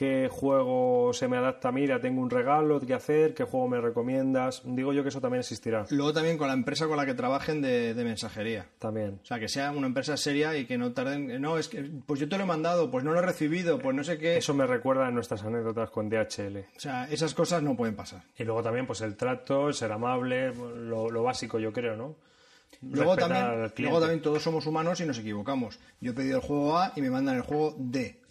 [SPEAKER 1] qué juego se me adapta. Mira, tengo un regalo que hacer, qué juego me recomiendas. Digo yo que eso también existirá.
[SPEAKER 2] Luego también con la empresa con la que trabajen de, de mensajería.
[SPEAKER 1] También.
[SPEAKER 2] O sea, que sea una empresa seria y que no tarden... No, es que, pues yo te lo he mandado, pues no lo he recibido, pues no sé qué.
[SPEAKER 1] Eso me recuerda a nuestras anécdotas con DHL.
[SPEAKER 2] O sea, esas cosas no pueden pasar.
[SPEAKER 1] Y luego también, pues el trato, el ser amable, lo, lo básico, yo creo, ¿no?
[SPEAKER 2] También, luego también todos somos humanos y nos equivocamos. Yo he pedido el juego A y me mandan el juego D.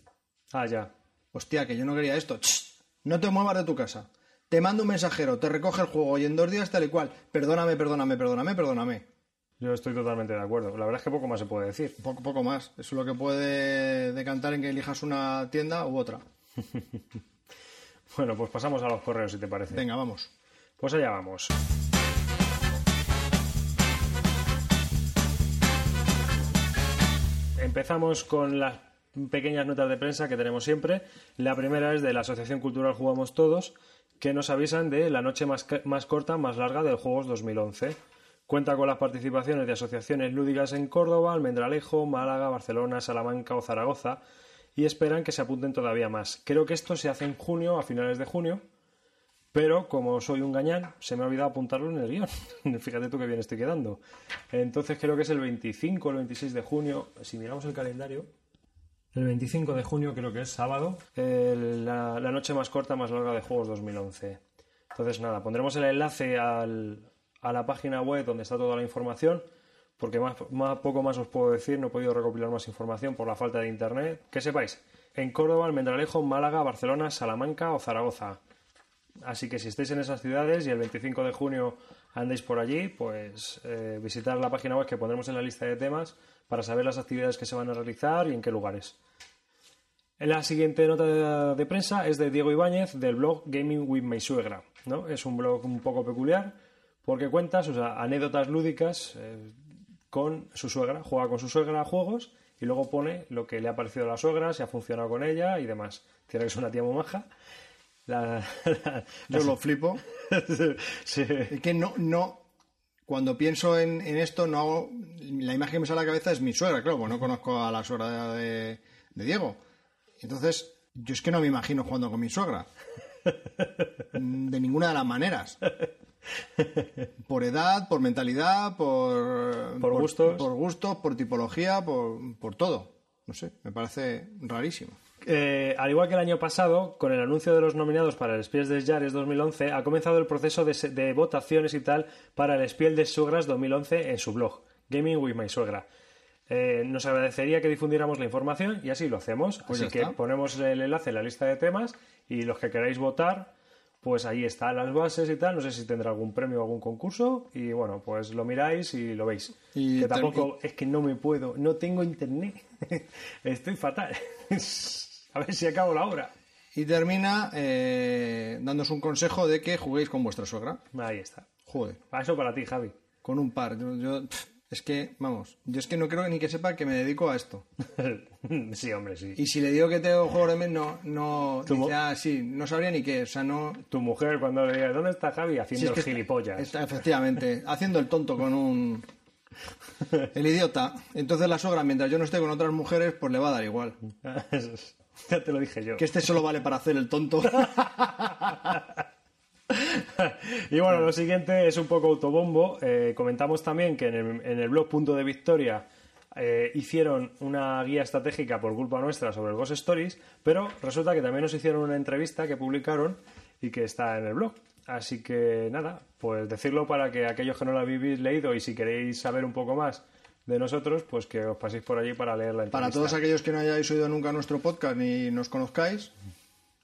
[SPEAKER 1] Ah, ya.
[SPEAKER 2] Hostia, que yo no quería esto. Ch, no te muevas de tu casa. Te mando un mensajero, te recoge el juego y en dos días tal y cual. Perdóname, perdóname, perdóname, perdóname.
[SPEAKER 1] Yo estoy totalmente de acuerdo. La verdad es que poco más se puede decir.
[SPEAKER 2] Poco, poco más. Eso es lo que puede decantar en que elijas una tienda u otra.
[SPEAKER 1] Bueno, pues pasamos a los correos, si te parece.
[SPEAKER 2] Venga, vamos.
[SPEAKER 1] Pues allá vamos. Empezamos con las pequeñas notas de prensa que tenemos siempre. La primera es de la Asociación Cultural Jugamos Todos, que nos avisan de la noche más, más corta, más larga del Juegos 2011. Cuenta con las participaciones de asociaciones lúdicas en Córdoba, Almendralejo, Málaga, Barcelona, Salamanca o Zaragoza y esperan que se apunten todavía más. Creo que esto se hace en junio, a finales de junio, pero como soy un gañán, se me ha olvidado apuntarlo en el guion. Fíjate tú qué bien estoy quedando. Entonces creo que es el 25 o el 26 de junio. Si miramos el calendario, el 25 de junio creo que es sábado, la noche más corta, más larga de Juegos 2011. Entonces nada, pondremos el enlace al- a la página web donde está toda la información. Porque más, más- poco más os puedo decir, no he podido recopilar más información por la falta de internet. Que sepáis, en Córdoba, Almendralejo, Málaga, Barcelona, Salamanca o Zaragoza. Así que si estáis en esas ciudades y el 25 de junio andéis por allí, pues eh, visitar la página web que pondremos en la lista de temas para saber las actividades que se van a realizar y en qué lugares. La siguiente nota de, prensa es de Diego Ibáñez del blog Gaming with My Suegra. ¿no? Es un blog un poco peculiar porque cuenta sus anécdotas lúdicas eh, con su suegra. Juega con su suegra a juegos y luego pone lo que le ha parecido a la suegra, si ha funcionado con ella y demás. Tiene que es una tía muy maja. La- la-
[SPEAKER 2] Yo lo flipo.
[SPEAKER 1] Sí.
[SPEAKER 2] Es que no, no. Cuando pienso en, en esto, no hago- la imagen que me sale a la cabeza es mi suegra, claro, pues no conozco a la suegra de, de Diego. Entonces, yo es que no me imagino jugando con mi suegra. De ninguna de las maneras. Por edad, por mentalidad, por,
[SPEAKER 1] Por gustos.
[SPEAKER 2] por gustos, por tipología, por, por todo. No sé, me parece rarísimo.
[SPEAKER 1] Eh, al igual que el año pasado, con el anuncio de los nominados para el Spiels des Jahres 2011, ha comenzado el proceso de, votaciones y tal para el Spiel des Suegras 2011 en su blog, Gaming with My Suegra. Eh, nos agradecería que difundiéramos la información y así lo hacemos.
[SPEAKER 2] Pues
[SPEAKER 1] así que
[SPEAKER 2] está.
[SPEAKER 1] ponemos el enlace en la lista de temas y los que queráis votar, pues ahí están las bases y tal. No sé si tendrá algún premio o algún concurso y bueno, pues lo miráis y lo veis.
[SPEAKER 2] Y
[SPEAKER 1] que tampoco es que no me puedo, no tengo internet. Estoy fatal. A ver si acabo la hora.
[SPEAKER 2] Y termina eh, dándonos un consejo de que juguéis con vuestra suegra.
[SPEAKER 1] Ahí está.
[SPEAKER 2] Joder,
[SPEAKER 1] eso para ti, Javi.
[SPEAKER 2] con un par. Yo, yo, Es que, vamos, yo es que no creo ni que sepa que me dedico a esto.
[SPEAKER 1] sí, hombre, sí.
[SPEAKER 2] Y si le digo que tengo juegos de mesa, no, no, dice, ah, sí, no sabría ni qué, o sea, no...
[SPEAKER 1] Tu mujer, cuando le digas, ¿dónde está Javi?
[SPEAKER 2] Sí,
[SPEAKER 1] Haciendo
[SPEAKER 2] es que
[SPEAKER 1] el gilipollas.
[SPEAKER 2] está- efectivamente, haciendo el tonto con un... El idiota. Entonces la sogra, mientras yo no esté con otras mujeres, pues le va a dar igual.
[SPEAKER 1] ya te lo dije yo.
[SPEAKER 2] Que este solo vale para hacer el tonto.
[SPEAKER 1] y bueno, lo siguiente es un poco autobombo. Eh, comentamos también que en el, en el blog Punto de Victoria eh, hicieron una guía estratégica por culpa nuestra sobre el Ghost Stories, pero resulta que también nos hicieron una entrevista que publicaron y que está en el blog. Así que nada, pues decirlo para que aquellos que no la habéis leído y si queréis saber un poco más de nosotros, pues que os paséis por allí para leer la entrevista.
[SPEAKER 2] Para todos aquellos que no hayáis oído nunca nuestro podcast ni nos conozcáis,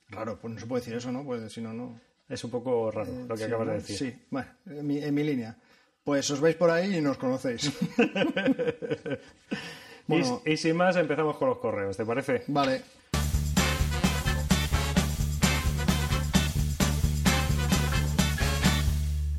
[SPEAKER 2] claro, pues no se puede decir eso, ¿no? Pues si no, no.
[SPEAKER 1] Es un poco raro lo que
[SPEAKER 2] Sí,
[SPEAKER 1] acabas de decir.
[SPEAKER 2] Sí, bueno, en mi, en mi línea. Pues os vais por ahí y nos conocéis. Bueno.
[SPEAKER 1] y, y sin más, empezamos con los correos, ¿te parece?
[SPEAKER 2] vale.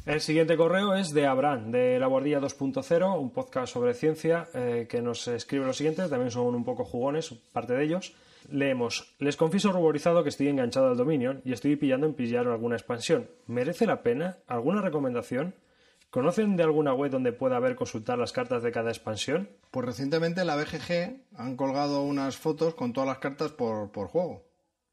[SPEAKER 1] El siguiente correo es de Abraham, de La Guardia 2.0, un podcast sobre ciencia eh, que nos escribe lo siguiente, también son un poco jugones, parte de ellos. Leemos, les confieso ruborizado que estoy enganchado al Dominion y estoy pillando en pillar alguna expansión. ¿Merece la pena? ¿Alguna recomendación? ¿Conocen de alguna web donde pueda haber consultar las cartas de cada expansión?
[SPEAKER 2] Pues recientemente en la BGG han colgado unas fotos con todas las cartas por, por juego.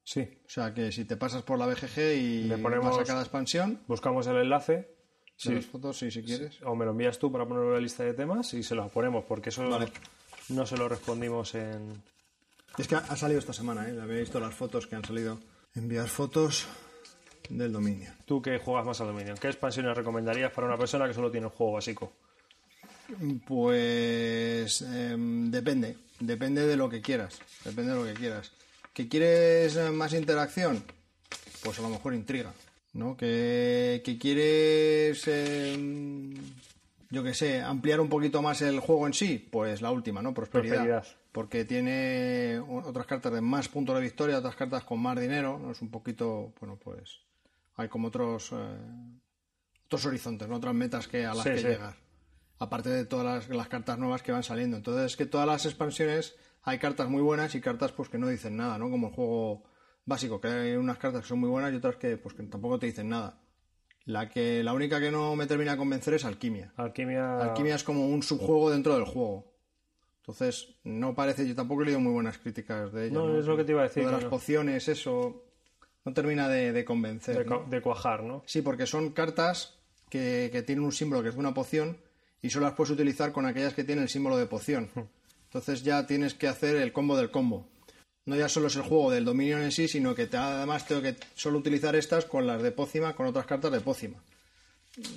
[SPEAKER 1] Sí.
[SPEAKER 2] O sea que si te pasas por la BGG y
[SPEAKER 1] Le ponemos-
[SPEAKER 2] vas a cada expansión,
[SPEAKER 1] Buscamos el enlace.
[SPEAKER 2] De
[SPEAKER 1] Sí.
[SPEAKER 2] las fotos, sí, si quieres.
[SPEAKER 1] O me lo envías tú para ponerlo en la lista de temas y se los ponemos, porque eso
[SPEAKER 2] Vale.
[SPEAKER 1] no se lo respondimos en,
[SPEAKER 2] Es que ha salido esta semana, ¿eh? Había visto las fotos que han salido. Enviar fotos del dominio.
[SPEAKER 1] Tú que juegas más al Dominion, ¿qué expansiones recomendarías para una persona que solo tiene un juego básico?
[SPEAKER 2] Pues em, depende, depende de lo que quieras, depende de lo que quieras. ¿Que quieres eh, más interacción? Pues a lo mejor intriga, ¿no? ¿Que, que quieres, em, yo que sé, ampliar un poquito más el juego en sí? Pues la última, ¿no? Prosperidad.
[SPEAKER 1] Prosperidad.
[SPEAKER 2] Porque tiene otras cartas de más puntos de victoria, otras cartas con más dinero, ¿no? Es un poquito, bueno, pues hay como otros, eh, otros horizontes, ¿no? Otras metas que a las
[SPEAKER 1] Sí,
[SPEAKER 2] que
[SPEAKER 1] sí.
[SPEAKER 2] llegar aparte de todas las, las cartas nuevas que van saliendo. Entonces, es que todas las expansiones hay cartas muy buenas y cartas pues que no dicen nada, ¿no? Como el juego básico, que hay unas cartas que son muy buenas y otras que pues que tampoco te dicen nada. La que la única que no me termina de convencer es Alquimia.
[SPEAKER 1] Alquimia.
[SPEAKER 2] Alquimia es como un subjuego dentro del juego. Entonces, no parece, yo tampoco he leído muy buenas críticas de ella.
[SPEAKER 1] No, es lo que te iba a decir,
[SPEAKER 2] Lo de las
[SPEAKER 1] no.
[SPEAKER 2] pociones, eso, no termina de, de convencer.
[SPEAKER 1] de,
[SPEAKER 2] ¿no?
[SPEAKER 1] de cuajar, ¿no?
[SPEAKER 2] Sí, porque son cartas que, que tienen un símbolo que es de una poción y solo las puedes utilizar con aquellas que tienen el símbolo de poción. Entonces ya tienes que hacer el combo del combo. No ya solo es el juego del dominio en sí, sino que además tengo que solo utilizar estas con las de pócima, con otras cartas de pócima.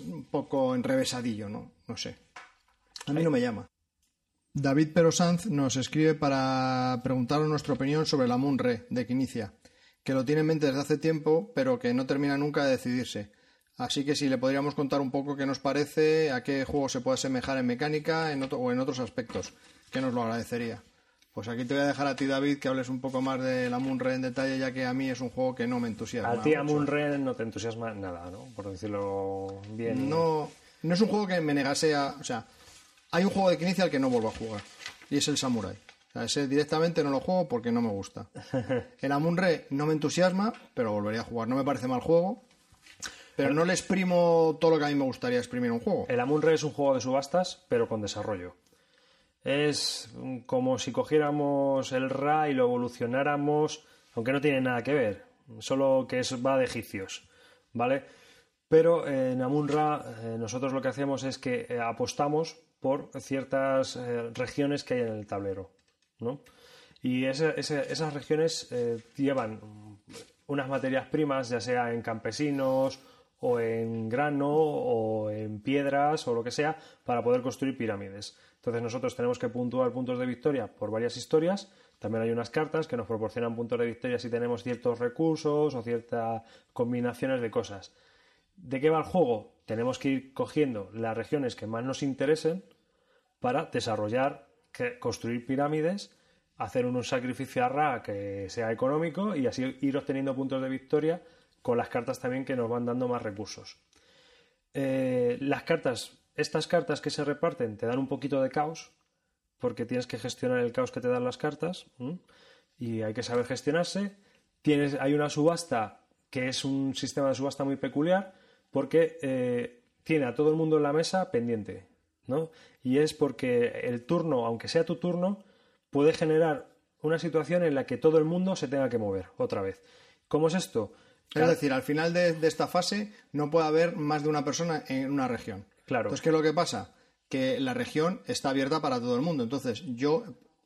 [SPEAKER 2] Un poco enrevesadillo, ¿no? No sé. A mí no me llama. David Perosanz nos escribe para preguntarnos nuestra opinión sobre la Munre de Quinicia, que lo tiene en mente desde hace tiempo, pero que no termina nunca de decidirse. Así que si le podríamos contar un poco qué nos parece, a qué juego se puede asemejar en mecánica en o en otros aspectos, que nos lo agradecería. Pues aquí te voy a dejar a ti, David, que hables un poco más de la en detalle, ya que a mí es un juego que no me entusiasma.
[SPEAKER 1] A ti a no te entusiasma nada, ¿no? Por decirlo bien.
[SPEAKER 2] No, no es un juego que me negase a. O sea, hay un juego de Quinicia al que no vuelvo a jugar. Y es el Samurai. O sea, ese directamente no lo juego porque no me gusta. El Amunre no me entusiasma, pero volvería a jugar. No me parece mal juego. Pero no le exprimo todo lo que a mí me gustaría exprimir un juego.
[SPEAKER 1] El Amunre es un juego de subastas, pero con desarrollo. Es como si cogiéramos el Ra y lo evolucionáramos, aunque no tiene nada que ver, solo que es, va de egipcios, ¿vale? Pero en Amun-Ra eh, nosotros lo que hacemos es que eh, apostamos por ciertas eh, regiones que hay en el tablero, ¿no? Y esas regiones llevan unas materias primas, ya sea en campesinos o en grano o en piedras o lo que sea, para poder construir pirámides. Entonces nosotros tenemos que puntuar puntos de victoria por varias historias. También hay unas cartas que nos proporcionan puntos de victoria si tenemos ciertos recursos o ciertas combinaciones de cosas. ¿De qué va el juego? Tenemos que ir cogiendo las regiones que más nos interesen para desarrollar, construir pirámides, hacer un sacrificio a Ra que sea económico y así ir obteniendo puntos de victoria con las cartas también que nos van dando más recursos. Eh, las cartas estas cartas que se reparten te dan un poquito de caos, porque tienes que gestionar el caos que te dan las cartas, ¿m? y hay que saber gestionarse. Tienes, hay una subasta que es un sistema de subasta muy peculiar, porque eh, tiene a todo el mundo en la mesa pendiente, ¿no? Y es porque el turno, aunque sea tu turno, puede generar una situación en la que todo el mundo se tenga que mover otra vez. ¿Cómo es esto?
[SPEAKER 2] Es decir, al final de, de esta fase no puede haber más de una persona en una región.
[SPEAKER 1] Claro.
[SPEAKER 2] Entonces, ¿qué es lo que pasa? Que la región está abierta para todo el mundo. Entonces, yo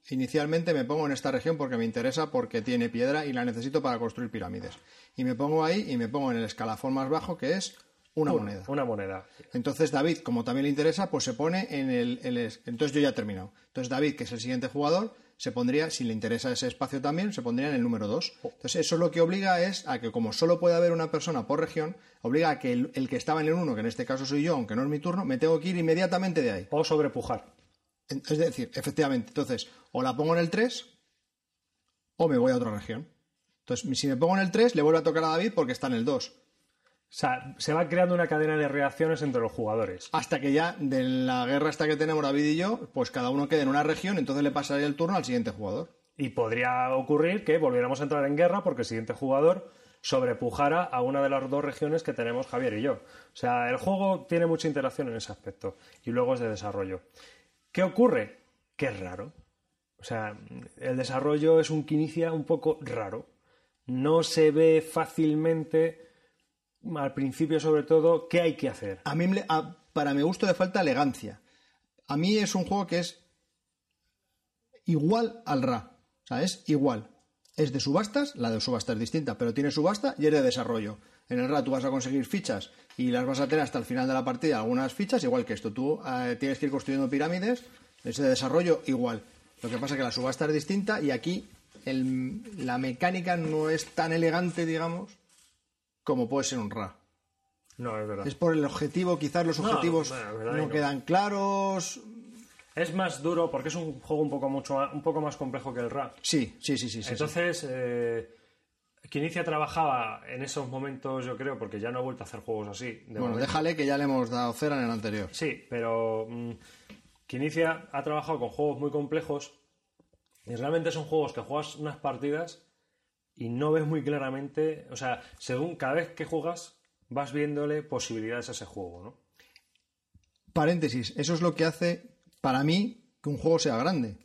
[SPEAKER 2] inicialmente me pongo en esta región porque me interesa, porque tiene piedra y la necesito para construir pirámides. Y me pongo ahí y me pongo en el escalafón más bajo, que es una
[SPEAKER 1] Una-
[SPEAKER 2] moneda.
[SPEAKER 1] Una moneda.
[SPEAKER 2] Entonces David, como también le interesa, pues se pone en el, el es- Entonces yo ya he terminado. Entonces David, que es el siguiente jugador, se pondría, si le interesa ese espacio también, se pondría en el número 2. Entonces eso lo que obliga es a que como solo puede haber una persona por región, obliga a que el, el que estaba en el 1, que en este caso soy yo, aunque no es mi turno, me tengo que ir inmediatamente de ahí.
[SPEAKER 1] O sobrepujar.
[SPEAKER 2] Es decir, efectivamente, entonces o la pongo en el 3 o me voy a otra región. Entonces, si me pongo en el 3, le vuelve a tocar a David porque está en el 2.
[SPEAKER 1] O sea, se va creando una cadena de reacciones entre los jugadores.
[SPEAKER 2] hasta que ya de la guerra esta que tenemos David y yo, pues cada uno quede en una región, entonces le pasaría el turno al siguiente jugador.
[SPEAKER 1] Y podría ocurrir que volviéramos a entrar en guerra porque el siguiente jugador sobrepujara a una de las dos regiones que tenemos Javier y yo. O sea, el juego tiene mucha interacción en ese aspecto y luego es de desarrollo. ¿Qué ocurre? Que es raro. O sea, el desarrollo es un que inicia un poco raro. No se ve fácilmente, al principio sobre todo, qué hay que hacer.
[SPEAKER 2] A mí, a- para mi gusto, le falta elegancia. A mí es un juego que es igual al Ra. O sea, es igual. Es de subastas, la de subasta es distinta, pero tiene subasta y es de desarrollo. En el Ra tú vas a conseguir fichas y las vas a tener hasta el final de la partida, algunas fichas, igual que esto. Tú eh, tienes que ir construyendo pirámides, es de desarrollo igual. Lo que pasa es que la subasta es distinta y aquí el- la mecánica no es tan elegante, digamos, como puede ser un Ra.
[SPEAKER 1] No, es verdad.
[SPEAKER 2] Es por el objetivo, quizás los objetivos no,
[SPEAKER 1] que no.
[SPEAKER 2] quedan claros.
[SPEAKER 1] Es más duro porque es un juego un poco, mucho, un poco más complejo que el Ra.
[SPEAKER 2] Sí, sí, sí, sí. sí,
[SPEAKER 1] Entonces, eh, Quinicia trabajaba en esos momentos, yo creo, porque ya no ha vuelto a hacer juegos así. de
[SPEAKER 2] sí. Bueno,
[SPEAKER 1] momento.
[SPEAKER 2] déjale que ya le hemos dado cera en el anterior.
[SPEAKER 1] Sí, pero mm, Quinicia ha trabajado con juegos muy complejos y realmente son juegos que juegas unas partidas y no ves muy claramente, o sea, según cada vez que juegas vas viéndole posibilidades a ese juego, ¿no?
[SPEAKER 2] Paréntesis, eso es lo que hace, para mí, que un juego sea grande.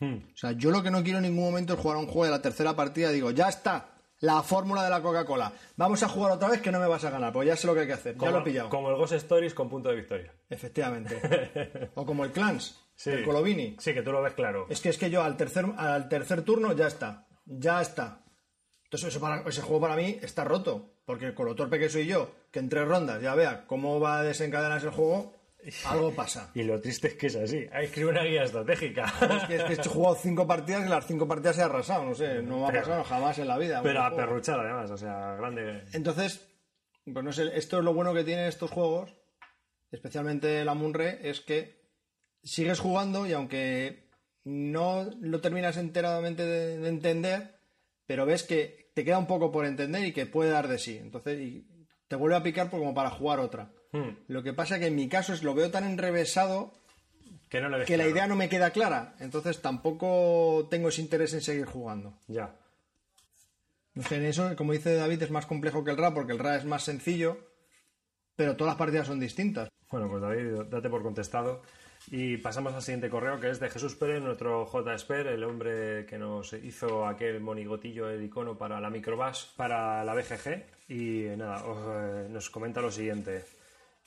[SPEAKER 1] Hmm.
[SPEAKER 2] O sea, yo lo que no quiero en ningún momento es jugar a un juego de la tercera partida y digo, ya está, la fórmula de la Coca-Cola. Vamos a jugar otra vez que no me vas a ganar, pues ya sé lo que hay que hacer, ya lo he pillado.
[SPEAKER 1] Como el Ghost Stories con punto de victoria.
[SPEAKER 2] Efectivamente. o como el Clans,
[SPEAKER 1] Sí.
[SPEAKER 2] el Colovini.
[SPEAKER 1] Sí, que tú lo ves claro.
[SPEAKER 2] Es que es que yo al tercer, al tercer turno ya está. Ya está. Entonces eso para- ese juego para mí está roto. Porque con lo torpe que soy yo, que en tres rondas ya vea cómo va a desencadenarse el juego, algo pasa.
[SPEAKER 1] Y lo triste es que es así. Hay que escribir una guía estratégica.
[SPEAKER 2] Es que, es que he jugado cinco partidas y las cinco partidas he arrasado. No sé, no me ha
[SPEAKER 1] Pero-
[SPEAKER 2] pasado jamás en la vida.
[SPEAKER 1] Pero a perruchar además, o sea, grande.
[SPEAKER 2] Entonces, pues no sé, esto es lo bueno que tienen estos juegos, especialmente la Munre, es que sigues jugando y aunque no lo terminas enteramente de, de entender, pero ves que te queda un poco por entender y que puede dar de sí. Entonces, y te vuelve a picar por- como para jugar otra.
[SPEAKER 1] Hmm.
[SPEAKER 2] Lo que pasa que en mi caso es lo veo tan enrevesado
[SPEAKER 1] Que no ves
[SPEAKER 2] que la idea no me queda clara. Entonces tampoco tengo ese interés en seguir jugando.
[SPEAKER 1] Ya.
[SPEAKER 2] No sé, en eso, como dice David, es más complejo que el RA porque el RA es más sencillo, pero todas las partidas son distintas.
[SPEAKER 1] Bueno, pues David, date por contestado. Y pasamos al siguiente correo, que es de Jesús Pérez, nuestro J. El hombre que nos hizo aquel monigotillo, el icono para la Microbash, para la BGG. Y eh, nada, eh, nos comenta lo siguiente.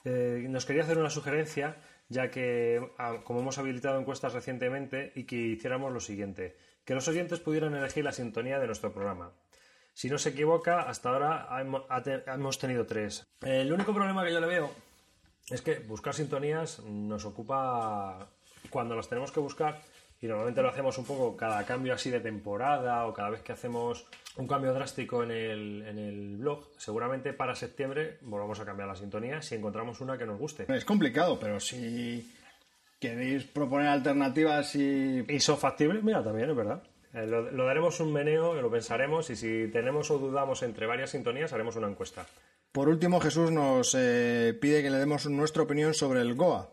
[SPEAKER 1] Eh, nos quería hacer una sugerencia, ya que ah, como hemos habilitado encuestas recientemente, y que hiciéramos lo siguiente. Que los oyentes pudieran elegir la sintonía de nuestro programa. Si no se equivoca, hasta ahora hemos tenido tres. El único problema que yo le veo es que buscar sintonías nos ocupa cuando las tenemos que buscar y normalmente lo hacemos un poco cada cambio así de temporada o cada vez que hacemos un cambio drástico en el, en el blog, seguramente para septiembre volvamos a cambiar la sintonía si encontramos una que nos guste.
[SPEAKER 2] Es complicado, pero si queréis proponer alternativas y...
[SPEAKER 1] ¿Y son factibles? Mira, también es verdad. Eh, lo, lo daremos un meneo, lo pensaremos y si tenemos o dudamos entre varias sintonías haremos una encuesta.
[SPEAKER 2] Por último, Jesús nos eh, pide que le demos nuestra opinión sobre el Goa.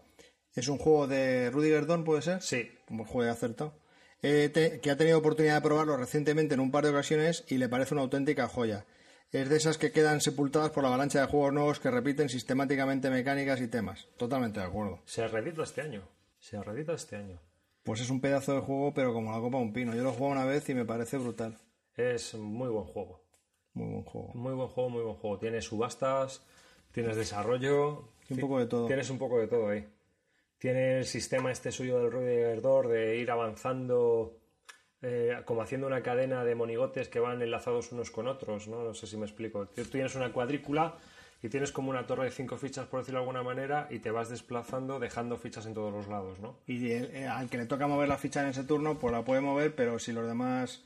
[SPEAKER 2] Es un juego de Rudiger Dorn, ¿puede ser?
[SPEAKER 1] Sí.
[SPEAKER 2] Como juego de acertado. Eh, te- que ha tenido oportunidad de probarlo recientemente en un par de ocasiones y le parece una auténtica joya. Es de esas que quedan sepultadas por la avalancha de juegos nuevos que repiten sistemáticamente mecánicas y temas. Totalmente de acuerdo.
[SPEAKER 1] Se reedita este año. Se reedita este año.
[SPEAKER 2] Pues es un pedazo de juego, pero como la copa de un pino. Yo lo juego una vez y me parece brutal.
[SPEAKER 1] Es muy buen juego.
[SPEAKER 2] Muy buen juego.
[SPEAKER 1] Muy buen juego, muy buen juego. Tienes subastas, tienes desarrollo.
[SPEAKER 2] Y un poco de todo.
[SPEAKER 1] Tienes un poco de todo ahí. Tiene el sistema este suyo del Rudiger Door de ir avanzando, eh, como haciendo una cadena de monigotes que van enlazados unos con otros, ¿no? No sé si me explico. Tú tienes una cuadrícula y tienes como una torre de cinco fichas, por decirlo de alguna manera, y te vas desplazando dejando fichas en todos los lados, ¿no?
[SPEAKER 2] Y el- eh, al que le toca mover la ficha en ese turno, pues la puede mover, pero si los demás...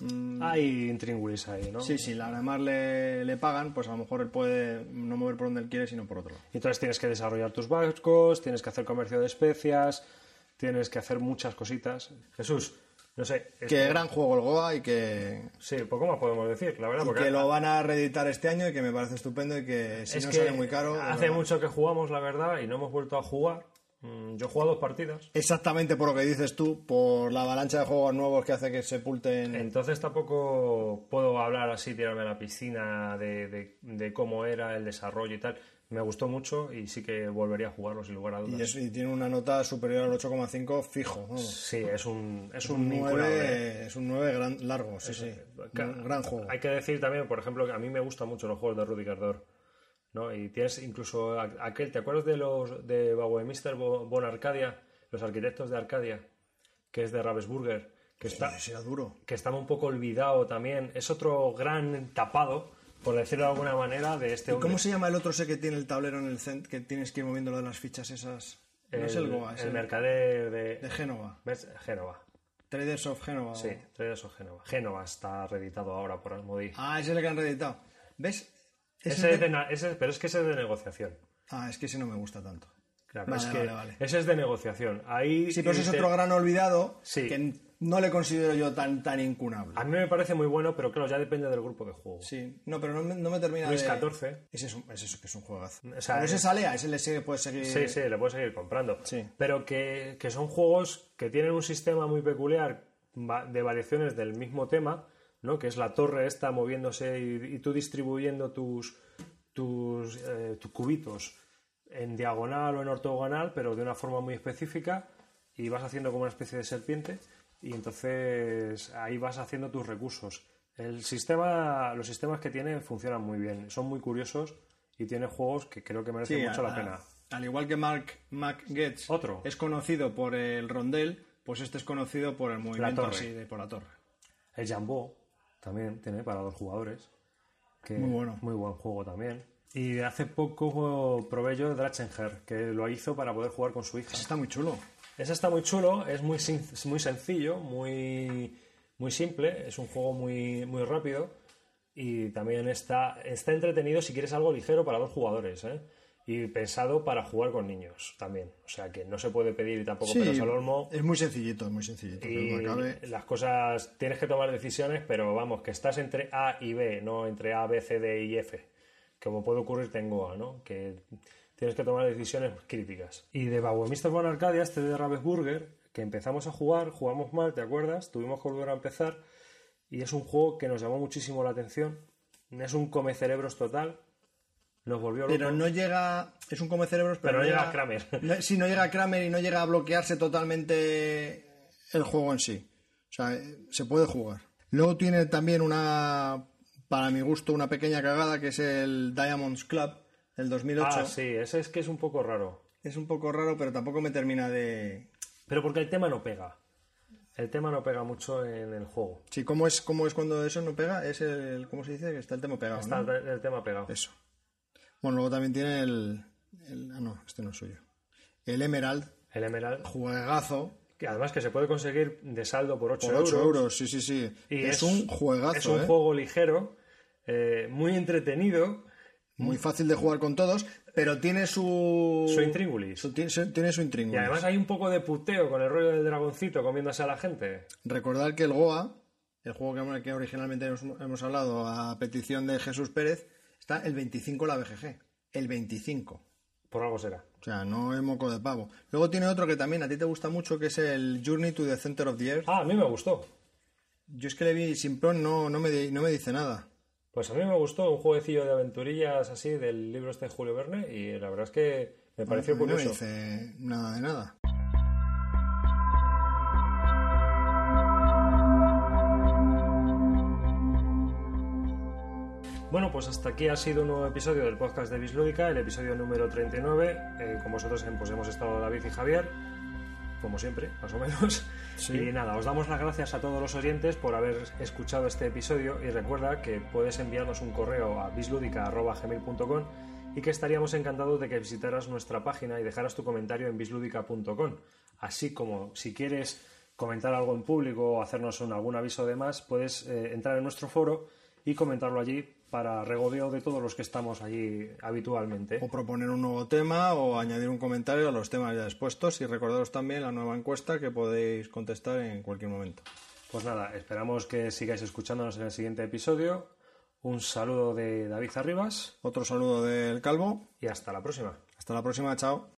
[SPEAKER 2] mm,
[SPEAKER 1] Hay intríngulis ahí, ¿no?
[SPEAKER 2] Sí, sí, la demás le, le pagan, pues a lo mejor él puede no mover por donde él quiere, sino por otro lado.
[SPEAKER 1] Entonces tienes que desarrollar tus barcos, tienes que hacer comercio de especias, tienes que hacer muchas cositas. Jesús, no sé. es
[SPEAKER 2] Que gran juego el Goa y que,
[SPEAKER 1] Sí, poco más podemos decir, la verdad.
[SPEAKER 2] y
[SPEAKER 1] porque
[SPEAKER 2] que lo van a reeditar este año y que me parece estupendo y que si
[SPEAKER 1] es
[SPEAKER 2] no
[SPEAKER 1] que
[SPEAKER 2] sale muy caro...
[SPEAKER 1] Hace
[SPEAKER 2] verdad.
[SPEAKER 1] mucho que jugamos, la verdad, y no hemos vuelto a jugar. Mm, Yo he jugado dos partidas.
[SPEAKER 2] Exactamente por lo que dices tú, por la avalancha de juegos nuevos que hace que sepulten...
[SPEAKER 1] Entonces tampoco puedo hablar así, tirarme a la piscina de, de- de cómo era el desarrollo y tal. Me gustó mucho y sí que volvería a jugarlo sin lugar a dudas.
[SPEAKER 2] Y, es- y tiene una nota superior al 8,5 fijo.
[SPEAKER 1] Sí, es un, es
[SPEAKER 2] Es
[SPEAKER 1] un
[SPEAKER 2] un
[SPEAKER 1] incurable, ¿eh?
[SPEAKER 2] 9, es un 9 gran, largo, sí, sí.
[SPEAKER 1] Ca-
[SPEAKER 2] Un gran juego.
[SPEAKER 1] Hay que decir también, por ejemplo, que a mí me gustan mucho los juegos de Rudiger Dor. ¿No? Y tienes incluso aquel, ¿te acuerdas de los de Bauermeister von Arcadia? Los arquitectos de Arcadia, que es de Ravensburger, que está,
[SPEAKER 2] Sí, era duro.
[SPEAKER 1] que estaba un poco olvidado también. Es otro gran tapado, por decirlo de alguna manera, de este
[SPEAKER 2] ¿Y
[SPEAKER 1] hombre.
[SPEAKER 2] cómo se llama el otro ese que tiene el tablero en el centro, que tienes que ir moviendo lo de las fichas esas? No es el Goa, es
[SPEAKER 1] el
[SPEAKER 2] el,
[SPEAKER 1] mercader de,
[SPEAKER 2] de Génova.
[SPEAKER 1] ¿Ves? Génova.
[SPEAKER 2] Traders of Génova.
[SPEAKER 1] Sí, Traders of Génova. Génova está reeditado ahora por Asmodee.
[SPEAKER 2] Ah, ese es el que han reeditado. ¿Ves? Ese
[SPEAKER 1] Ese
[SPEAKER 2] es de-
[SPEAKER 1] de ese- pero es que ese es de negociación.
[SPEAKER 2] Ah, es que ese no me gusta tanto.
[SPEAKER 1] Claro,
[SPEAKER 2] Vale,
[SPEAKER 1] es que
[SPEAKER 2] vale,
[SPEAKER 1] ese es de negociación. Ahí
[SPEAKER 2] Sí, pero ese es otro gran olvidado
[SPEAKER 1] Sí.
[SPEAKER 2] que no le considero yo tan, tan incunable.
[SPEAKER 1] A mí me parece muy bueno, pero claro, ya depende del grupo de juego.
[SPEAKER 2] Sí, no, pero no me, no me termina
[SPEAKER 1] Luis
[SPEAKER 2] de...
[SPEAKER 1] 14.
[SPEAKER 2] Ese es, un, ese es, que es un juegazo.
[SPEAKER 1] O sea,
[SPEAKER 2] pero ese
[SPEAKER 1] es-
[SPEAKER 2] sale, a ese le sigue, puedes seguir...
[SPEAKER 1] Sí, sí, le puedes seguir comprando.
[SPEAKER 2] Sí.
[SPEAKER 1] Pero que, que son juegos que tienen un sistema muy peculiar de variaciones del mismo tema, ¿no? Que es la torre esta moviéndose y, y tú distribuyendo tus, tus, eh, tus cubitos en diagonal o en ortogonal, pero de una forma muy específica y vas haciendo como una especie de serpiente y entonces ahí vas haciendo tus recursos. El sistema, los sistemas que tiene funcionan muy bien, son muy curiosos y tiene juegos que creo que merecen
[SPEAKER 2] Sí,
[SPEAKER 1] mucho
[SPEAKER 2] a-
[SPEAKER 1] la pena.
[SPEAKER 2] Al igual que Mark, Mark Getz
[SPEAKER 1] Otro.
[SPEAKER 2] es conocido por el rondel, pues este es conocido por el movimiento así, de, por la torre.
[SPEAKER 1] El Jambó también tiene para dos jugadores. Que
[SPEAKER 2] Muy bueno.
[SPEAKER 1] Muy buen juego también. Y hace poco probé yo Drachenger, que lo hizo para poder jugar con su hija.
[SPEAKER 2] Ese está muy chulo.
[SPEAKER 1] Ese está muy chulo, es muy, muy sencillo, muy, muy simple, es un juego muy, muy rápido y también está, está entretenido si quieres algo ligero para dos jugadores. ¿eh? Y pensado para jugar con niños también. O sea que no se puede pedir tampoco
[SPEAKER 2] Sí,
[SPEAKER 1] pelos al olmo.
[SPEAKER 2] es muy sencillito, es muy sencillito.
[SPEAKER 1] Y
[SPEAKER 2] acabe-
[SPEAKER 1] las cosas, tienes que tomar decisiones, pero vamos, que estás entre A y B, no entre A, B, C, D y F. Como puede ocurrirte en Goa, ¿no? Que tienes que tomar decisiones críticas. Y de Bauermeister von Arcadia, este de Ravensburger, que empezamos a jugar, jugamos mal, ¿te acuerdas? Tuvimos que volver a empezar. Y es un juego que nos llamó muchísimo la atención. Es un come cerebros total. Nos volvió locos.
[SPEAKER 2] Pero no llega. Es un come cerebros, pero,
[SPEAKER 1] Pero no llega a Kramer.
[SPEAKER 2] No, sí, no llega a Kramer y no llega a bloquearse totalmente el juego en sí. O sea, se puede jugar. Luego tiene también una. Para mi gusto, una pequeña cagada que es el Diamonds Club del 2008.
[SPEAKER 1] Ah, sí, ese es que es un poco raro.
[SPEAKER 2] Es un poco raro, pero tampoco me termina de.
[SPEAKER 1] Pero porque el tema no pega. El tema no pega mucho en el juego.
[SPEAKER 2] Sí, ¿cómo es, cómo es cuando eso no pega? Es el. ¿Cómo se dice? Que está el tema pegado.
[SPEAKER 1] Está
[SPEAKER 2] ¿no?
[SPEAKER 1] el, el tema pegado.
[SPEAKER 2] Eso. Bueno, luego también tiene el, el- Ah, no, este no es suyo. El Emerald,
[SPEAKER 1] El Emerald.
[SPEAKER 2] juegazo.
[SPEAKER 1] Que además que se puede conseguir de saldo por 8
[SPEAKER 2] Por 8 euros. sí, sí, sí.
[SPEAKER 1] Y
[SPEAKER 2] es, un juegazo,
[SPEAKER 1] Es un
[SPEAKER 2] ¿eh?
[SPEAKER 1] juego ligero, eh, muy entretenido.
[SPEAKER 2] Muy fácil de jugar con todos, pero tiene su...
[SPEAKER 1] Su intríngulis.
[SPEAKER 2] su- tiene, su- tiene su
[SPEAKER 1] Y
[SPEAKER 2] intríngulis.
[SPEAKER 1] además hay un poco de puteo con el rollo del dragoncito comiéndose a la gente.
[SPEAKER 2] Recordar que el Goa, el juego que, que originalmente hemos, hemos hablado a petición de Jesús Pérez, está el 25 en la BGG. El 25.
[SPEAKER 1] Por algo será.
[SPEAKER 2] O sea, no es moco de pavo. Luego tiene otro que también a ti te gusta mucho, que es el Journey to the Center of the Earth.
[SPEAKER 1] Ah, a mí me gustó.
[SPEAKER 2] Yo es que le vi Simplón, no, no, me, no me dice nada.
[SPEAKER 1] Pues a mí me gustó un jueguecillo de aventurillas así del libro este de Julio Verne y la verdad es que me pareció
[SPEAKER 2] A mí no me
[SPEAKER 1] curioso.
[SPEAKER 2] dice nada de nada.
[SPEAKER 1] Bueno, pues hasta aquí ha sido un nuevo episodio del podcast de Bislúdica, el episodio número 39. Eh, con vosotros pues, hemos estado David y Javier, como siempre, más o menos.
[SPEAKER 2] Sí.
[SPEAKER 1] Y nada, os damos las gracias a todos los oyentes por haber escuchado este episodio y recuerda que puedes enviarnos un correo a bisludica.gmail.com y que estaríamos encantados de que visitaras nuestra página y dejaras tu comentario en bisludica.com. Así como si quieres comentar algo en público o hacernos un- algún aviso de más, puedes eh, entrar en nuestro foro y comentarlo allí para regodeo de todos los que estamos allí habitualmente.
[SPEAKER 2] O proponer un nuevo tema o añadir un comentario a los temas ya expuestos y recordaros también la nueva encuesta que podéis contestar en cualquier momento.
[SPEAKER 1] Pues nada, esperamos que sigáis escuchándonos en el siguiente episodio. Un saludo de David Arribas
[SPEAKER 2] Otro saludo del Calvo.
[SPEAKER 1] y hasta la próxima.
[SPEAKER 2] Hasta la próxima, chao.